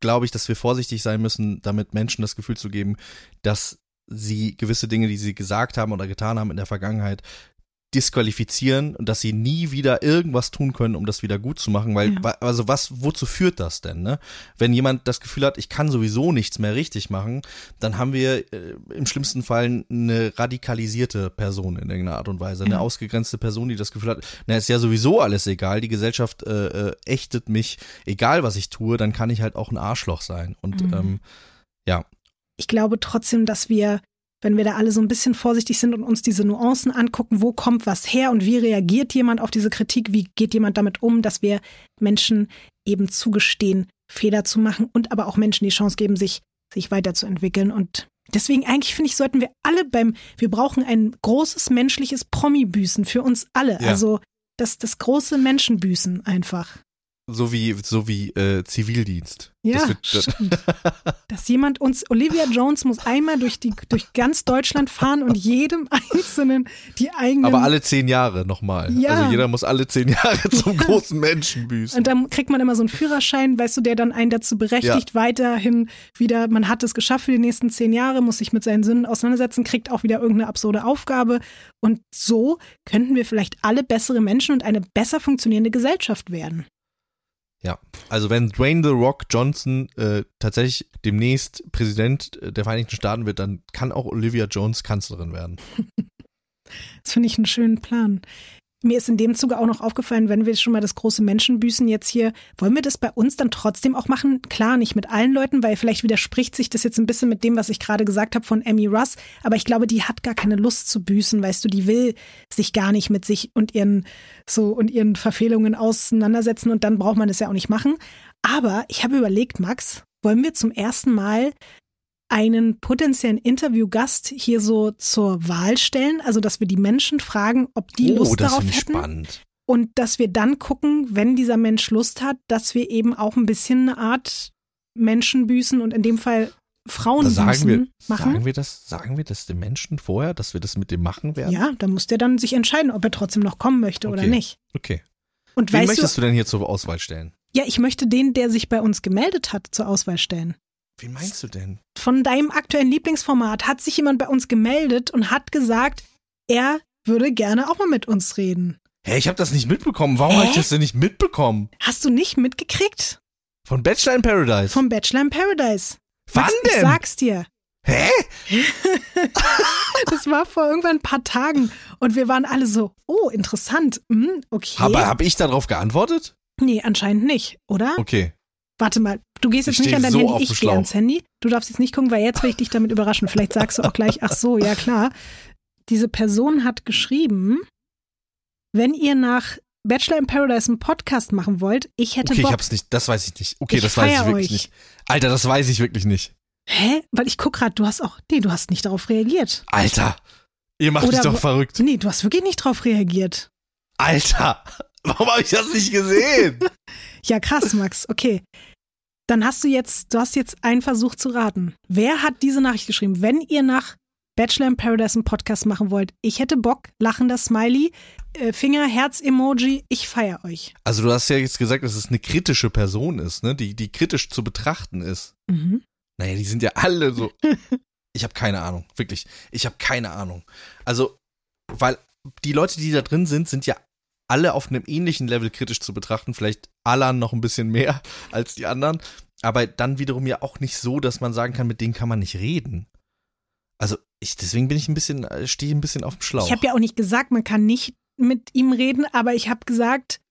glaube ich, dass wir vorsichtig sein müssen, damit Menschen das Gefühl zu geben, dass sie gewisse Dinge, die sie gesagt haben oder getan haben in der Vergangenheit, disqualifizieren und dass sie nie wieder irgendwas tun können, um das wieder gut zu machen, weil Ja. also was wozu führt das denn, ne? Wenn jemand das Gefühl hat, ich kann sowieso nichts mehr richtig machen, dann haben wir äh, im schlimmsten Fall eine radikalisierte Person in irgendeiner Art und Weise, eine Ja. ausgegrenzte Person, die das Gefühl hat, na ist ja sowieso alles egal, die Gesellschaft äh, äh, ächtet mich, egal was ich tue, dann kann ich halt auch ein Arschloch sein und Mhm. ähm, ja, ich glaube trotzdem, dass wir wenn wir da alle so ein bisschen vorsichtig sind und uns diese Nuancen angucken, wo kommt was her und wie reagiert jemand auf diese Kritik, wie geht jemand damit um, dass wir Menschen eben zugestehen, Fehler zu machen und aber auch Menschen die Chance geben, sich, sich weiterzuentwickeln. Und deswegen eigentlich finde ich, sollten wir alle beim, wir brauchen ein großes menschliches Promi-Büßen für uns alle. Ja. Also das, das große Menschenbüßen einfach. So wie, so wie äh, Zivildienst. Ja, Das wird, stimmt. Dass jemand uns, Olivia Jones muss einmal durch die, durch ganz Deutschland fahren und jedem Einzelnen die eigenen. aber alle zehn Jahre nochmal. Ja. Also jeder muss alle zehn Jahre zum großen Menschen büßen. Und dann kriegt man immer so einen Führerschein, weißt du, der dann einen dazu berechtigt, weiterhin wieder, man hat es geschafft für die nächsten zehn Jahre, muss sich mit seinen Sünden auseinandersetzen, kriegt auch wieder irgendeine absurde Aufgabe. Und so könnten wir vielleicht alle bessere Menschen und eine besser funktionierende Gesellschaft werden. Ja, also wenn Dwayne The Rock Johnson äh, tatsächlich demnächst Präsident der Vereinigten Staaten wird, dann kann auch Olivia Jones Kanzlerin werden. Das finde ich einen schönen Plan. Mir ist in dem Zuge auch noch aufgefallen, wenn wir schon mal das große Menschenbüßen jetzt hier, wollen wir das bei uns dann trotzdem auch machen? Klar, nicht mit allen Leuten, weil vielleicht widerspricht sich das jetzt ein bisschen mit dem, was ich gerade gesagt habe von Amy Russ. Aber ich glaube, die hat gar keine Lust zu büßen, weißt du, die will sich gar nicht mit sich und ihren so und ihren Verfehlungen auseinandersetzen und dann braucht man das ja auch nicht machen. Aber ich habe überlegt, Max, wollen wir zum ersten Mal einen potenziellen Interviewgast hier so zur Wahl stellen, also dass wir die Menschen fragen, ob die Lust oh, das darauf hätten spannend. und dass wir dann gucken, wenn dieser Mensch Lust hat, dass wir eben auch ein bisschen eine Art Menschenbüßen und in dem Fall Frauenbüßen sagen wir, machen. sagen wir das, sagen wir das den Menschen vorher, dass wir das mit dem machen werden? ja, dann muss der dann sich entscheiden, ob er trotzdem noch kommen möchte oder Okay. nicht. Okay. Und Wen möchtest du, du denn hier zur Auswahl stellen? ja, ich möchte den, der sich bei uns gemeldet hat, zur Auswahl stellen. Wen meinst du denn? Von deinem aktuellen Lieblingsformat hat sich jemand bei uns gemeldet und hat gesagt, er würde gerne auch mal mit uns reden. Hä, ich habe das nicht mitbekommen. Warum habe ich das denn nicht mitbekommen? Hast du nicht mitgekriegt? Von Bachelor in Paradise. Vom Bachelor in Paradise. Wann Max, denn? Ich sag's dir. Hä? Das war vor irgendwann ein paar Tagen und wir waren alle so, oh, interessant. Hm, okay. Aber habe ich darauf geantwortet? nee, anscheinend nicht, oder? Okay. Warte mal, du gehst Ich jetzt nicht steh an dein so Handy, ich gehe ans Handy. Du darfst jetzt nicht gucken, weil jetzt will ich dich damit überraschen. Vielleicht sagst du auch gleich, ach so, ja klar. Diese Person hat geschrieben, wenn ihr nach Bachelor in Paradise einen Podcast machen wollt, ich hätte Okay, ich Bock. hab's nicht. Das weiß ich nicht. Okay, Ich das weiß ich wirklich euch. nicht. Alter, das weiß ich wirklich nicht. Hä? Weil ich guck gerade, du hast auch, nee, du hast nicht darauf reagiert. Alter, ihr macht Oder mich doch verrückt. Nee, du hast wirklich nicht drauf reagiert. Alter, warum habe ich das nicht gesehen? Ja, krass, Max. Okay. Dann hast du jetzt, du hast jetzt einen Versuch zu raten. Wer hat diese Nachricht geschrieben? Wenn ihr nach Bachelor in Paradise einen Podcast machen wollt, ich hätte Bock, lachender Smiley, äh, Finger, Herz-Emoji, ich feier euch. Also du hast ja jetzt gesagt, dass es eine kritische Person ist, ne? Die, die kritisch zu betrachten ist. Mhm. Naja, die sind ja alle so. Ich habe keine Ahnung, wirklich. Ich habe keine Ahnung. Also, weil die Leute, die da drin sind, sind ja alle auf einem ähnlichen Level kritisch zu betrachten. Vielleicht Alan noch ein bisschen mehr als die anderen. Aber dann wiederum ja auch nicht so, dass man sagen kann, mit denen kann man nicht reden. Also, ich, deswegen bin ich ein bisschen, äh, stehe ein bisschen auf dem Schlauch. Ich habe ja auch nicht gesagt, man kann nicht mit ihm reden, aber ich habe gesagt,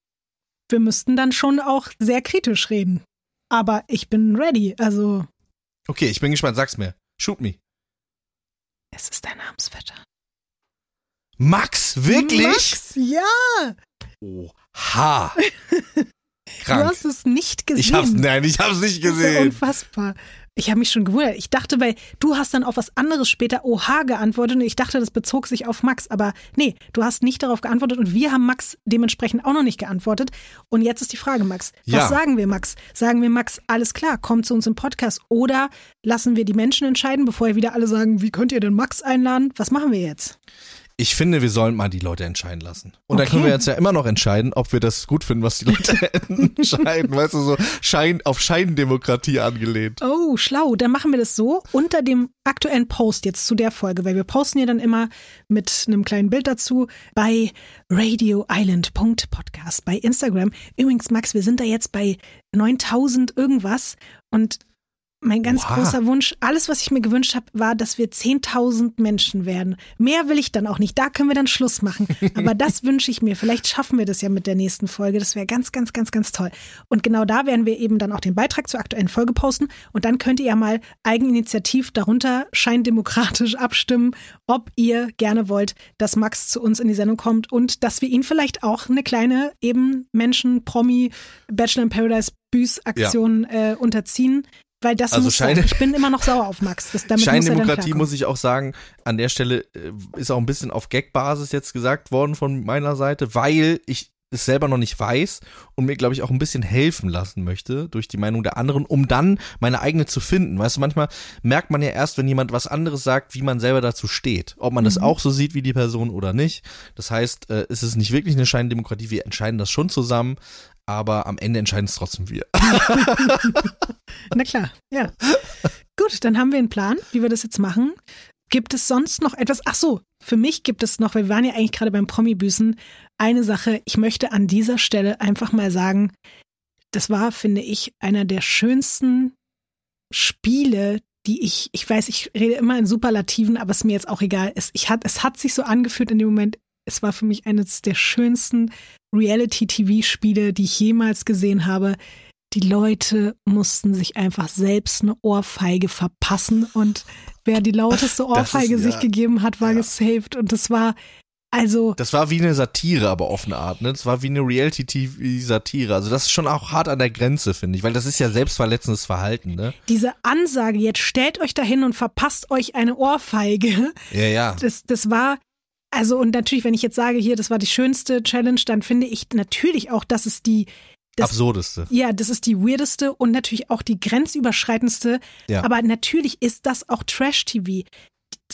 wir müssten dann schon auch sehr kritisch reden. Aber ich bin ready, also okay, ich bin gespannt, sag's mir. Shoot me. es ist dein Namensvetter. Max, wirklich? Max, ja! Oha. Du Krank. hast es nicht gesehen. Ich hab's, nein, ich hab's nicht Das ist ja gesehen. unfassbar. Ich habe mich schon gewundert. Ich dachte, weil du hast dann auf was anderes später Oha geantwortet und ich dachte, das bezog sich auf Max. Aber nee, du hast nicht darauf geantwortet und wir haben Max dementsprechend auch noch nicht geantwortet. Und jetzt ist die Frage, Max, was Ja. sagen wir, Max? Sagen wir, Max, alles klar, komm zu uns im Podcast oder lassen wir die Menschen entscheiden, bevor ihr wieder alle sagen, wie könnt ihr denn Max einladen? Was machen wir jetzt? Ich finde, wir sollen mal die Leute entscheiden lassen. Und dann Okay. können wir jetzt ja immer noch entscheiden, ob wir das gut finden, was die Leute entscheiden. Weißt du, so Schein, auf Scheindemokratie angelehnt. Oh, schlau. Dann machen wir das so unter dem aktuellen Post jetzt zu der Folge, weil wir posten ja dann immer mit einem kleinen Bild dazu bei radioisland.podcast bei Instagram. Übrigens, Max, wir sind da jetzt bei 9000 irgendwas und Mein ganz Wow. großer Wunsch, alles, was ich mir gewünscht habe, war, dass wir 10.000 Menschen werden. Mehr will ich dann auch nicht. Da können wir dann Schluss machen. Aber das wünsche ich mir. Vielleicht schaffen wir das ja mit der nächsten Folge. Das wäre ganz, ganz, ganz, ganz toll. Und genau da werden wir eben dann auch den Beitrag zur aktuellen Folge posten. Und dann könnt ihr ja mal eigeninitiativ darunter scheindemokratisch abstimmen, ob ihr gerne wollt, dass Max zu uns in die Sendung kommt und dass wir ihn vielleicht auch eine kleine eben Menschen-Promi Bachelor in Paradise Büß-Aktion äh, unterziehen. Weil das Also muss sein. Ich bin immer noch sauer auf Max. Das, damit muss Scheindemokratie klarkommen. muss ich auch sagen, an der Stelle äh, ist auch ein bisschen auf Gag-Basis jetzt gesagt worden von meiner Seite, weil ich es selber noch nicht weiß und mir, glaube ich, auch ein bisschen helfen lassen möchte durch die Meinung der anderen, um dann meine eigene zu finden. Weißt du, manchmal merkt man ja erst, wenn jemand was anderes sagt, wie man selber dazu steht. Ob man das Mhm. auch so sieht wie die Person oder nicht. Das heißt, äh, es ist nicht wirklich eine Scheindemokratie, wir entscheiden das schon zusammen, aber am Ende entscheiden es trotzdem wir. Na klar, ja. Gut, dann haben wir einen Plan, wie wir das jetzt machen. Gibt es sonst noch etwas? Ach so, für mich gibt es noch, weil wir waren ja eigentlich gerade beim Promi-Büßen, eine Sache. Ich möchte an dieser Stelle einfach mal sagen, das war, finde ich, einer der schönsten Spiele, die ich, ich weiß, ich rede immer in Superlativen, aber es mir jetzt auch egal. Es, ich hat, es hat sich so angefühlt in dem Moment, es war für mich eines der schönsten Reality-TV-Spiele, die ich jemals gesehen habe. Die Leute mussten sich einfach selbst eine Ohrfeige verpassen und wer die lauteste ist- Ohrfeige sich ja. gegeben hat, war Ja. gesaved und das war also Das war wie eine Satire, aber auf eine Art, ne? Das war wie eine Reality-TV-Satire. Also das ist schon auch hart an der Grenze, finde ich, weil das ist ja selbstverletzendes Verhalten, ne? diese Ansage, jetzt stellt euch dahin und verpasst euch eine Ohrfeige. Ja, ja. Das, das war, also und natürlich, wenn ich jetzt sage, hier, das war die schönste Challenge, dann finde ich natürlich auch, dass es die, das, Absurdeste. ja, das ist die weirdeste und natürlich auch die grenzüberschreitendste. Ja. Aber natürlich ist das auch Trash-TV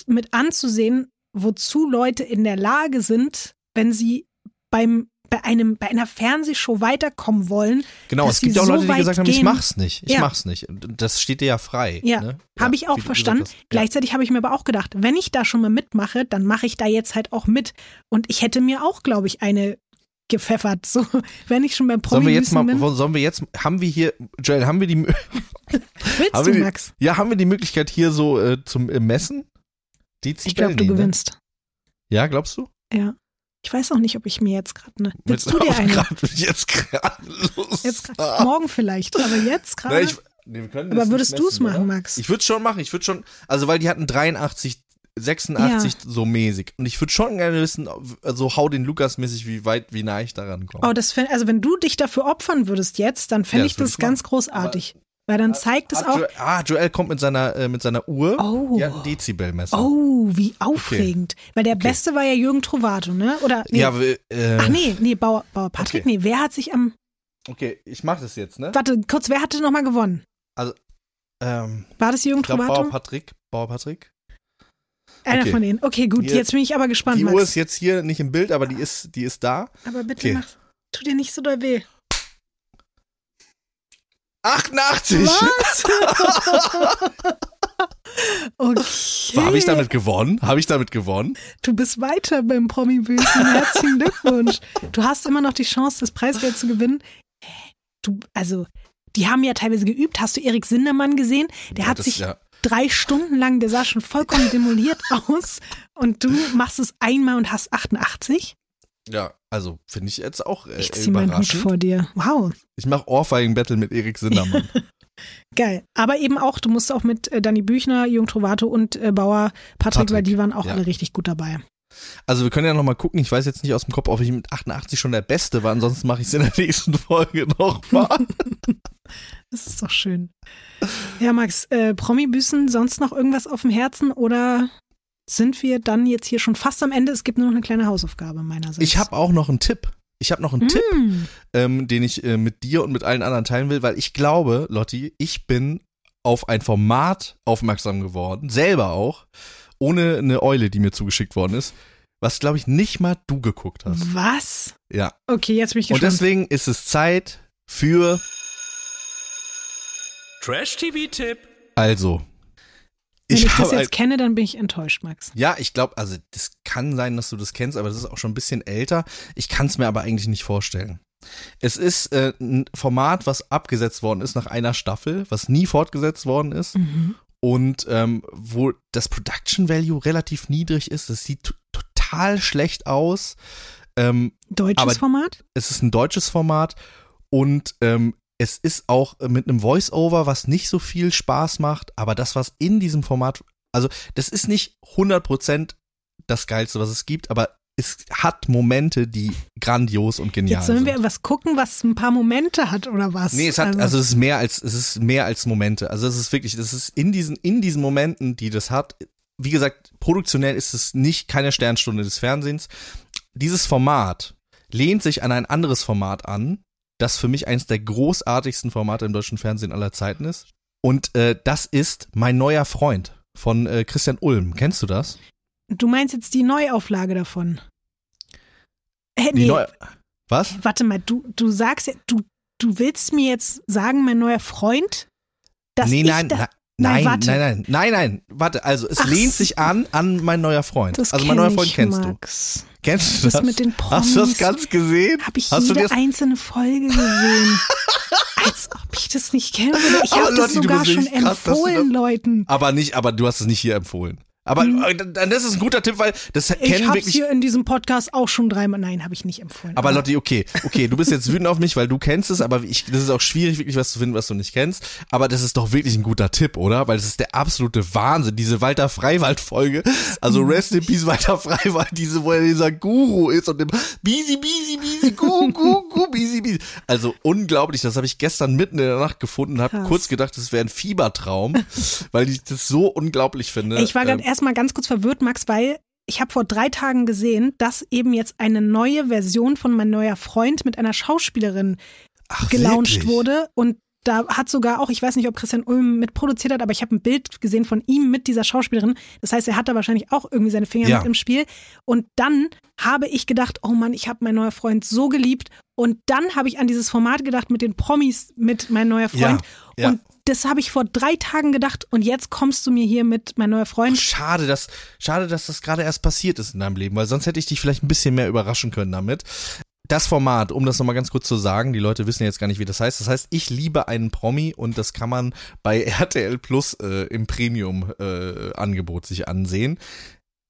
mit anzusehen, wozu Leute in der Lage sind, wenn sie beim bei einem bei einer Fernsehshow weiterkommen wollen. Genau, es gibt ja auch so Leute, die gesagt haben, ich gehen. mach's nicht, ich Ja. mach's nicht. Das steht dir ja frei. Ja, ne? habe ich wie auch verstanden. Ja. Gleichzeitig habe ich mir aber auch gedacht, wenn ich da schon mal mitmache, dann mache ich da jetzt halt auch mit. Und ich hätte mir auch, glaube ich, eine gepfeffert. So, wenn ich schon beim Sollen wir jetzt mal, bin. sollen wir jetzt, haben wir hier, Joel, haben wir die, Willst haben du, die- Max? ja, haben wir die Möglichkeit hier so äh, zum äh, Messen? Dezibel? Ich glaube, du ne? gewinnst. Ja, glaubst du? Ja. Ich weiß auch nicht, ob ich mir jetzt gerade eine. Willst Mit- du dir eine? grad- Jetzt gerade Lust Jetzt grad, habe. morgen vielleicht, aber jetzt gerade. nee, Aber würdest du's messen, machen? Max? Ich würde schon machen, ich würde schon, also weil die hatten 83, 86 so mäßig. Und ich würde schon gerne wissen, so hau den Lukas mäßig, wie weit, wie nah ich daran komme. Oh, das fänd, also wenn du dich dafür opfern würdest jetzt, dann fände Ja, ich das ich ganz machen. großartig. Weil dann zeigt es Ah, auch, Joel, ah, Joel kommt mit seiner, äh, mit seiner Uhr. Oh. Hat ein Dezibelmesser. oh, wie aufregend. Weil der Okay. Beste war ja Jürgen Trovato, ne? Oder, nee. Ja, äh, Ach nee, nee, Bauer, Bauer Patrick, Okay. nee, wer hat sich am, okay, ich mach das jetzt, ne? warte, kurz, wer hatte nochmal gewonnen? Ähm, War das Jürgen ich glaube, Trovato? Bauer Patrick, Bauer Patrick. Einer okay. von denen. Okay, gut, Hier- jetzt bin ich aber gespannt, Die Max. Uhr ist jetzt hier nicht im Bild, aber die ist, die ist da. aber bitte okay. mach, tu dir nicht so doll weh. 88! Was? okay. Habe ich damit gewonnen? Habe ich damit gewonnen? Du bist weiter beim Promi-Büßen. Herzlichen Glückwunsch. Du hast immer noch die Chance, das Preisgeld zu gewinnen. Du, also, die haben ja teilweise geübt. Hast du Erik Sindermann gesehen? Der Ja, hat das- sich ja. Drei Stunden lang, der sah schon vollkommen demoliert aus. Und du machst es einmal und hast 88? Ja, also finde ich jetzt auch äh, Ich zieh meinen Hut vor dir. Wow. Ich mache Ohrfeigen-Battle mit Erik Sindermann. Geil. Aber eben auch, du musst auch mit äh, Danny Büchner, Jürgen Trovato und äh, Bauer Patrick, Patrick, weil die waren auch ja. alle richtig gut dabei. Also wir können ja noch mal gucken. Ich weiß jetzt nicht aus dem Kopf, ob ich mit 88 schon der Beste war. Ansonsten mache ich es in der nächsten Folge nochmal. Das ist doch schön. Ja, Max, äh, Promi-Büßen, sonst noch irgendwas auf dem Herzen oder sind wir dann jetzt hier schon fast am Ende? Es gibt nur noch eine kleine Hausaufgabe meinerseits. ich habe auch noch einen Tipp. Ich habe noch einen Tipp, Mm. ähm, den ich äh, mit dir und mit allen anderen teilen will, weil ich glaube, Lotti, ich bin auf ein Format aufmerksam geworden, selber auch, ohne eine Eule, die mir zugeschickt worden ist, was glaube ich nicht mal du geguckt hast. Was? Ja. Okay, jetzt bin ich Und gespannt. deswegen ist es Zeit für Trash-TV-Tipp. also. Wenn ich, das jetzt kenne, dann bin ich enttäuscht, Max. Ja, ich glaube, also das kann sein, dass du das kennst, aber das ist auch schon ein bisschen älter. Ich kann es mir aber eigentlich nicht vorstellen. Es ist äh, ein Format, was abgesetzt worden ist nach einer Staffel, was nie fortgesetzt worden ist. Und ähm, wo das Production Value relativ niedrig ist. Es sieht total schlecht aus. Ähm, Deutsches Format? es ist ein deutsches Format und ähm, es ist auch mit einem Voice-Over, was nicht so viel Spaß macht, aber das, was in diesem Format, also das ist nicht 100% das Geilste, was es gibt, aber es hat Momente, die grandios und genial Jetzt sollen sind. wir was gucken, was ein paar Momente hat oder was? Nee, es hat, also es ist mehr als, es ist mehr als Momente. Also es ist wirklich, das ist in diesen, in diesen Momenten, die das hat, wie gesagt, produktionell ist es nicht keine Sternstunde des Fernsehens. Dieses Format lehnt sich an ein anderes Format an, das für mich eines der großartigsten Formate im deutschen Fernsehen aller Zeiten ist. Und äh, das ist Mein neuer Freund von äh, Christian Ulm. Kennst du das? du meinst jetzt die Neuauflage davon? Die nee, Was? warte mal, du, du sagst ja, du, du willst mir jetzt sagen, mein neuer Freund? Dass nee, nein, da, Nein, nein, warte. nein, nein, nein, nein, warte, also es Ach lehnt sich an an mein neuer Freund. das also mein neuer Freund ich, kennst Max. du. Kennst du Das das? mit den Hast du das Promis. ganz gesehen? Habe ich Hast du jede das einzelne Folge gesehen. Als ob ich das nicht würde. Ich habe das du sogar schon krass, du empfohlen, das- Leuten. Aber nicht, aber du hast es nicht hier empfohlen. Aber äh, dann das ist ein guter Tipp, weil das Ich kennen habe wirklich. hier in diesem Podcast auch schon dreimal. Nein, habe ich nicht empfohlen. aber Lotti, okay, okay, du bist jetzt wütend auf mich, weil du kennst es, aber ich, das ist auch schwierig, wirklich was zu finden, was du nicht kennst. Aber das ist doch wirklich ein guter Tipp, oder? Weil das ist der absolute Wahnsinn. Diese Walter Freiwald-Folge, also Rest in Peace Walter Freiwald, diese, wo er dieser Guru ist und dem Bisi, Bisi, Bisi, Gu, Gu, Gu, Bisi, Bisi. Also unglaublich, das habe ich gestern mitten in der Nacht gefunden, habe kurz gedacht, das wäre ein Fiebertraum, weil ich das so unglaublich finde. Ich war Ähm, gerade erstmal ganz kurz verwirrt, Max, weil ich habe vor drei Tagen gesehen, dass eben jetzt eine neue Version von Mein neuer Freund mit einer Schauspielerin Ach, gelauncht wirklich? wurde. Und da hat sogar auch, ich weiß nicht, ob Christian Ulm mitproduziert hat, aber ich habe ein Bild gesehen von ihm mit dieser Schauspielerin. Das heißt, er hat da wahrscheinlich auch irgendwie seine Finger Ja. mit im Spiel. Und dann habe ich gedacht, oh Mann, ich habe mein neuer Freund so geliebt. Und dann habe ich an dieses Format gedacht mit den Promis mit mein neuer Freund. Ja, ja. Und das habe ich vor drei Tagen gedacht. Und jetzt kommst du mir hier mit mein neuer Freund. Schade, dass, schade, dass das gerade erst passiert ist in deinem Leben, weil sonst hätte ich dich vielleicht ein bisschen mehr überraschen können damit. Das Format, um das nochmal ganz kurz zu sagen, die Leute wissen jetzt gar nicht, wie das heißt. Das heißt, ich liebe einen Promi und das kann man bei RTL Plus äh, im Premium-Angebot sich ansehen.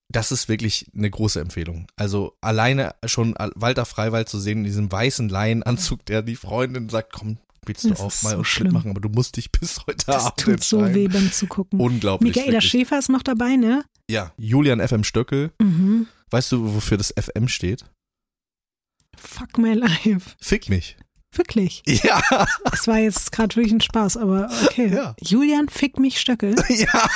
Das ist wirklich eine große Empfehlung. Also alleine schon Walter Freiwald zu sehen in diesem weißen Laienanzug, der die Freundin sagt, komm, willst du Das auch mal so schlimm. mitmachen, aber du musst dich bis heute Das Abend tut so weh beim Zugucken. Unglaublich. Michaela wirklich. Schäfer ist noch dabei, ne? Ja, Julian FM Stöckel. Mhm. Weißt du, wofür das FM steht? Fuck my life. Fick mich. Wirklich. Ja, Es war jetzt gerade wirklich ein Spaß, aber okay. Ja. Julian, fick mich Stöckel. ja.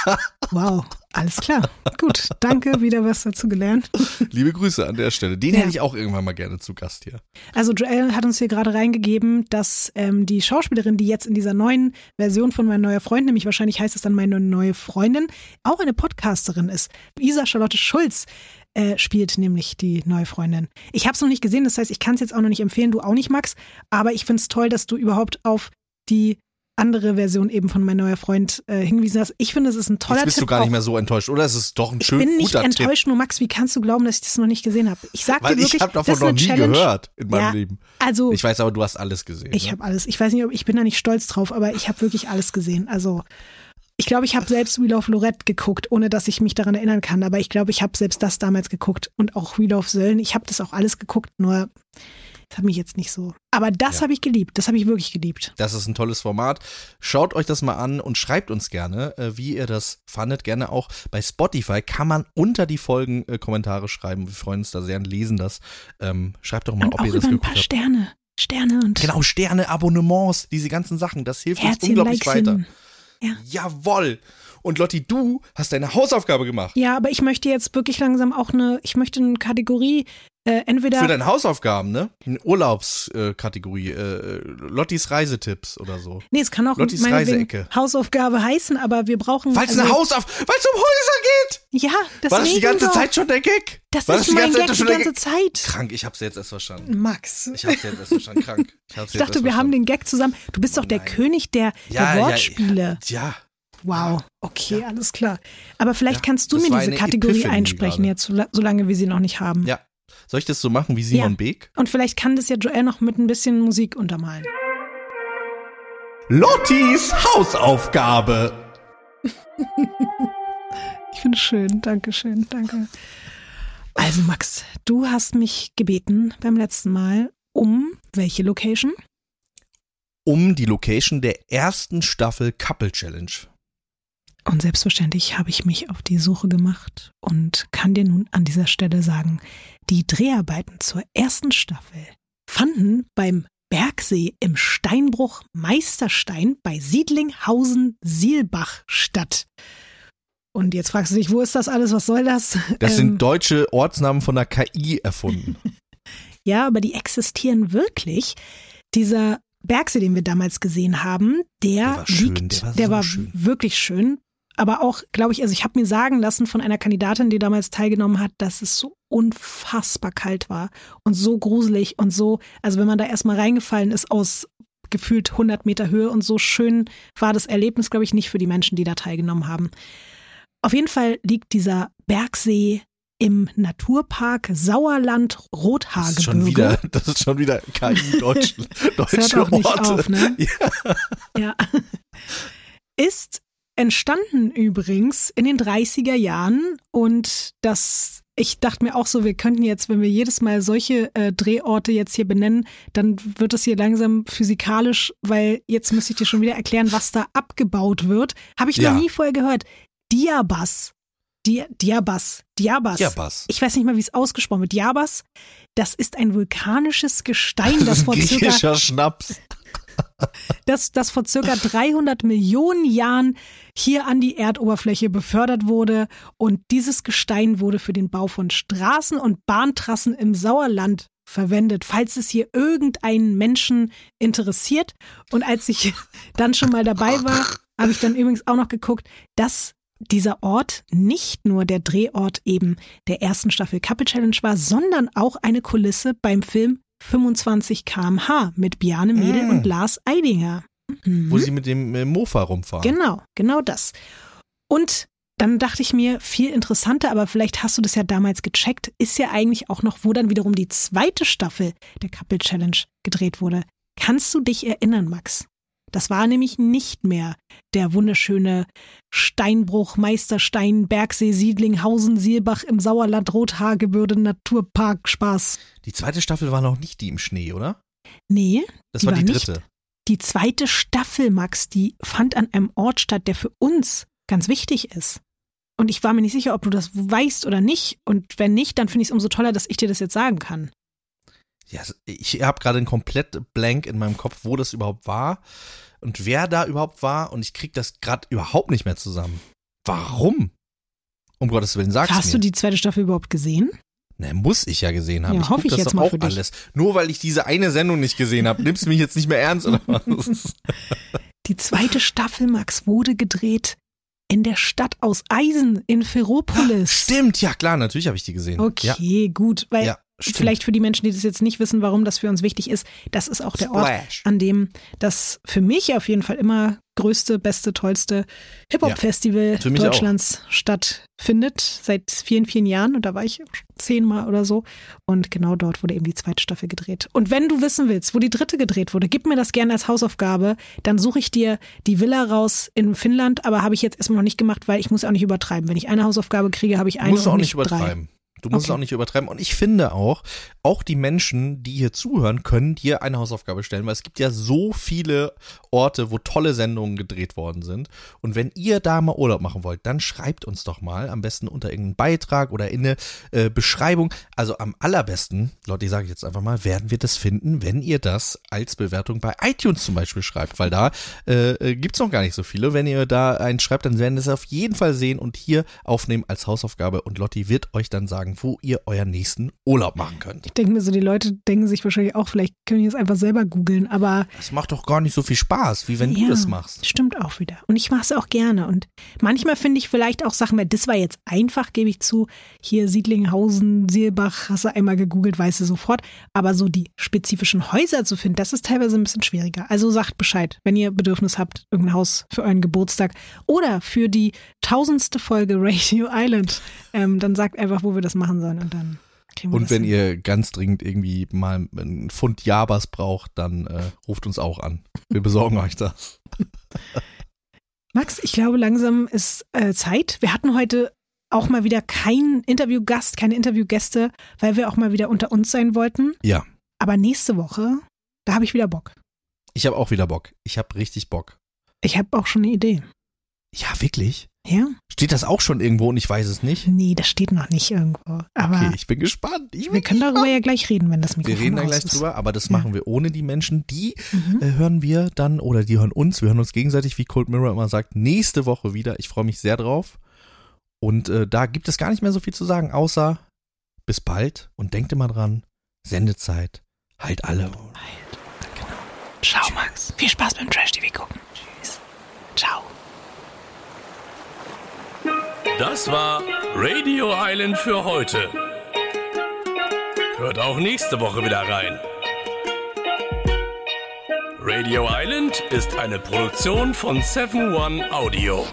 Wow, alles klar. Gut, danke, wieder was dazu gelernt. Liebe Grüße an der Stelle. Den Ja. hätte ich auch irgendwann mal gerne zu Gast hier. Also Joel hat uns hier gerade reingegeben, dass ähm, die Schauspielerin, die jetzt in dieser neuen Version von Mein neuer Freund, nämlich wahrscheinlich heißt es dann Meine neue Freundin, auch eine Podcasterin ist. Isa Charlotte Schulz äh, spielt nämlich die neue Freundin. Ich habe es noch nicht gesehen, das heißt, ich kann es jetzt auch noch nicht empfehlen, du auch nicht, Max. Aber ich finde es toll, dass du überhaupt auf die andere Version eben von Mein neuer Freund äh, hingewiesen hast. Ich finde, es ist ein toller Jetzt bist Tipp. du gar nicht mehr so enttäuscht, oder? Es ist doch ein ich schön bin nicht enttäuscht, nur Max, wie kannst du glauben, dass ich das noch nicht gesehen habe? Ich sag Tipp. Weil dir wirklich, ich habe das davon ist noch nie Challenge. gehört in meinem Ja, Leben. Also Ich weiß aber, du hast alles gesehen. ich ne? habe alles. Ich weiß nicht, ob ich bin da nicht stolz drauf, aber ich habe wirklich alles gesehen. Also ich glaube, ich habe selbst Wheel of Lorette geguckt, ohne dass ich mich daran erinnern kann. Aber ich glaube, ich habe selbst das damals geguckt und auch Wheel of Söllen. Ich habe das auch alles geguckt, nur das hat mich jetzt nicht so. Aber das Ja. habe ich geliebt. Das habe ich wirklich geliebt. Das ist ein tolles Format. Schaut euch das mal an und schreibt uns gerne, äh, wie ihr das fandet. Gerne auch bei Spotify kann man unter die Folgen äh, Kommentare schreiben. Wir freuen uns da sehr und lesen das. Ähm, schreibt doch mal, Und ob auch ihr das über ein geguckt paar habt. Sterne. Sterne und Genau, Sterne, Abonnements, diese ganzen Sachen. Das hilft uns Herzchen, unglaublich weiter. Likeschen. Ja. Jawoll. Und Lotti, du hast deine Hausaufgabe gemacht. Ja, aber ich möchte jetzt wirklich langsam auch eine, ich möchte eine Kategorie, äh, entweder Für deine Hausaufgaben, ne? Eine Urlaubskategorie. Äh, Lottis Reisetipps oder so. Nee, es kann auch Lottis Reiseecke. Hausaufgabe heißen, aber wir brauchen. Weil es also, eine Hausauf... Weil es um Häuser geht! Ja, deswegen War das die ganze doch. Zeit schon der Gag? Das War ist die mein ganze Gag die schon der ganze? Zeit. Krank, ich hab's jetzt erst verstanden. Max. Ich hab's jetzt erst verstanden. Krank. Ich, Ich dachte, wir haben den Gag zusammen. Du bist doch der Nein. König der, Ja, der ja, Wortspiele. Ja. Wow. Okay, alles klar. Aber vielleicht Ja, kannst du das mir diese Kategorie Epiphany einsprechen, gerade. jetzt, sola- solange wir sie noch nicht haben. Ja. Soll ich das so machen wie Simon Ja. Beek? Und vielleicht kann das ja Joel noch mit ein bisschen Musik untermalen. Lottis Hausaufgabe. Ich finde es schön. Dankeschön. Danke. Also, Max, du hast mich gebeten beim letzten Mal um welche Location? Um die Location der ersten Staffel Couple Challenge. Und selbstverständlich habe ich mich auf die Suche gemacht und kann dir nun an dieser Stelle sagen, die Dreharbeiten zur ersten Staffel fanden beim Bergsee im Steinbruch Meisterstein bei Siedlinghausen-Sielbach statt. Und jetzt fragst du dich, wo ist das alles? Was soll das? Das Ähm, sind deutsche Ortsnamen von der KI erfunden. Ja, aber die existieren wirklich. Dieser Bergsee, den wir damals gesehen haben, der, Der war schön, liegt, der war so war schön. wirklich schön. Aber auch, glaube ich, also ich habe mir sagen lassen von einer Kandidatin, die damals teilgenommen hat, dass es so unfassbar kalt war und so gruselig und so, also wenn man da erstmal reingefallen ist aus gefühlt 100 Meter Höhe und so schön war das Erlebnis, glaube ich, nicht für die Menschen, die da teilgenommen haben. Auf jeden Fall liegt dieser Bergsee im Naturpark Sauerland Das Rothaargebirge. ist schon wieder, das ist schon wieder KI Das deutsche hört auch nicht Orte. auf, ne? Ja. Ja. Ist entstanden übrigens in den 30er Jahren und das, ich dachte mir auch so, wir könnten jetzt, wenn wir jedes Mal solche äh, Drehorte jetzt hier benennen, dann wird es hier langsam physikalisch, weil jetzt müsste ich dir schon wieder erklären, was da abgebaut wird. Habe ich Ja. noch nie vorher gehört. Diabas. Di Diabas. Diabas. Diabas. Ich weiß nicht mal, wie es ausgesprochen wird. Diabas, das ist ein vulkanisches Gestein, das vor circa Schnaps. das, das vor circa 300 Millionen Jahren hier an die Erdoberfläche befördert wurde. Und dieses Gestein wurde für den Bau von Straßen und Bahntrassen im Sauerland verwendet, falls es hier irgendeinen Menschen interessiert. Und als ich dann schon mal dabei war, habe ich dann übrigens auch noch geguckt, dass dieser Ort nicht nur der Drehort eben der ersten Staffel Couple Challenge war, sondern auch eine Kulisse beim Film 25 kmh mit Bjarne Mädel Mm. und Lars Eidinger. Mhm. Wo sie mit dem äh, Mofa rumfahren. Genau, genau das. Und dann dachte ich mir, viel interessanter, aber vielleicht hast du das ja damals gecheckt, ist ja eigentlich auch noch, wo dann wiederum die zweite Staffel der Couple Challenge gedreht wurde. Kannst du dich erinnern, Max? Das war nämlich nicht mehr der wunderschöne Steinbruch, Meisterstein, Bergsee, Siedlinghausen, Sielbach im Sauerland, Rothaargebirge, Naturpark, Spaß. Die zweite Staffel war noch nicht die im Schnee, oder? Nee, Das Die war war die nicht. dritte. die zweite Staffel, Max, die fand an einem Ort statt, der für uns ganz wichtig ist. Und ich war mir nicht sicher, ob du das weißt oder nicht. Und wenn nicht, dann finde ich es umso toller, dass ich dir das jetzt sagen kann. Ja, ich habe gerade einen komplett Blank in meinem Kopf, wo das überhaupt war und wer da überhaupt war und ich krieg das gerade überhaupt nicht mehr zusammen. Warum? Um Gottes Willen, sag's Hast mir. du die zweite Staffel überhaupt gesehen? Ne, muss ich ja gesehen haben. Ja, ich hoffe ich das jetzt doch mal auch alles. Nur weil ich diese eine Sendung nicht gesehen habe, nimmst du mich jetzt nicht mehr ernst oder was? Die zweite Staffel, Max, wurde gedreht in der Stadt aus Eisen in Ferropolis. Stimmt, ja klar, natürlich habe ich die gesehen. Okay, gut. Weil Ja, stimmt. vielleicht für die Menschen, die das jetzt nicht wissen, warum das für uns wichtig ist, das ist auch der Ort, Splash. an dem das für mich auf jeden Fall immer größte, beste, tollste Hip-Hop-Festival mich Deutschlands stattfindet. Seit vielen, vielen Jahren. Und da war ich zehnmal oder so. Und genau dort wurde eben die zweite Staffel gedreht. Und wenn du wissen willst, wo die dritte gedreht wurde, gib mir das gerne als Hausaufgabe. Dann suche ich dir die Villa raus in Finnland. Aber habe ich jetzt erstmal noch nicht gemacht, weil ich muss auch nicht übertreiben. Wenn ich eine Hausaufgabe kriege, habe ich eine und auch nicht drei. übertreiben. Du musst Okay. auch nicht übertreiben. Und ich finde auch, auch die Menschen, die hier zuhören, können dir eine Hausaufgabe stellen, weil es gibt ja so viele Orte, wo tolle Sendungen gedreht worden sind. Und wenn ihr da mal Urlaub machen wollt, dann schreibt uns doch mal, am besten unter irgendeinen Beitrag oder in eine äh, Beschreibung. Also am allerbesten, Leute, ich sage jetzt einfach mal, werden wir das finden, wenn ihr das als Bewertung bei iTunes zum Beispiel schreibt, weil da äh, äh, gibt's noch gar nicht so viele. Wenn ihr da einen schreibt, dann werden wir es auf jeden Fall sehen und hier aufnehmen als Hausaufgabe. Und Lotti wird euch dann sagen, wo ihr euren nächsten Urlaub machen könnt. Ich denke mir so, die Leute denken sich wahrscheinlich auch, vielleicht können die es einfach selber googeln, aber Das macht doch gar nicht so viel Spaß, wie wenn ja, du das machst. Stimmt auch wieder. Und ich mache es auch gerne. Und manchmal finde ich vielleicht auch Sachen, weil das war jetzt einfach, gebe ich zu. Hier Siedlinghausen, Seelbach, hast du einmal gegoogelt, weißt du sofort. Aber so die spezifischen Häuser zu finden, das ist teilweise ein bisschen schwieriger. Also sagt Bescheid, wenn ihr Bedürfnis habt, irgendein Haus für euren Geburtstag oder für die tausendste Folge Radio Island, ähm, dann sagt einfach, wo wir das machen sollen und dann kriegen wir Und wenn hin. ihr ganz dringend irgendwie mal einen Pfund Jabas braucht, dann äh, ruft uns auch an. Wir besorgen euch das. Max, ich glaube, langsam ist äh, Zeit. Wir hatten heute auch mal wieder keinen Interviewgast, keine Interviewgäste, weil wir auch mal wieder unter uns sein wollten. Ja, Aber nächste Woche, da habe ich wieder Bock. ich habe auch wieder Bock. Ich habe richtig Bock. Ich habe auch schon eine Idee. Ja, wirklich? Ja? Steht das auch schon irgendwo und ich weiß es nicht? Nee, das steht noch nicht irgendwo. Aber Okay, ich bin gespannt. Ich bin wir können darüber ja gleich reden, wenn das Wir Mikrofon reden da aus gleich ist. drüber, aber das Ja. machen wir ohne die Menschen. Die Mhm. äh, hören wir dann oder die hören uns. Wir hören uns gegenseitig, wie Cold Mirror immer sagt, nächste Woche wieder. Ich freue mich sehr drauf. Und äh, da gibt es gar nicht mehr so viel zu sagen, außer bis bald und denkt immer dran, Sendezeit, halt alle. Ciao, Max. Viel Spaß beim Trash-TV gucken. Tschüss. Ciao. Das war Radio Island für heute. Hört auch nächste Woche wieder rein. Radio Island ist eine Produktion von 7 One Audio.